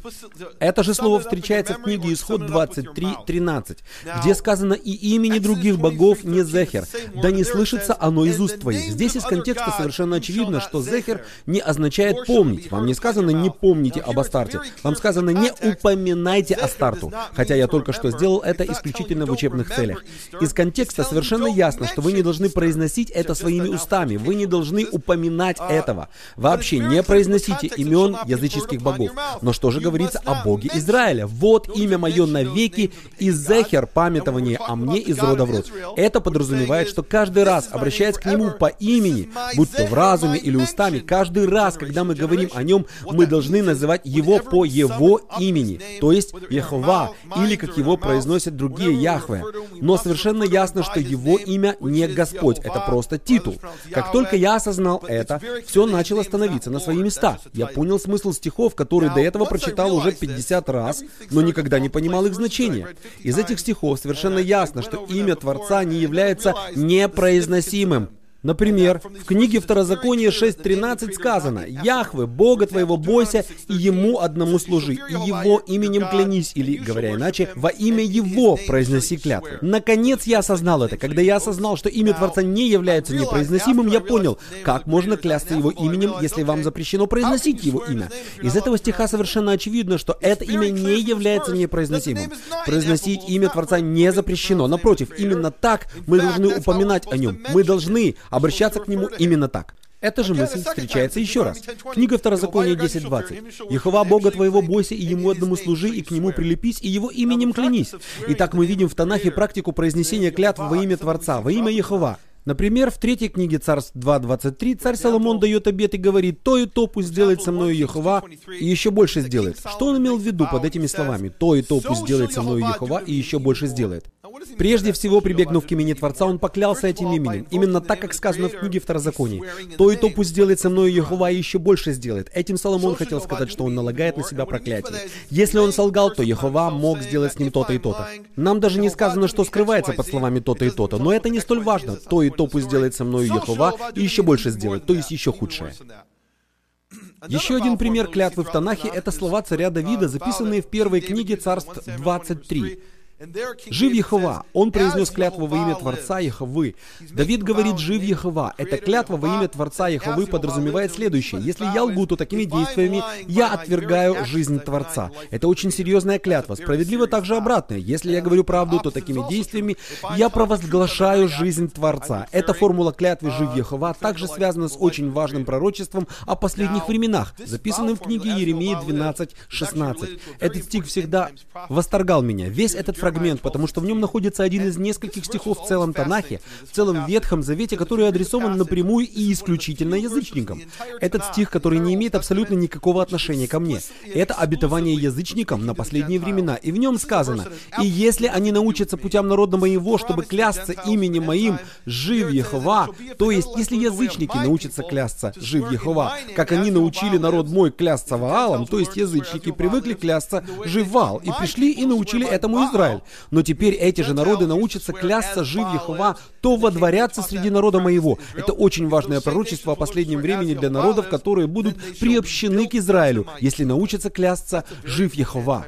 Это же слово встречается в книге Исход 23.13, где сказано сказано и имени других богов не Зехер, да не слышится оно из уст твоих. Здесь из контекста совершенно очевидно, что Зехер не означает помнить. Вам не сказано не помните об Астарте, вам сказано не упоминайте Астарту, хотя я только что сделал это исключительно в учебных целях. Из контекста совершенно ясно, что вы не должны произносить это своими устами, вы не должны упоминать этого. Вообще не произносите имен языческих богов. Но что же говорится о Боге Израиля? Вот имя мое навеки и Зехер памятование обращение «а мне из рода в род». Это подразумевает, что каждый раз, обращаясь к Нему по имени, будь то в разуме или устами, каждый раз, когда мы говорим о Нем, мы должны называть Его по Его имени, то есть Яхва, или как Его произносят другие Яхве. Но совершенно ясно, что Его имя не Господь, это просто титул. Как только я осознал это, все начало становиться на свои места. Я понял смысл стихов, которые до этого прочитал уже 50 раз, но никогда не понимал их значения. Из этих стихов совершенно ясно, что имя Творца не является непроизносимым. Например, в книге Второзакония 6.13 сказано «Яхвы, Бога твоего бойся, и Ему одному служи, и Его именем клянись», или, говоря иначе, «Во имя Его произноси клятву». Наконец я осознал это. Когда я осознал, что имя Творца не является непроизносимым, я понял, как можно клясться Его именем, если вам запрещено произносить Его имя. Из этого стиха совершенно очевидно, что это имя не является непроизносимым. Произносить имя Творца не запрещено. Напротив, именно так мы должны упоминать о Нем. Мы должны обращаться к нему именно так. Эта же мысль встречается еще раз. Книга Второзакония 10.20. «Ехова Бога твоего бойся, и Ему одному служи, и к Нему прилепись, и Его именем клянись». Итак, мы видим в Танахе практику произнесения клятв во имя Творца, во имя Ехова. Например, в третьей книге Царств 2.23 царь Соломон дает обет и говорит, «То и то пусть сделает со мною Ехова, и еще больше сделает». Что он имел в виду под этими словами? «То и то пусть сделает со мною Ехова, и еще больше сделает». Прежде всего, прибегнув к имени Творца, он поклялся этим именем, именно так, как сказано в книге Второзаконии. «То и то пусть сделает со мною Ехова, и еще больше сделает». Этим Соломон хотел сказать, что он налагает на себя проклятие. Если он солгал, то Ехова мог сделать с ним то-то и то-то. Нам даже не сказано, что скрывается под словами то-то и то-то, но это не столь важно. То и то пусть сделает со мною Ехова, и еще больше сделает, то есть еще худшее. Еще один пример клятвы в Танахе — это слова царя Давида, записанные в первой книге Царств 23. «Жив Ехова». Он произнес клятву во имя Творца Еховы. Давид говорит «Жив Ехова». Эта клятва во имя Творца Еховы подразумевает следующее. Если я лгу, то такими действиями я отвергаю жизнь Творца. Это очень серьезная клятва. Справедливо также обратное. Если я говорю правду, то такими действиями я провозглашаю жизнь Творца. Эта формула клятвы «Жив Ехова» также связана с очень важным пророчеством о последних временах, записанным в книге Еремии 12.16. Этот стих всегда восторгал меня. Весь этот фрагмент фрагмент, потому что в нем находится один из нескольких стихов в целом Танахе, в целом Ветхом Завете, который адресован напрямую и исключительно язычникам. Этот стих, который не имеет абсолютно никакого отношения ко мне. Это обетование язычникам на последние времена, и в нем сказано, «И если они научатся путям народа моего, чтобы клясться именем моим, жив Ехова, то есть, если язычники научатся клясться, жив Ехова, как они научили народ мой клясться Ваалом, то есть язычники привыкли клясться жив Ваал, и пришли и научили этому Израиль. Израиль. Но теперь эти же народы научатся клясться жив Ехова, то водворятся среди народа моего. Это очень важное пророчество о последнем времени для народов, которые будут приобщены к Израилю, если научатся клясться жив Ехова.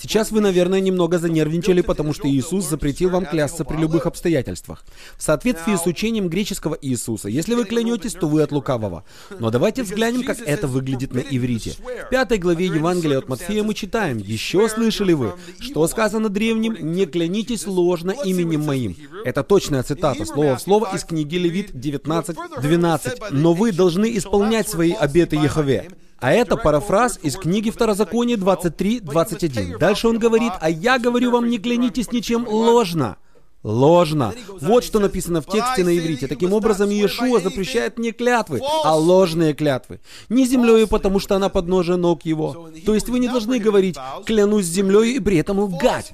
Сейчас вы, наверное, немного занервничали, потому что Иисус запретил вам клясться при любых обстоятельствах. В соответствии с учением греческого Иисуса, если вы клянетесь, то вы от лукавого. Но давайте взглянем, как это выглядит на иврите. В пятой главе Евангелия от Матфея мы читаем, «Еще слышали вы, что сказано древним, не клянитесь ложно именем моим». Это точная цитата, слово в слово из книги Левит 19.12. «Но вы должны исполнять свои обеты Яхове». А это парафраз из книги Второзакония 23.21. Дальше он говорит, «А я говорю вам, не клянитесь ничем ложно». Ложно. Вот что написано в тексте на иврите. Таким образом, Иешуа запрещает не клятвы, а ложные клятвы. Не землей, потому что она подножие ног его. То есть вы не должны говорить «клянусь землей» и при этом лгать.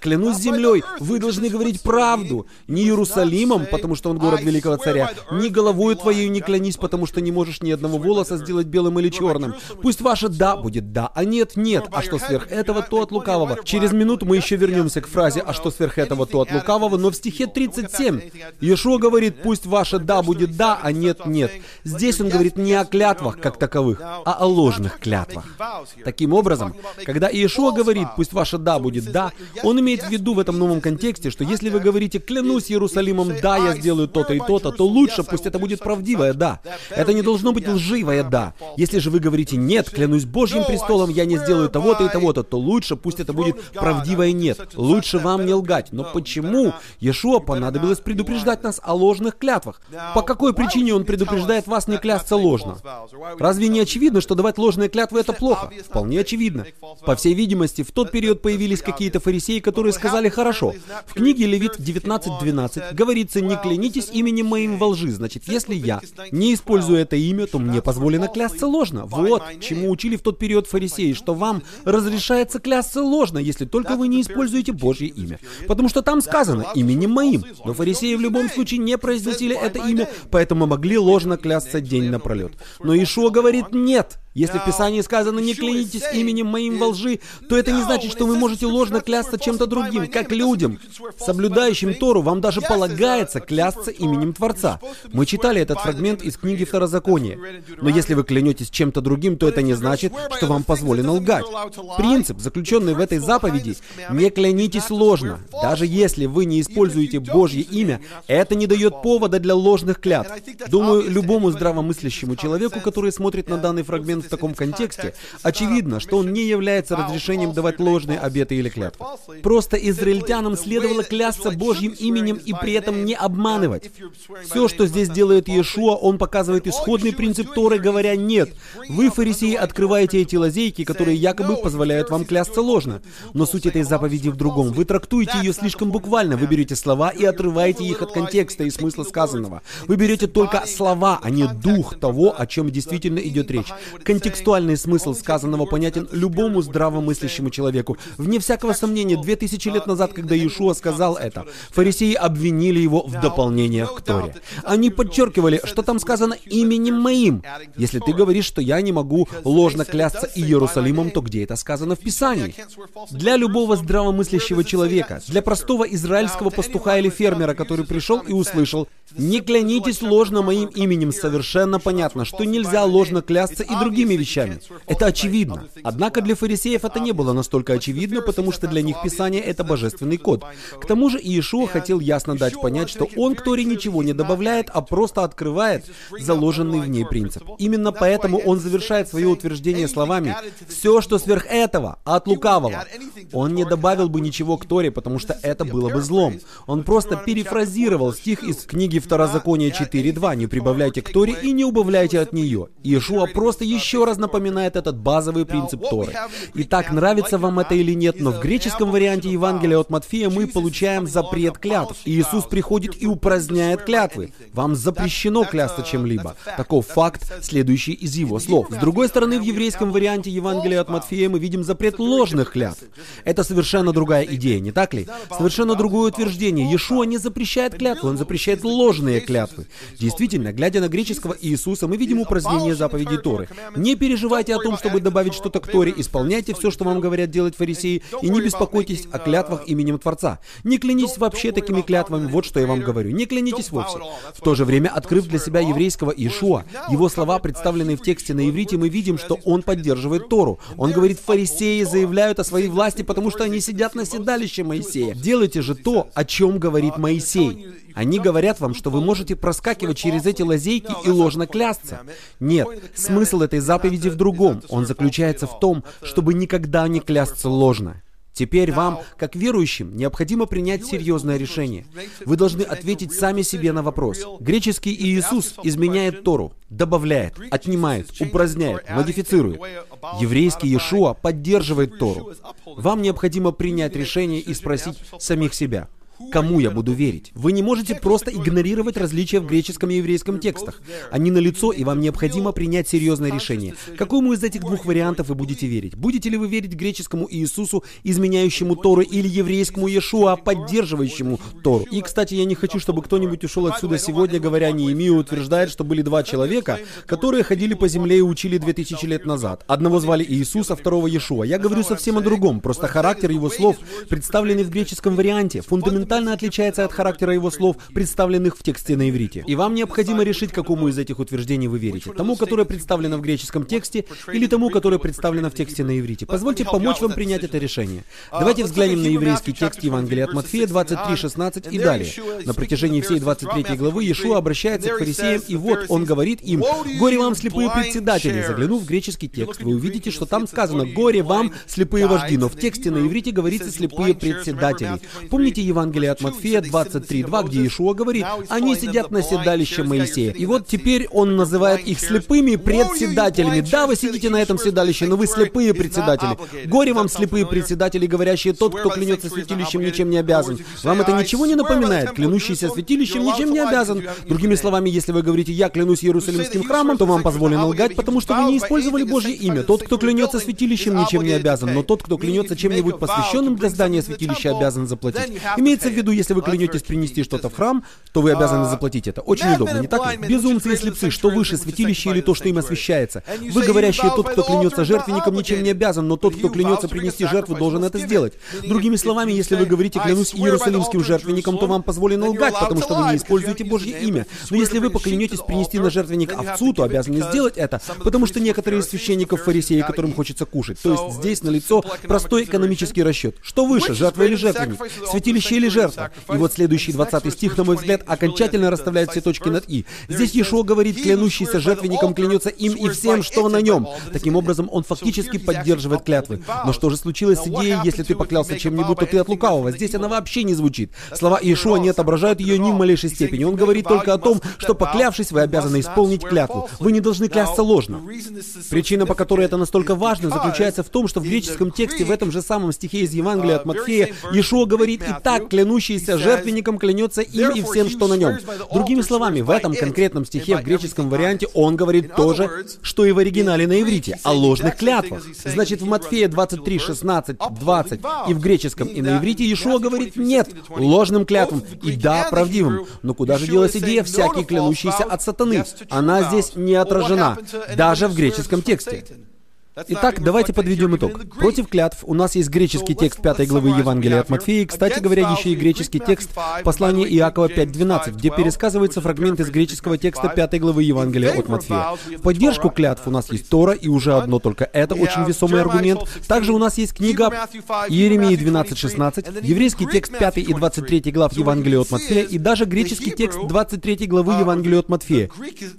Клянусь землей, вы должны говорить правду. Не Иерусалимом, потому что он город великого царя, ни головою твоей не клянись, потому что не можешь ни одного волоса сделать белым или черным. Пусть ваше «да» будет «да», а «нет» — «нет», а что сверх этого, то от лукавого. Через минуту мы еще вернемся к фразе «а что сверх этого, то от лукавого», лукавого, но в стихе 37 Иешуа говорит, пусть ваше «да» будет «да», а «нет» — «нет». Здесь он говорит не о клятвах как таковых, а о ложных клятвах. Таким образом, когда Иешуа говорит, пусть ваше «да» будет «да», он имеет в виду в этом новом контексте, что если вы говорите «клянусь Иерусалимом, да, я сделаю то-то и то-то», то лучше пусть это будет правдивое «да». Это не должно быть лживое «да». Если же вы говорите «нет, клянусь Божьим престолом, я не сделаю того-то и того-то», то лучше пусть это будет правдивое «нет». Лучше вам не лгать. Но почему Иешуа понадобилось предупреждать нас о ложных клятвах. По какой причине он предупреждает вас не клясться ложно? Разве не очевидно, что давать ложные клятвы это плохо? Вполне очевидно. По всей видимости, в тот период появились какие-то фарисеи, которые сказали «хорошо». В книге Левит 19.12 говорится «не клянитесь именем моим во лжи». Значит, если я не использую это имя, то мне позволено клясться ложно. Вот чему учили в тот период фарисеи, что вам разрешается клясться ложно, если только вы не используете Божье имя. Потому что там сказано именем моим. Но фарисеи в любом случае не произносили это имя, поэтому могли ложно клясться день напролет. Но Ишуа говорит «нет». Если в Писании сказано «не клянитесь именем моим во лжи», то это не значит, что вы можете ложно клясться чем-то другим, как людям. Соблюдающим Тору вам даже полагается клясться именем Творца. Мы читали этот фрагмент из книги Второзакония. Но если вы клянетесь чем-то другим, то это не значит, что вам позволено лгать. Принцип, заключенный в этой заповеди, не клянитесь ложно. Даже если вы не используете Божье имя, это не дает повода для ложных клятв. Думаю, любому здравомыслящему человеку, который смотрит на данный фрагмент в таком контексте, очевидно, что он не является разрешением давать ложные обеты или клятвы. Просто израильтянам следовало клясться Божьим именем и при этом не обманывать. Все, что здесь делает Иешуа, он показывает исходный принцип Торы, говоря «нет». Вы, фарисеи, открываете эти лазейки, которые якобы позволяют вам клясться ложно. Но суть этой заповеди в другом. Вы трактуете ее слишком буквально. Вы берете слова и отрываете их от контекста и смысла сказанного. Вы берете только слова, а не дух того, о чем действительно идет речь. Контекстуальный смысл сказанного понятен любому здравомыслящему человеку. Вне всякого сомнения, две тысячи лет назад, когда Иешуа сказал это, фарисеи обвинили его в дополнениях к Торе. Они подчеркивали, что там сказано именем моим. Если ты говоришь, что я не могу ложно клясться Иерусалимом, то где это сказано в Писании? Для любого здравомыслящего человека, для простого израильского пастуха или фермера, который пришел и услышал, «Не клянитесь ложно моим именем», совершенно понятно, что нельзя ложно клясться и другим другими вещами. Это очевидно. Однако для фарисеев это не было настолько очевидно, потому что для них Писание — это божественный код. К тому же Иешуа хотел ясно дать понять, что он к Торе ничего не добавляет, а просто открывает заложенный в ней принцип. Именно поэтому он завершает свое утверждение словами «все, что сверх этого, от лукавого». Он не добавил бы ничего к Торе, потому что это было бы злом. Он просто перефразировал стих из книги Второзакония 4.2 «Не прибавляйте к Торе и не убавляйте от нее». Иешуа просто еще еще раз напоминает этот базовый принцип Торы. Итак, нравится вам это или нет, но в греческом варианте Евангелия от Матфея мы получаем запрет клятв. И Иисус приходит и упраздняет клятвы. Вам запрещено клясться чем-либо. Таков факт, следующий из его слов. С другой стороны, в еврейском варианте Евангелия от Матфея мы видим запрет ложных клятв. Это совершенно другая идея, не так ли? Совершенно другое утверждение. Иешуа не запрещает клятвы, он запрещает ложные клятвы. Действительно, глядя на греческого Иисуса, мы видим упразднение заповедей Торы. Не переживайте о том, чтобы добавить что-то к Торе, исполняйте все, что вам говорят делать фарисеи, и не беспокойтесь о клятвах именем Творца. Не клянитесь вообще такими клятвами, вот что я вам говорю. Не клянитесь вовсе. В то же время, открыв для себя еврейского Иешуа, его слова, представленные в тексте на иврите, мы видим, что он поддерживает Тору. Он говорит, фарисеи заявляют о своей власти, потому что они сидят на седалище Моисея. Делайте же то, о чем говорит Моисей. Они говорят вам, что вы можете проскакивать через эти лазейки и ложно клясться. Нет, смысл этой заповеди в другом. Он заключается в том, чтобы никогда не клясться ложно. Теперь вам, как верующим, необходимо принять серьезное решение. Вы должны ответить сами себе на вопрос. Греческий Иисус изменяет Тору, добавляет, отнимает, упраздняет, модифицирует. Еврейский Иешуа поддерживает Тору. Вам необходимо принять решение и спросить самих себя – Кому я буду верить? Вы не можете просто игнорировать различия в греческом и еврейском текстах. Они налицо, и вам необходимо принять серьезное решение. Какому из этих двух вариантов вы будете верить? Будете ли вы верить греческому Иисусу, изменяющему Тору, или еврейскому Иешуа, поддерживающему Тору? И, кстати, я не хочу, чтобы кто-нибудь ушел отсюда сегодня, говоря, Неемия утверждает, что были два человека, которые ходили по земле и учили две тысячи лет назад. Одного звали Иисус, а второго Иешуа. Я говорю совсем о другом, просто характер его слов, представленный в греческом варианте, фундаментально фундаментально отличается от характера его слов, представленных в тексте на иврите. И вам необходимо решить, какому из этих утверждений вы верите. Тому, которое представлено в греческом тексте, или тому, которое представлено в тексте на иврите. Позвольте помочь вам принять это решение. Давайте взглянем на еврейский текст Евангелия от Матфея 23, 16 и далее. На протяжении всей 23 главы Иешуа обращается к фарисеям, и вот он говорит им, «Горе вам, слепые председатели!» Заглянув в греческий текст, вы увидите, что там сказано «Горе вам, слепые вожди», но в тексте на иврите говорится «слепые председатели». Помните Евангелие Евангелие от Матфея 23.2, где Иешуа говорит, «Они сидят на седалище Моисея». И вот теперь он называет их слепыми председателями. Да, вы сидите на этом седалище, но вы слепые председатели. Горе вам, слепые председатели, говорящие, тот, кто клянется святилищем, ничем не обязан. Вам это ничего не напоминает? Клянущийся святилищем ничем не обязан. Другими словами, если вы говорите, я клянусь Иерусалимским храмом, то вам позволено лгать, потому что вы не использовали Божье имя. Тот, кто клянется святилищем, ничем не обязан, но тот, кто клянется чем-нибудь посвященным для здания святилища, обязан заплатить. Имеется Имеется в виду, если вы клянетесь принести что-то в храм, то вы обязаны заплатить это. Очень удобно, не так ли? Безумцы и слепцы, что выше, святилище или то, что им освящается. Вы, говорящие, тот, кто клянется жертвенником, ничем не обязан, но тот, кто клянется принести жертву, должен это сделать. Другими словами, если вы говорите, клянусь иерусалимским жертвенником, то вам позволено лгать, потому что вы не используете Божье имя. Но если вы поклянетесь принести на жертвенник овцу, то обязаны сделать это, потому что некоторые из священников фарисеи, которым хочется кушать. То есть здесь налицо простой экономический расчет. Что выше, жертва или жертвенник? Святилище или жертва. И вот следующий 20 стих, на мой взгляд, окончательно расставляет все точки над «и». Здесь Ешо говорит, клянущийся жертвенником клянется им и всем, что на нем. Таким образом, он фактически поддерживает клятвы. Но что же случилось с идеей, если ты поклялся чем-нибудь, то ты от лукавого? Здесь она вообще не звучит. Слова Иешуа не отображают ее ни в малейшей степени. Он говорит только о том, что поклявшись, вы обязаны исполнить клятву. Вы не должны клясться ложно. Причина, по которой это настолько важно, заключается в том, что в греческом тексте в этом же самом стихе из Евангелия от Матфея Иешуа говорит «И так клянущийся клянущийся жертвенником клянется им и всем, что на нем. Другими словами, в этом конкретном стихе в греческом варианте он говорит то же, что и в оригинале на иврите, о ложных клятвах. Значит, в Матфея 23, 16, 20 и в греческом, и на иврите Иешуа говорит «нет» ложным клятвам и «да» правдивым. Но куда же делась идея «всякий клянущийся от сатаны»? Она здесь не отражена, даже в греческом тексте. Итак, давайте подведем итог. Против клятв у нас есть греческий текст 5 главы Евангелия от Матфея, и, кстати говоря, еще и греческий текст послания Иакова 5.12, где пересказывается фрагмент из греческого текста 5 главы Евангелия от Матфея. В поддержку клятв у нас есть Тора, и уже одно только это очень весомый аргумент. Также у нас есть книга Иеремии 12.16, еврейский текст 5 и 23 глав Евангелия от Матфея, и даже греческий текст 23 главы Евангелия от Матфея.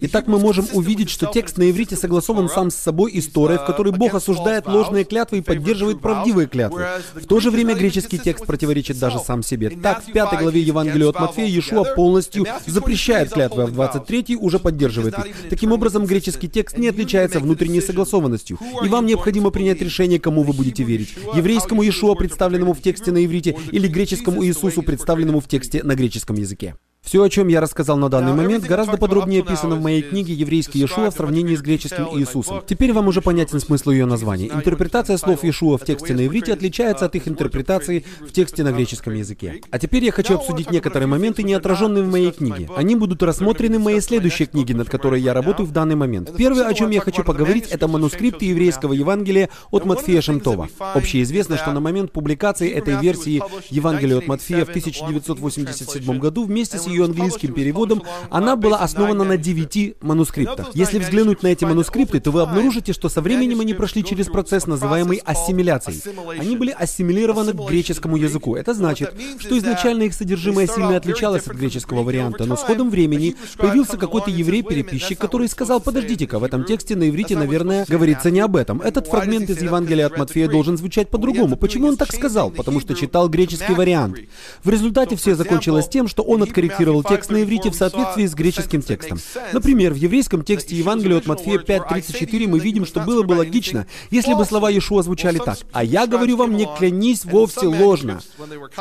Итак, мы можем увидеть, что текст на иврите согласован сам с собой и с Торой, в которой которой Бог осуждает ложные клятвы и поддерживает правдивые клятвы. В то же время греческий текст противоречит даже сам себе. Так, в пятой главе Евангелия от Матфея Иешуа полностью запрещает клятвы, а в 23 уже поддерживает их. Таким образом, греческий текст не отличается внутренней согласованностью. И вам необходимо принять решение, кому вы будете верить. Еврейскому Иешуа, представленному в тексте на иврите, или греческому Иисусу, представленному в тексте на греческом языке. Все, о чем я рассказал на данный момент, гораздо подробнее описано в моей книге «Еврейский Иешуа» в сравнении с греческим Иисусом. Теперь вам уже понятен смысл ее названия. Интерпретация слов Иешуа в тексте на иврите отличается от их интерпретации в тексте на греческом языке. А теперь я хочу обсудить некоторые моменты, не отраженные в моей книге. Они будут рассмотрены в моей следующей книге, над которой я работаю в данный момент. Первое, о чем я хочу поговорить, это манускрипты еврейского Евангелия от Матфея Шемтова. Общеизвестно, что на момент публикации этой версии Евангелия от Матфея в 1987 году вместе с ее английским переводом, она была основана на девяти манускриптах. Если взглянуть на эти манускрипты, то вы обнаружите, что со временем они прошли через процесс, называемый ассимиляцией. Они были ассимилированы к греческому языку. Это значит, что изначально их содержимое сильно отличалось от греческого варианта, но с ходом времени появился какой-то еврей-переписчик, который сказал, подождите-ка, в этом тексте на иврите, наверное, говорится не об этом. Этот фрагмент из Евангелия от Матфея должен звучать по-другому. Почему он так сказал? Потому что читал греческий вариант. В результате все закончилось тем, что он откорректировал интерпретировал текст на иврите в соответствии с греческим текстом. Например, в еврейском тексте Евангелия от Матфея 5.34 мы видим, что было бы логично, если бы слова Иешуа звучали так. «А я говорю вам, не клянись вовсе ложно».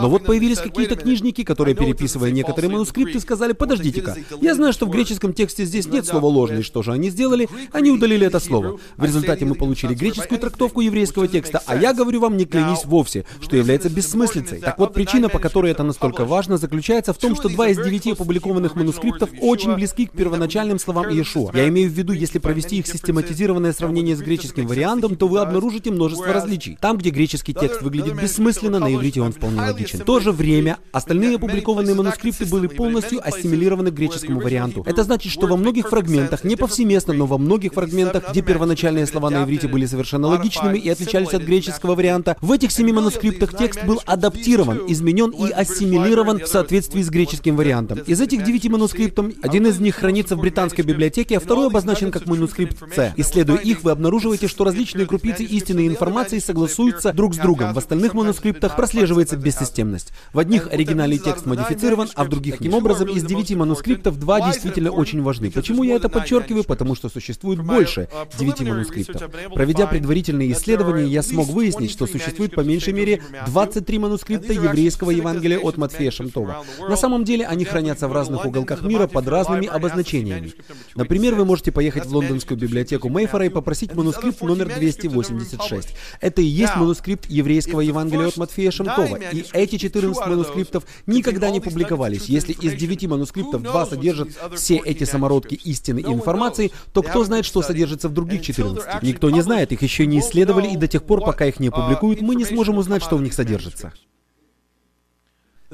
Но вот появились какие-то книжники, которые, переписывая некоторые манускрипты, сказали, подождите-ка, я знаю, что в греческом тексте здесь нет слова «ложный». Что же они сделали? Они удалили это слово. В результате мы получили греческую трактовку еврейского текста, а я говорю вам, не клянись вовсе, что является бессмыслицей. Так вот, причина, по которой это настолько важно, заключается в том, что два из девяти девяти опубликованных манускриптов очень близки к первоначальным словам Иешуа. Я имею в виду, если провести их систематизированное сравнение с греческим вариантом, то вы обнаружите множество различий. Там, где греческий текст выглядит бессмысленно, на иврите он вполне логичен. В то же время, остальные опубликованные манускрипты были полностью ассимилированы к греческому варианту. Это значит, что во многих фрагментах, не повсеместно, но во многих фрагментах, где первоначальные слова на иврите были совершенно логичными и отличались от греческого варианта, в этих семи манускриптах текст был адаптирован, изменен и ассимилирован в соответствии с греческим вариантом вариантам. Из этих девяти манускриптов, один из них хранится в британской библиотеке, а второй обозначен как манускрипт С. Исследуя их, вы обнаруживаете, что различные крупицы истинной информации согласуются друг с другом. В остальных манускриптах прослеживается бессистемность. В одних оригинальный текст модифицирован, а в других таким образом из девяти манускриптов два действительно очень важны. Почему я это подчеркиваю? Потому что существует больше девяти манускриптов. Проведя предварительные исследования, я смог выяснить, что существует по меньшей мере 23 манускрипта еврейского Евангелия от Матфея Шамтова. На самом деле они хранятся в разных уголках мира под разными обозначениями. Например, вы можете поехать в лондонскую библиотеку Мейфора и попросить манускрипт номер 286. Это и есть манускрипт еврейского Евангелия от Матфея Шамтова. И эти 14 манускриптов никогда не публиковались. Если из 9 манускриптов два содержат все эти самородки истины и информации, то кто знает, что содержится в других 14? Никто не знает, их еще не исследовали, и до тех пор, пока их не опубликуют, мы не сможем узнать, что в них содержится.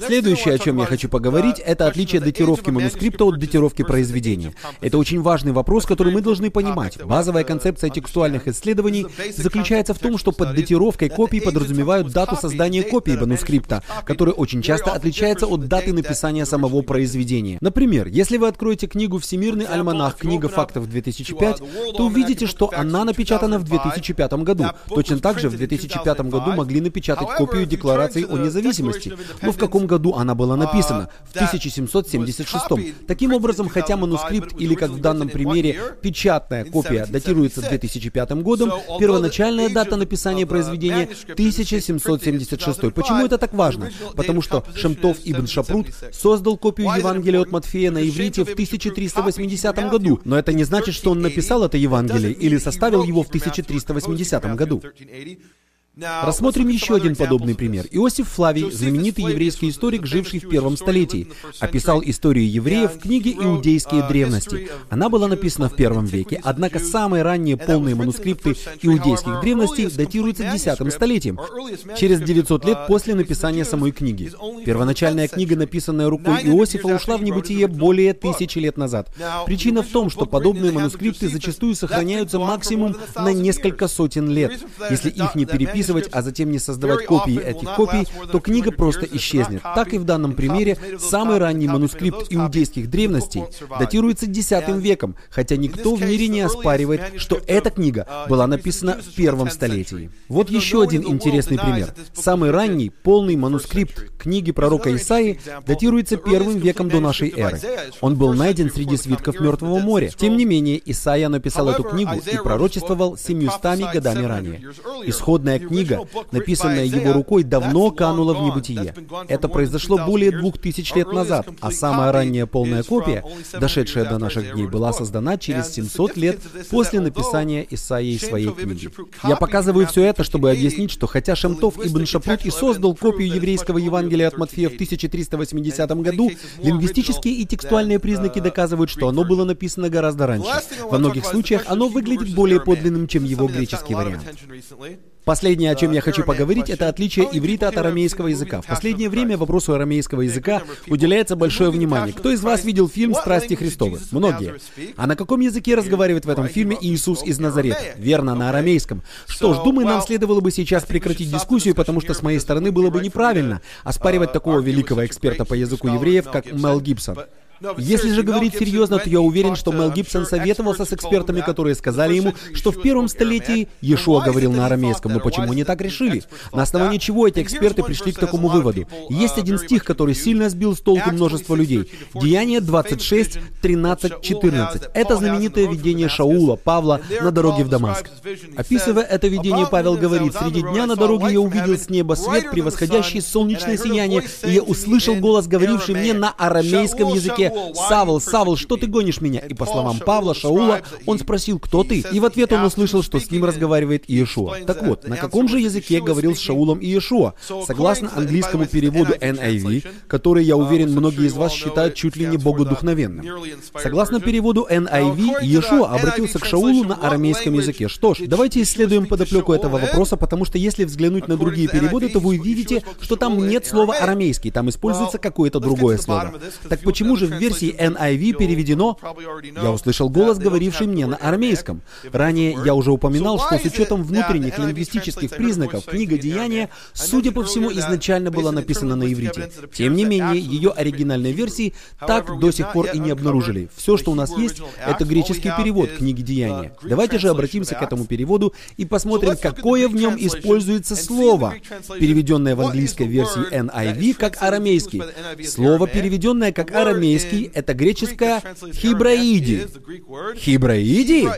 Следующее, о чем я хочу поговорить, это отличие датировки манускрипта от датировки произведения. Это очень важный вопрос, который мы должны понимать. Базовая концепция текстуальных исследований заключается в том, что под датировкой копии подразумевают дату создания копии манускрипта, которая очень часто отличается от даты написания самого произведения. Например, если вы откроете книгу «Всемирный альманах. Книга фактов 2005», то увидите, что она напечатана в 2005 году. Точно так же в 2005 году могли напечатать копию Декларации о независимости. Но в каком году она была написана? В 1776. Таким образом, хотя манускрипт или, как в данном примере, печатная копия датируется 2005 годом, первоначальная дата написания произведения 1776. Почему это так важно? Потому что Шемтов Ибн Шапрут создал копию Евангелия от Матфея на иврите в 1380 году, но это не значит, что он написал это Евангелие или составил его в 1380 году. Рассмотрим еще один подобный пример. Иосиф Флавий, знаменитый еврейский историк, живший в первом столетии, описал историю евреев в книге «Иудейские древности». Она была написана в первом веке, однако самые ранние полные манускрипты иудейских древностей датируются десятым столетием, через 900 лет после написания самой книги. Первоначальная книга, написанная рукой Иосифа, ушла в небытие более тысячи лет назад. Причина в том, что подобные манускрипты зачастую сохраняются максимум на несколько сотен лет. Если их не переписывать, переписывать, а затем не создавать копии этих копий, то книга просто исчезнет. Так и в данном примере самый ранний манускрипт иудейских древностей датируется X веком, хотя никто в мире не оспаривает, что эта книга была написана в первом столетии. Вот еще один интересный пример. Самый ранний полный манускрипт книги пророка Исаии датируется первым веком до нашей эры. Он был найден среди свитков Мертвого моря. Тем не менее, Исаия написал эту книгу и пророчествовал семьюстами годами ранее. Исходная книга, написанная его рукой, давно канула в небытие. Это произошло более двух тысяч лет назад, а самая ранняя полная копия, дошедшая до наших дней, была создана через 700 лет после написания Исаии своей книги. Я показываю все это, чтобы объяснить, что хотя Шемтов Ибн Шапрут и создал копию еврейского Евангелия от Матфея в 1380 году, лингвистические и текстуальные признаки доказывают, что оно было написано гораздо раньше. Во многих случаях оно выглядит более подлинным, чем его греческий вариант. Последнее, о чем я хочу поговорить, это отличие иврита от арамейского языка. В последнее время вопросу арамейского языка уделяется большое внимание. Кто из вас видел фильм «Страсти Христовы»? Многие. А на каком языке разговаривает в этом фильме Иисус из Назарета? Верно, на арамейском. Что ж, думаю, нам следовало бы сейчас прекратить дискуссию, потому что с моей стороны было бы неправильно оспаривать такого великого эксперта по языку евреев, как Мел Гибсон. Если же говорить серьезно, то я уверен, что Мел Гибсон советовался с экспертами, которые сказали ему, что в первом столетии Иешуа говорил на арамейском. Но почему они так решили? На основании чего эти эксперты пришли к такому выводу? Есть один стих, который сильно сбил с толку множество людей. Деяние 26, 13, 14. Это знаменитое видение Шаула, Павла на дороге в Дамаск. Описывая это видение, Павел говорит, «Среди дня на дороге я увидел с неба свет, превосходящий солнечное сияние, и я услышал голос, говоривший мне на арамейском языке, «Савл, Савл, что ты гонишь меня?» И по словам Павла, Шаула, он спросил, «Кто ты?» И в ответ он услышал, что с ним разговаривает Иешуа. Так вот, на каком же языке говорил с Шаулом Иешуа? Согласно английскому переводу NIV, который, я уверен, многие из вас считают чуть ли не богодухновенным. Согласно переводу NIV, Иешуа обратился к Шаулу на арамейском языке. Что ж, давайте исследуем подоплеку этого вопроса, потому что если взглянуть на другие переводы, то вы увидите, что там нет слова арамейский, там используется какое-то другое слово. Так почему же в версии NIV переведено «Я услышал голос, говоривший мне на арамейском». Ранее я уже упоминал, что с учетом внутренних лингвистических признаков книга «Деяния», судя по всему, изначально была написана на иврите. Тем не менее, ее оригинальной версии так до сих пор и не обнаружили. Все, что у нас есть, это греческий перевод книги «Деяния». Давайте же обратимся к этому переводу и посмотрим, какое в нем используется слово, переведенное в английской версии NIV как арамейский. Слово, переведенное как арамейский, греческий — это греческое «хибраиди». «Хибраиди»?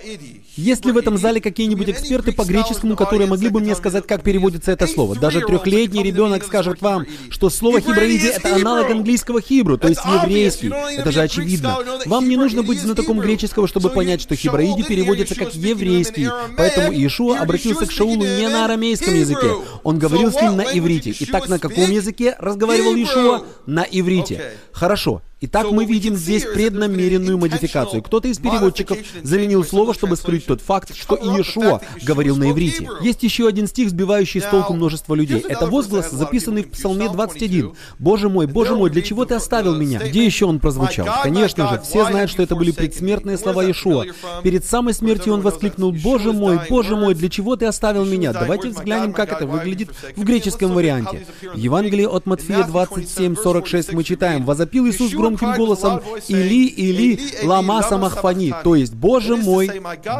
Есть ли в этом зале какие-нибудь эксперты по греческому, которые могли бы мне сказать, как переводится это слово? Даже трехлетний ребенок скажет вам, что слово «хибраиди» — это аналог английского «хибру», то есть еврейский. Это же очевидно. Вам не нужно быть знатоком греческого, чтобы понять, что «хибраиди» переводится как «еврейский». Поэтому Иешуа обратился к Шаулу не на арамейском языке. Он говорил с ним на иврите. Итак, на каком языке разговаривал Иешуа? На иврите. Хорошо. Итак, мы видим здесь преднамеренную модификацию. Кто-то из переводчиков заменил слово, чтобы скрыть тот факт, что Иешуа говорил на иврите. Есть еще один стих, сбивающий с толку множество людей. Это возглас, записанный в Псалме 21. «Боже мой, Боже мой, для чего ты оставил меня?» Где еще он прозвучал? Конечно же, все знают, что это были предсмертные слова Иешуа. Перед самой смертью он воскликнул, «Боже мой, Боже мой, для чего ты оставил меня?» Давайте взглянем, как это выглядит в греческом варианте. В Евангелии от Матфея 27:46 мы читаем, «Возопил Иисус громко громким голосом «Или, или, лама самахфани», то есть «Боже мой,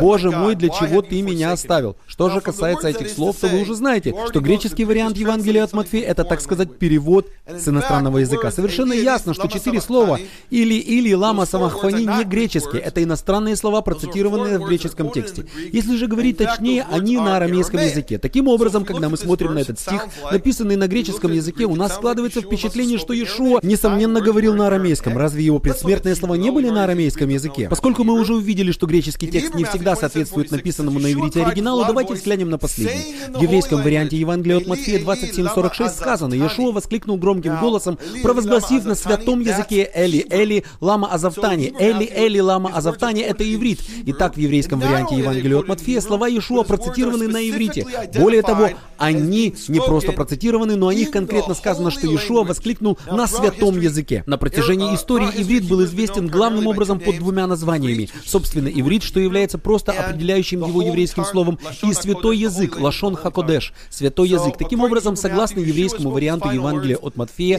Боже мой, для чего ты меня оставил?» Что же касается этих слов, то вы уже знаете, что греческий вариант Евангелия от Матфея — это, так сказать, перевод с иностранного языка. Совершенно ясно, что четыре слова «или», «или», «лама самахфани» не греческие. Это иностранные слова, процитированные в греческом тексте. Если же говорить точнее, они на арамейском языке. Таким образом, когда мы смотрим на этот стих, написанный на греческом языке, у нас складывается впечатление, что Иешуа, несомненно, говорил на арамейском арамейском. Разве его предсмертные слова не были на арамейском языке? Поскольку мы уже увидели, что греческий текст не всегда соответствует написанному на иврите оригиналу, давайте взглянем на последний. В еврейском варианте Евангелия от Матфея 27.46 сказано, Иешуа воскликнул громким голосом, провозгласив на святом языке Эли, Эли, Лама Азавтани. Эли, Эли, Лама Азавтани — это иврит. Итак, в еврейском варианте Евангелия от Матфея слова Иешуа процитированы на иврите. Более того, они не просто процитированы, но о них конкретно сказано, что Иешуа воскликнул на святом языке. На протяжении истории иврит был известен главным образом под двумя названиями. Собственно, иврит, что является просто определяющим его еврейским словом, и святой язык, лашон хакодеш, святой язык. Таким образом, согласно еврейскому варианту Евангелия от Матфея,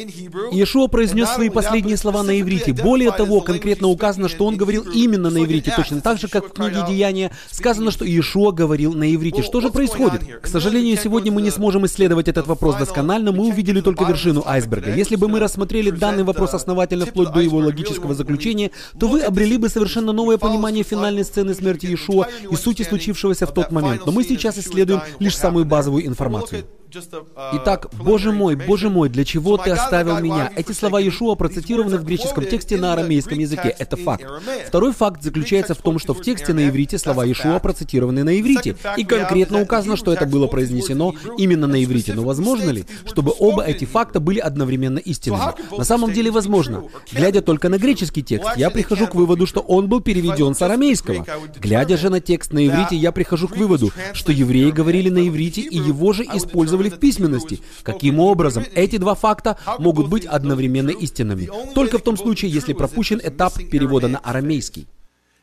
Иешуа произнес свои последние слова на иврите. Более того, конкретно указано, что он говорил именно на иврите, точно так же, как в книге Деяния сказано, что Иешуа говорил на иврите. Что же происходит? К сожалению, сегодня мы не сможем исследовать этот вопрос досконально, мы увидели только вершину айсберга. Если бы мы рассмотрели данный вопрос основательно в вплоть до его логического заключения, то вы обрели бы совершенно новое понимание финальной сцены смерти Иешуа и сути случившегося в тот момент. Но мы сейчас исследуем лишь самую базовую информацию. Итак, «Боже мой, Боже мой, для чего Ты оставил меня?» Эти слова Иешуа процитированы в греческом тексте на арамейском языке. Это факт. Второй факт заключается в том, что в тексте на иврите слова Иешуа процитированы на иврите. И конкретно указано, что это было произнесено именно на иврите. Но возможно ли, чтобы оба эти факта были одновременно истинными? На самом деле возможно. Глядя только на греческий текст, я прихожу к выводу, что он был переведен с арамейского. Глядя же на текст на иврите, я прихожу к выводу, что евреи говорили на иврите и его же использовали использовали в письменности. Каким образом эти два факта могут быть одновременно истинными? Только в том случае, если пропущен этап перевода на арамейский.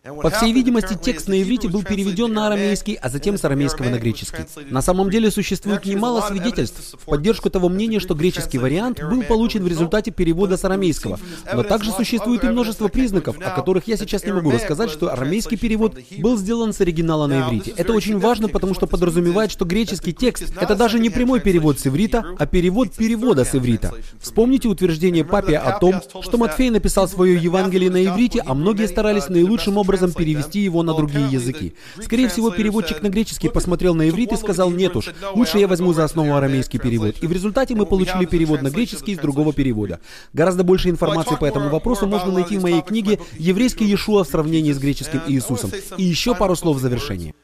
По всей видимости, текст на иврите был переведен на арамейский, а затем с арамейского на греческий. На самом деле существует немало свидетельств в поддержку того мнения, что греческий вариант был получен в результате перевода с арамейского. Но также существует и множество признаков, о которых я сейчас не могу рассказать, что арамейский перевод был сделан с оригинала на иврите. Это очень важно, потому что подразумевает, что греческий текст — это даже не прямой перевод с иврита, а перевод перевода с иврита. Вспомните утверждение Папия о том, что Матфей написал свое Евангелие на иврите, а многие старались наилучшим образом образом перевести его на другие языки. Скорее всего, переводчик на греческий посмотрел на иврит и сказал, нет уж, лучше я возьму за основу арамейский перевод. И в результате мы получили перевод на греческий из другого перевода. Гораздо больше информации по этому вопросу можно найти в моей книге «Еврейский Иешуа в сравнении с греческим Иисусом». И еще пару слов в завершение.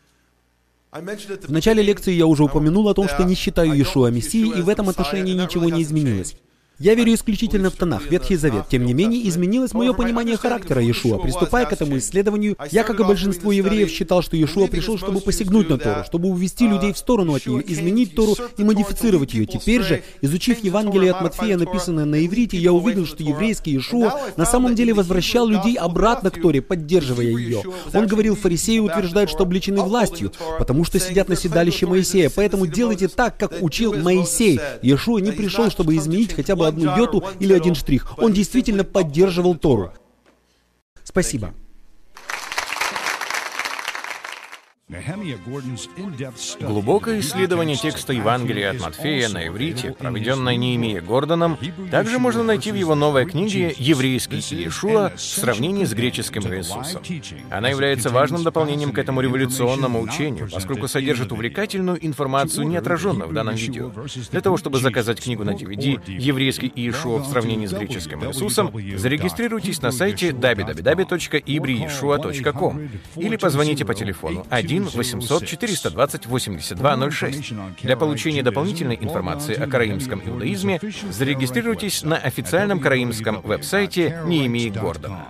В начале лекции я уже упомянул о том, что не считаю Иешуа Мессией, и в этом отношении ничего не изменилось. Я верю исключительно в Танах, Ветхий Завет. Тем не менее, изменилось мое понимание характера Иешуа. Приступая к этому исследованию, я, как и большинство евреев, считал, что Иешуа пришел, чтобы посягнуть на Тору, чтобы увести людей в сторону от нее, изменить Тору и модифицировать ее. Теперь же, изучив Евангелие от Матфея, написанное на иврите, я увидел, что еврейский Иешуа на самом деле возвращал людей обратно к Торе, поддерживая ее. Он говорил, фарисеи утверждают, что обличены властью, потому что сидят на седалище Моисея. Поэтому делайте так, как учил Моисей. Иешуа не пришел, чтобы изменить хотя бы одну йоту или один штрих. Он действительно поддерживал Тору. Спасибо. Глубокое исследование текста Евангелия от Матфея на иврите, проведенное Неемия Гордоном, также можно найти в его новой книге «Еврейский Иешуа» в сравнении с греческим Иисусом. Она является важным дополнением к этому революционному учению, поскольку содержит увлекательную информацию, не отраженную в данном видео. Для того, чтобы заказать книгу на DVD «Еврейский Иешуа в сравнении с греческим Иисусом», зарегистрируйтесь на сайте www.ibriyeshua.com или позвоните по телефону 1 1 800 420 8206. Для получения дополнительной информации о караимском иудаизме зарегистрируйтесь на официальном караимском веб-сайте Неемии Гордона.